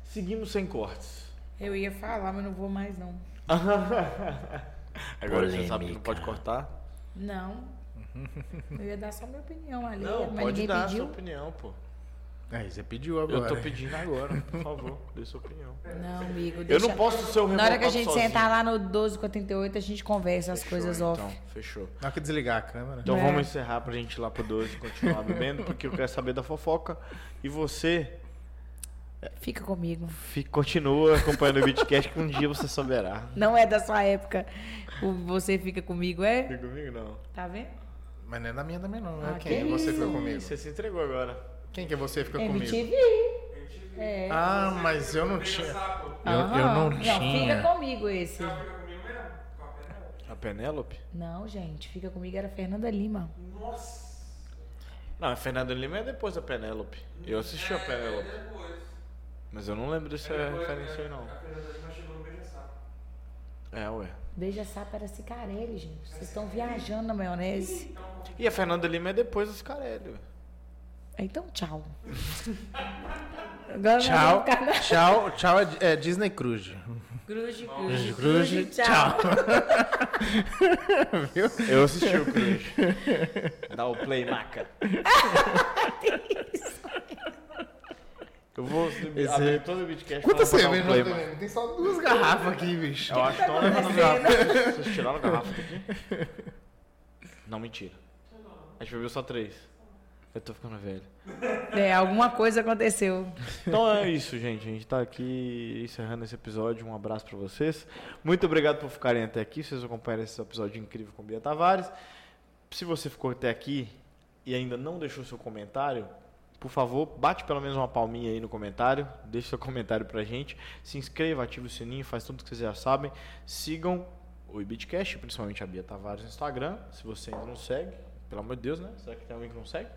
Seguimos sem cortes. Eu ia falar, mas não vou mais, não. Agora você sabe que não pode cortar. Não. Eu ia dar só minha opinião ali, Não, mas pode dar a pediu. sua opinião, pô. Aí você pediu agora. Eu tô pedindo agora, por favor, dê sua opinião. Não, amigo. Eu deixa- não posso ser o Na hora que a gente sozinho. sentar lá no 1248, a gente conversa as Fechou, coisas então, off. Fechou. Na hora que desligar a câmera. Então É. vamos encerrar pra gente ir lá pro 12 e continuar bebendo, porque eu quero saber da fofoca. E você Fica comigo. fica, continua acompanhando o Beatcast que um dia você souberá. Não é da sua época. O você fica comigo, é? Fica comigo não. Tá vendo? Mas não é da minha também não. né? Ah, Quem é que você fica isso? comigo? Você se entregou agora. Quem que é você fica comigo? MTV. É. Ah, mas eu não tinha. Sapo. Eu, eu não Não, fica tinha. comigo esse. Fica comigo mesmo? Com a Penélope? Não, gente, fica comigo era Fernanda Lima. Nossa. Não, a Fernanda Lima é depois da Penélope. Eu assisti a Penélope. É depois. Mas eu não lembro dessa É depois, referência aí é, não. A Fernanda Lima chegou no Beija-Sapo. É, ué. Beija Sapo era Cicarelli, gente. Vocês estão viajando na maionese. E a Fernanda Lima é depois dos Carelli, ué. Então, tchau. Agora Tchau, tchau, tchau é, é Disney Cruise. Cruze, cruze, Cruze, tchau. Eu assisti o Cruz. Dá o play, maca. Eu vou Esse- abrir todo o Beatcast Quanta cerveja um play? Tem só duas garrafas aqui, bicho. Eu acho que estão levando garrafa. Vocês tiraram a garrafa daqui? Não, mentira. A gente bebeu só três. Eu tô ficando velho. É, alguma coisa aconteceu. Então é isso, gente. A gente tá aqui encerrando esse episódio. Um abraço pra vocês. Muito obrigado por ficarem até aqui. Vocês acompanharam esse episódio incrível com Bia Tavares. Se você ficou até aqui e ainda não deixou seu comentário, por favor, bate pelo menos uma palminha aí no comentário. Deixe seu comentário pra gente. Se inscreva, ative o sininho, faz tudo que vocês já sabem. Sigam o Ibitcast, principalmente a Bia Tavares no Instagram. Se você ainda não segue, pelo amor de Deus, né? Será que tem alguém que não segue?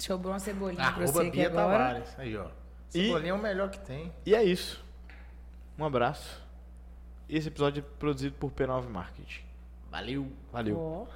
Sobrou uma cebolinha pra Arroba você aqui Bia agora. Tavares. Aí, ó. E- Cebolinha é o melhor que tem. E é isso. Um abraço. Esse episódio é produzido por P9 Marketing. Valeu. Valeu. Ó.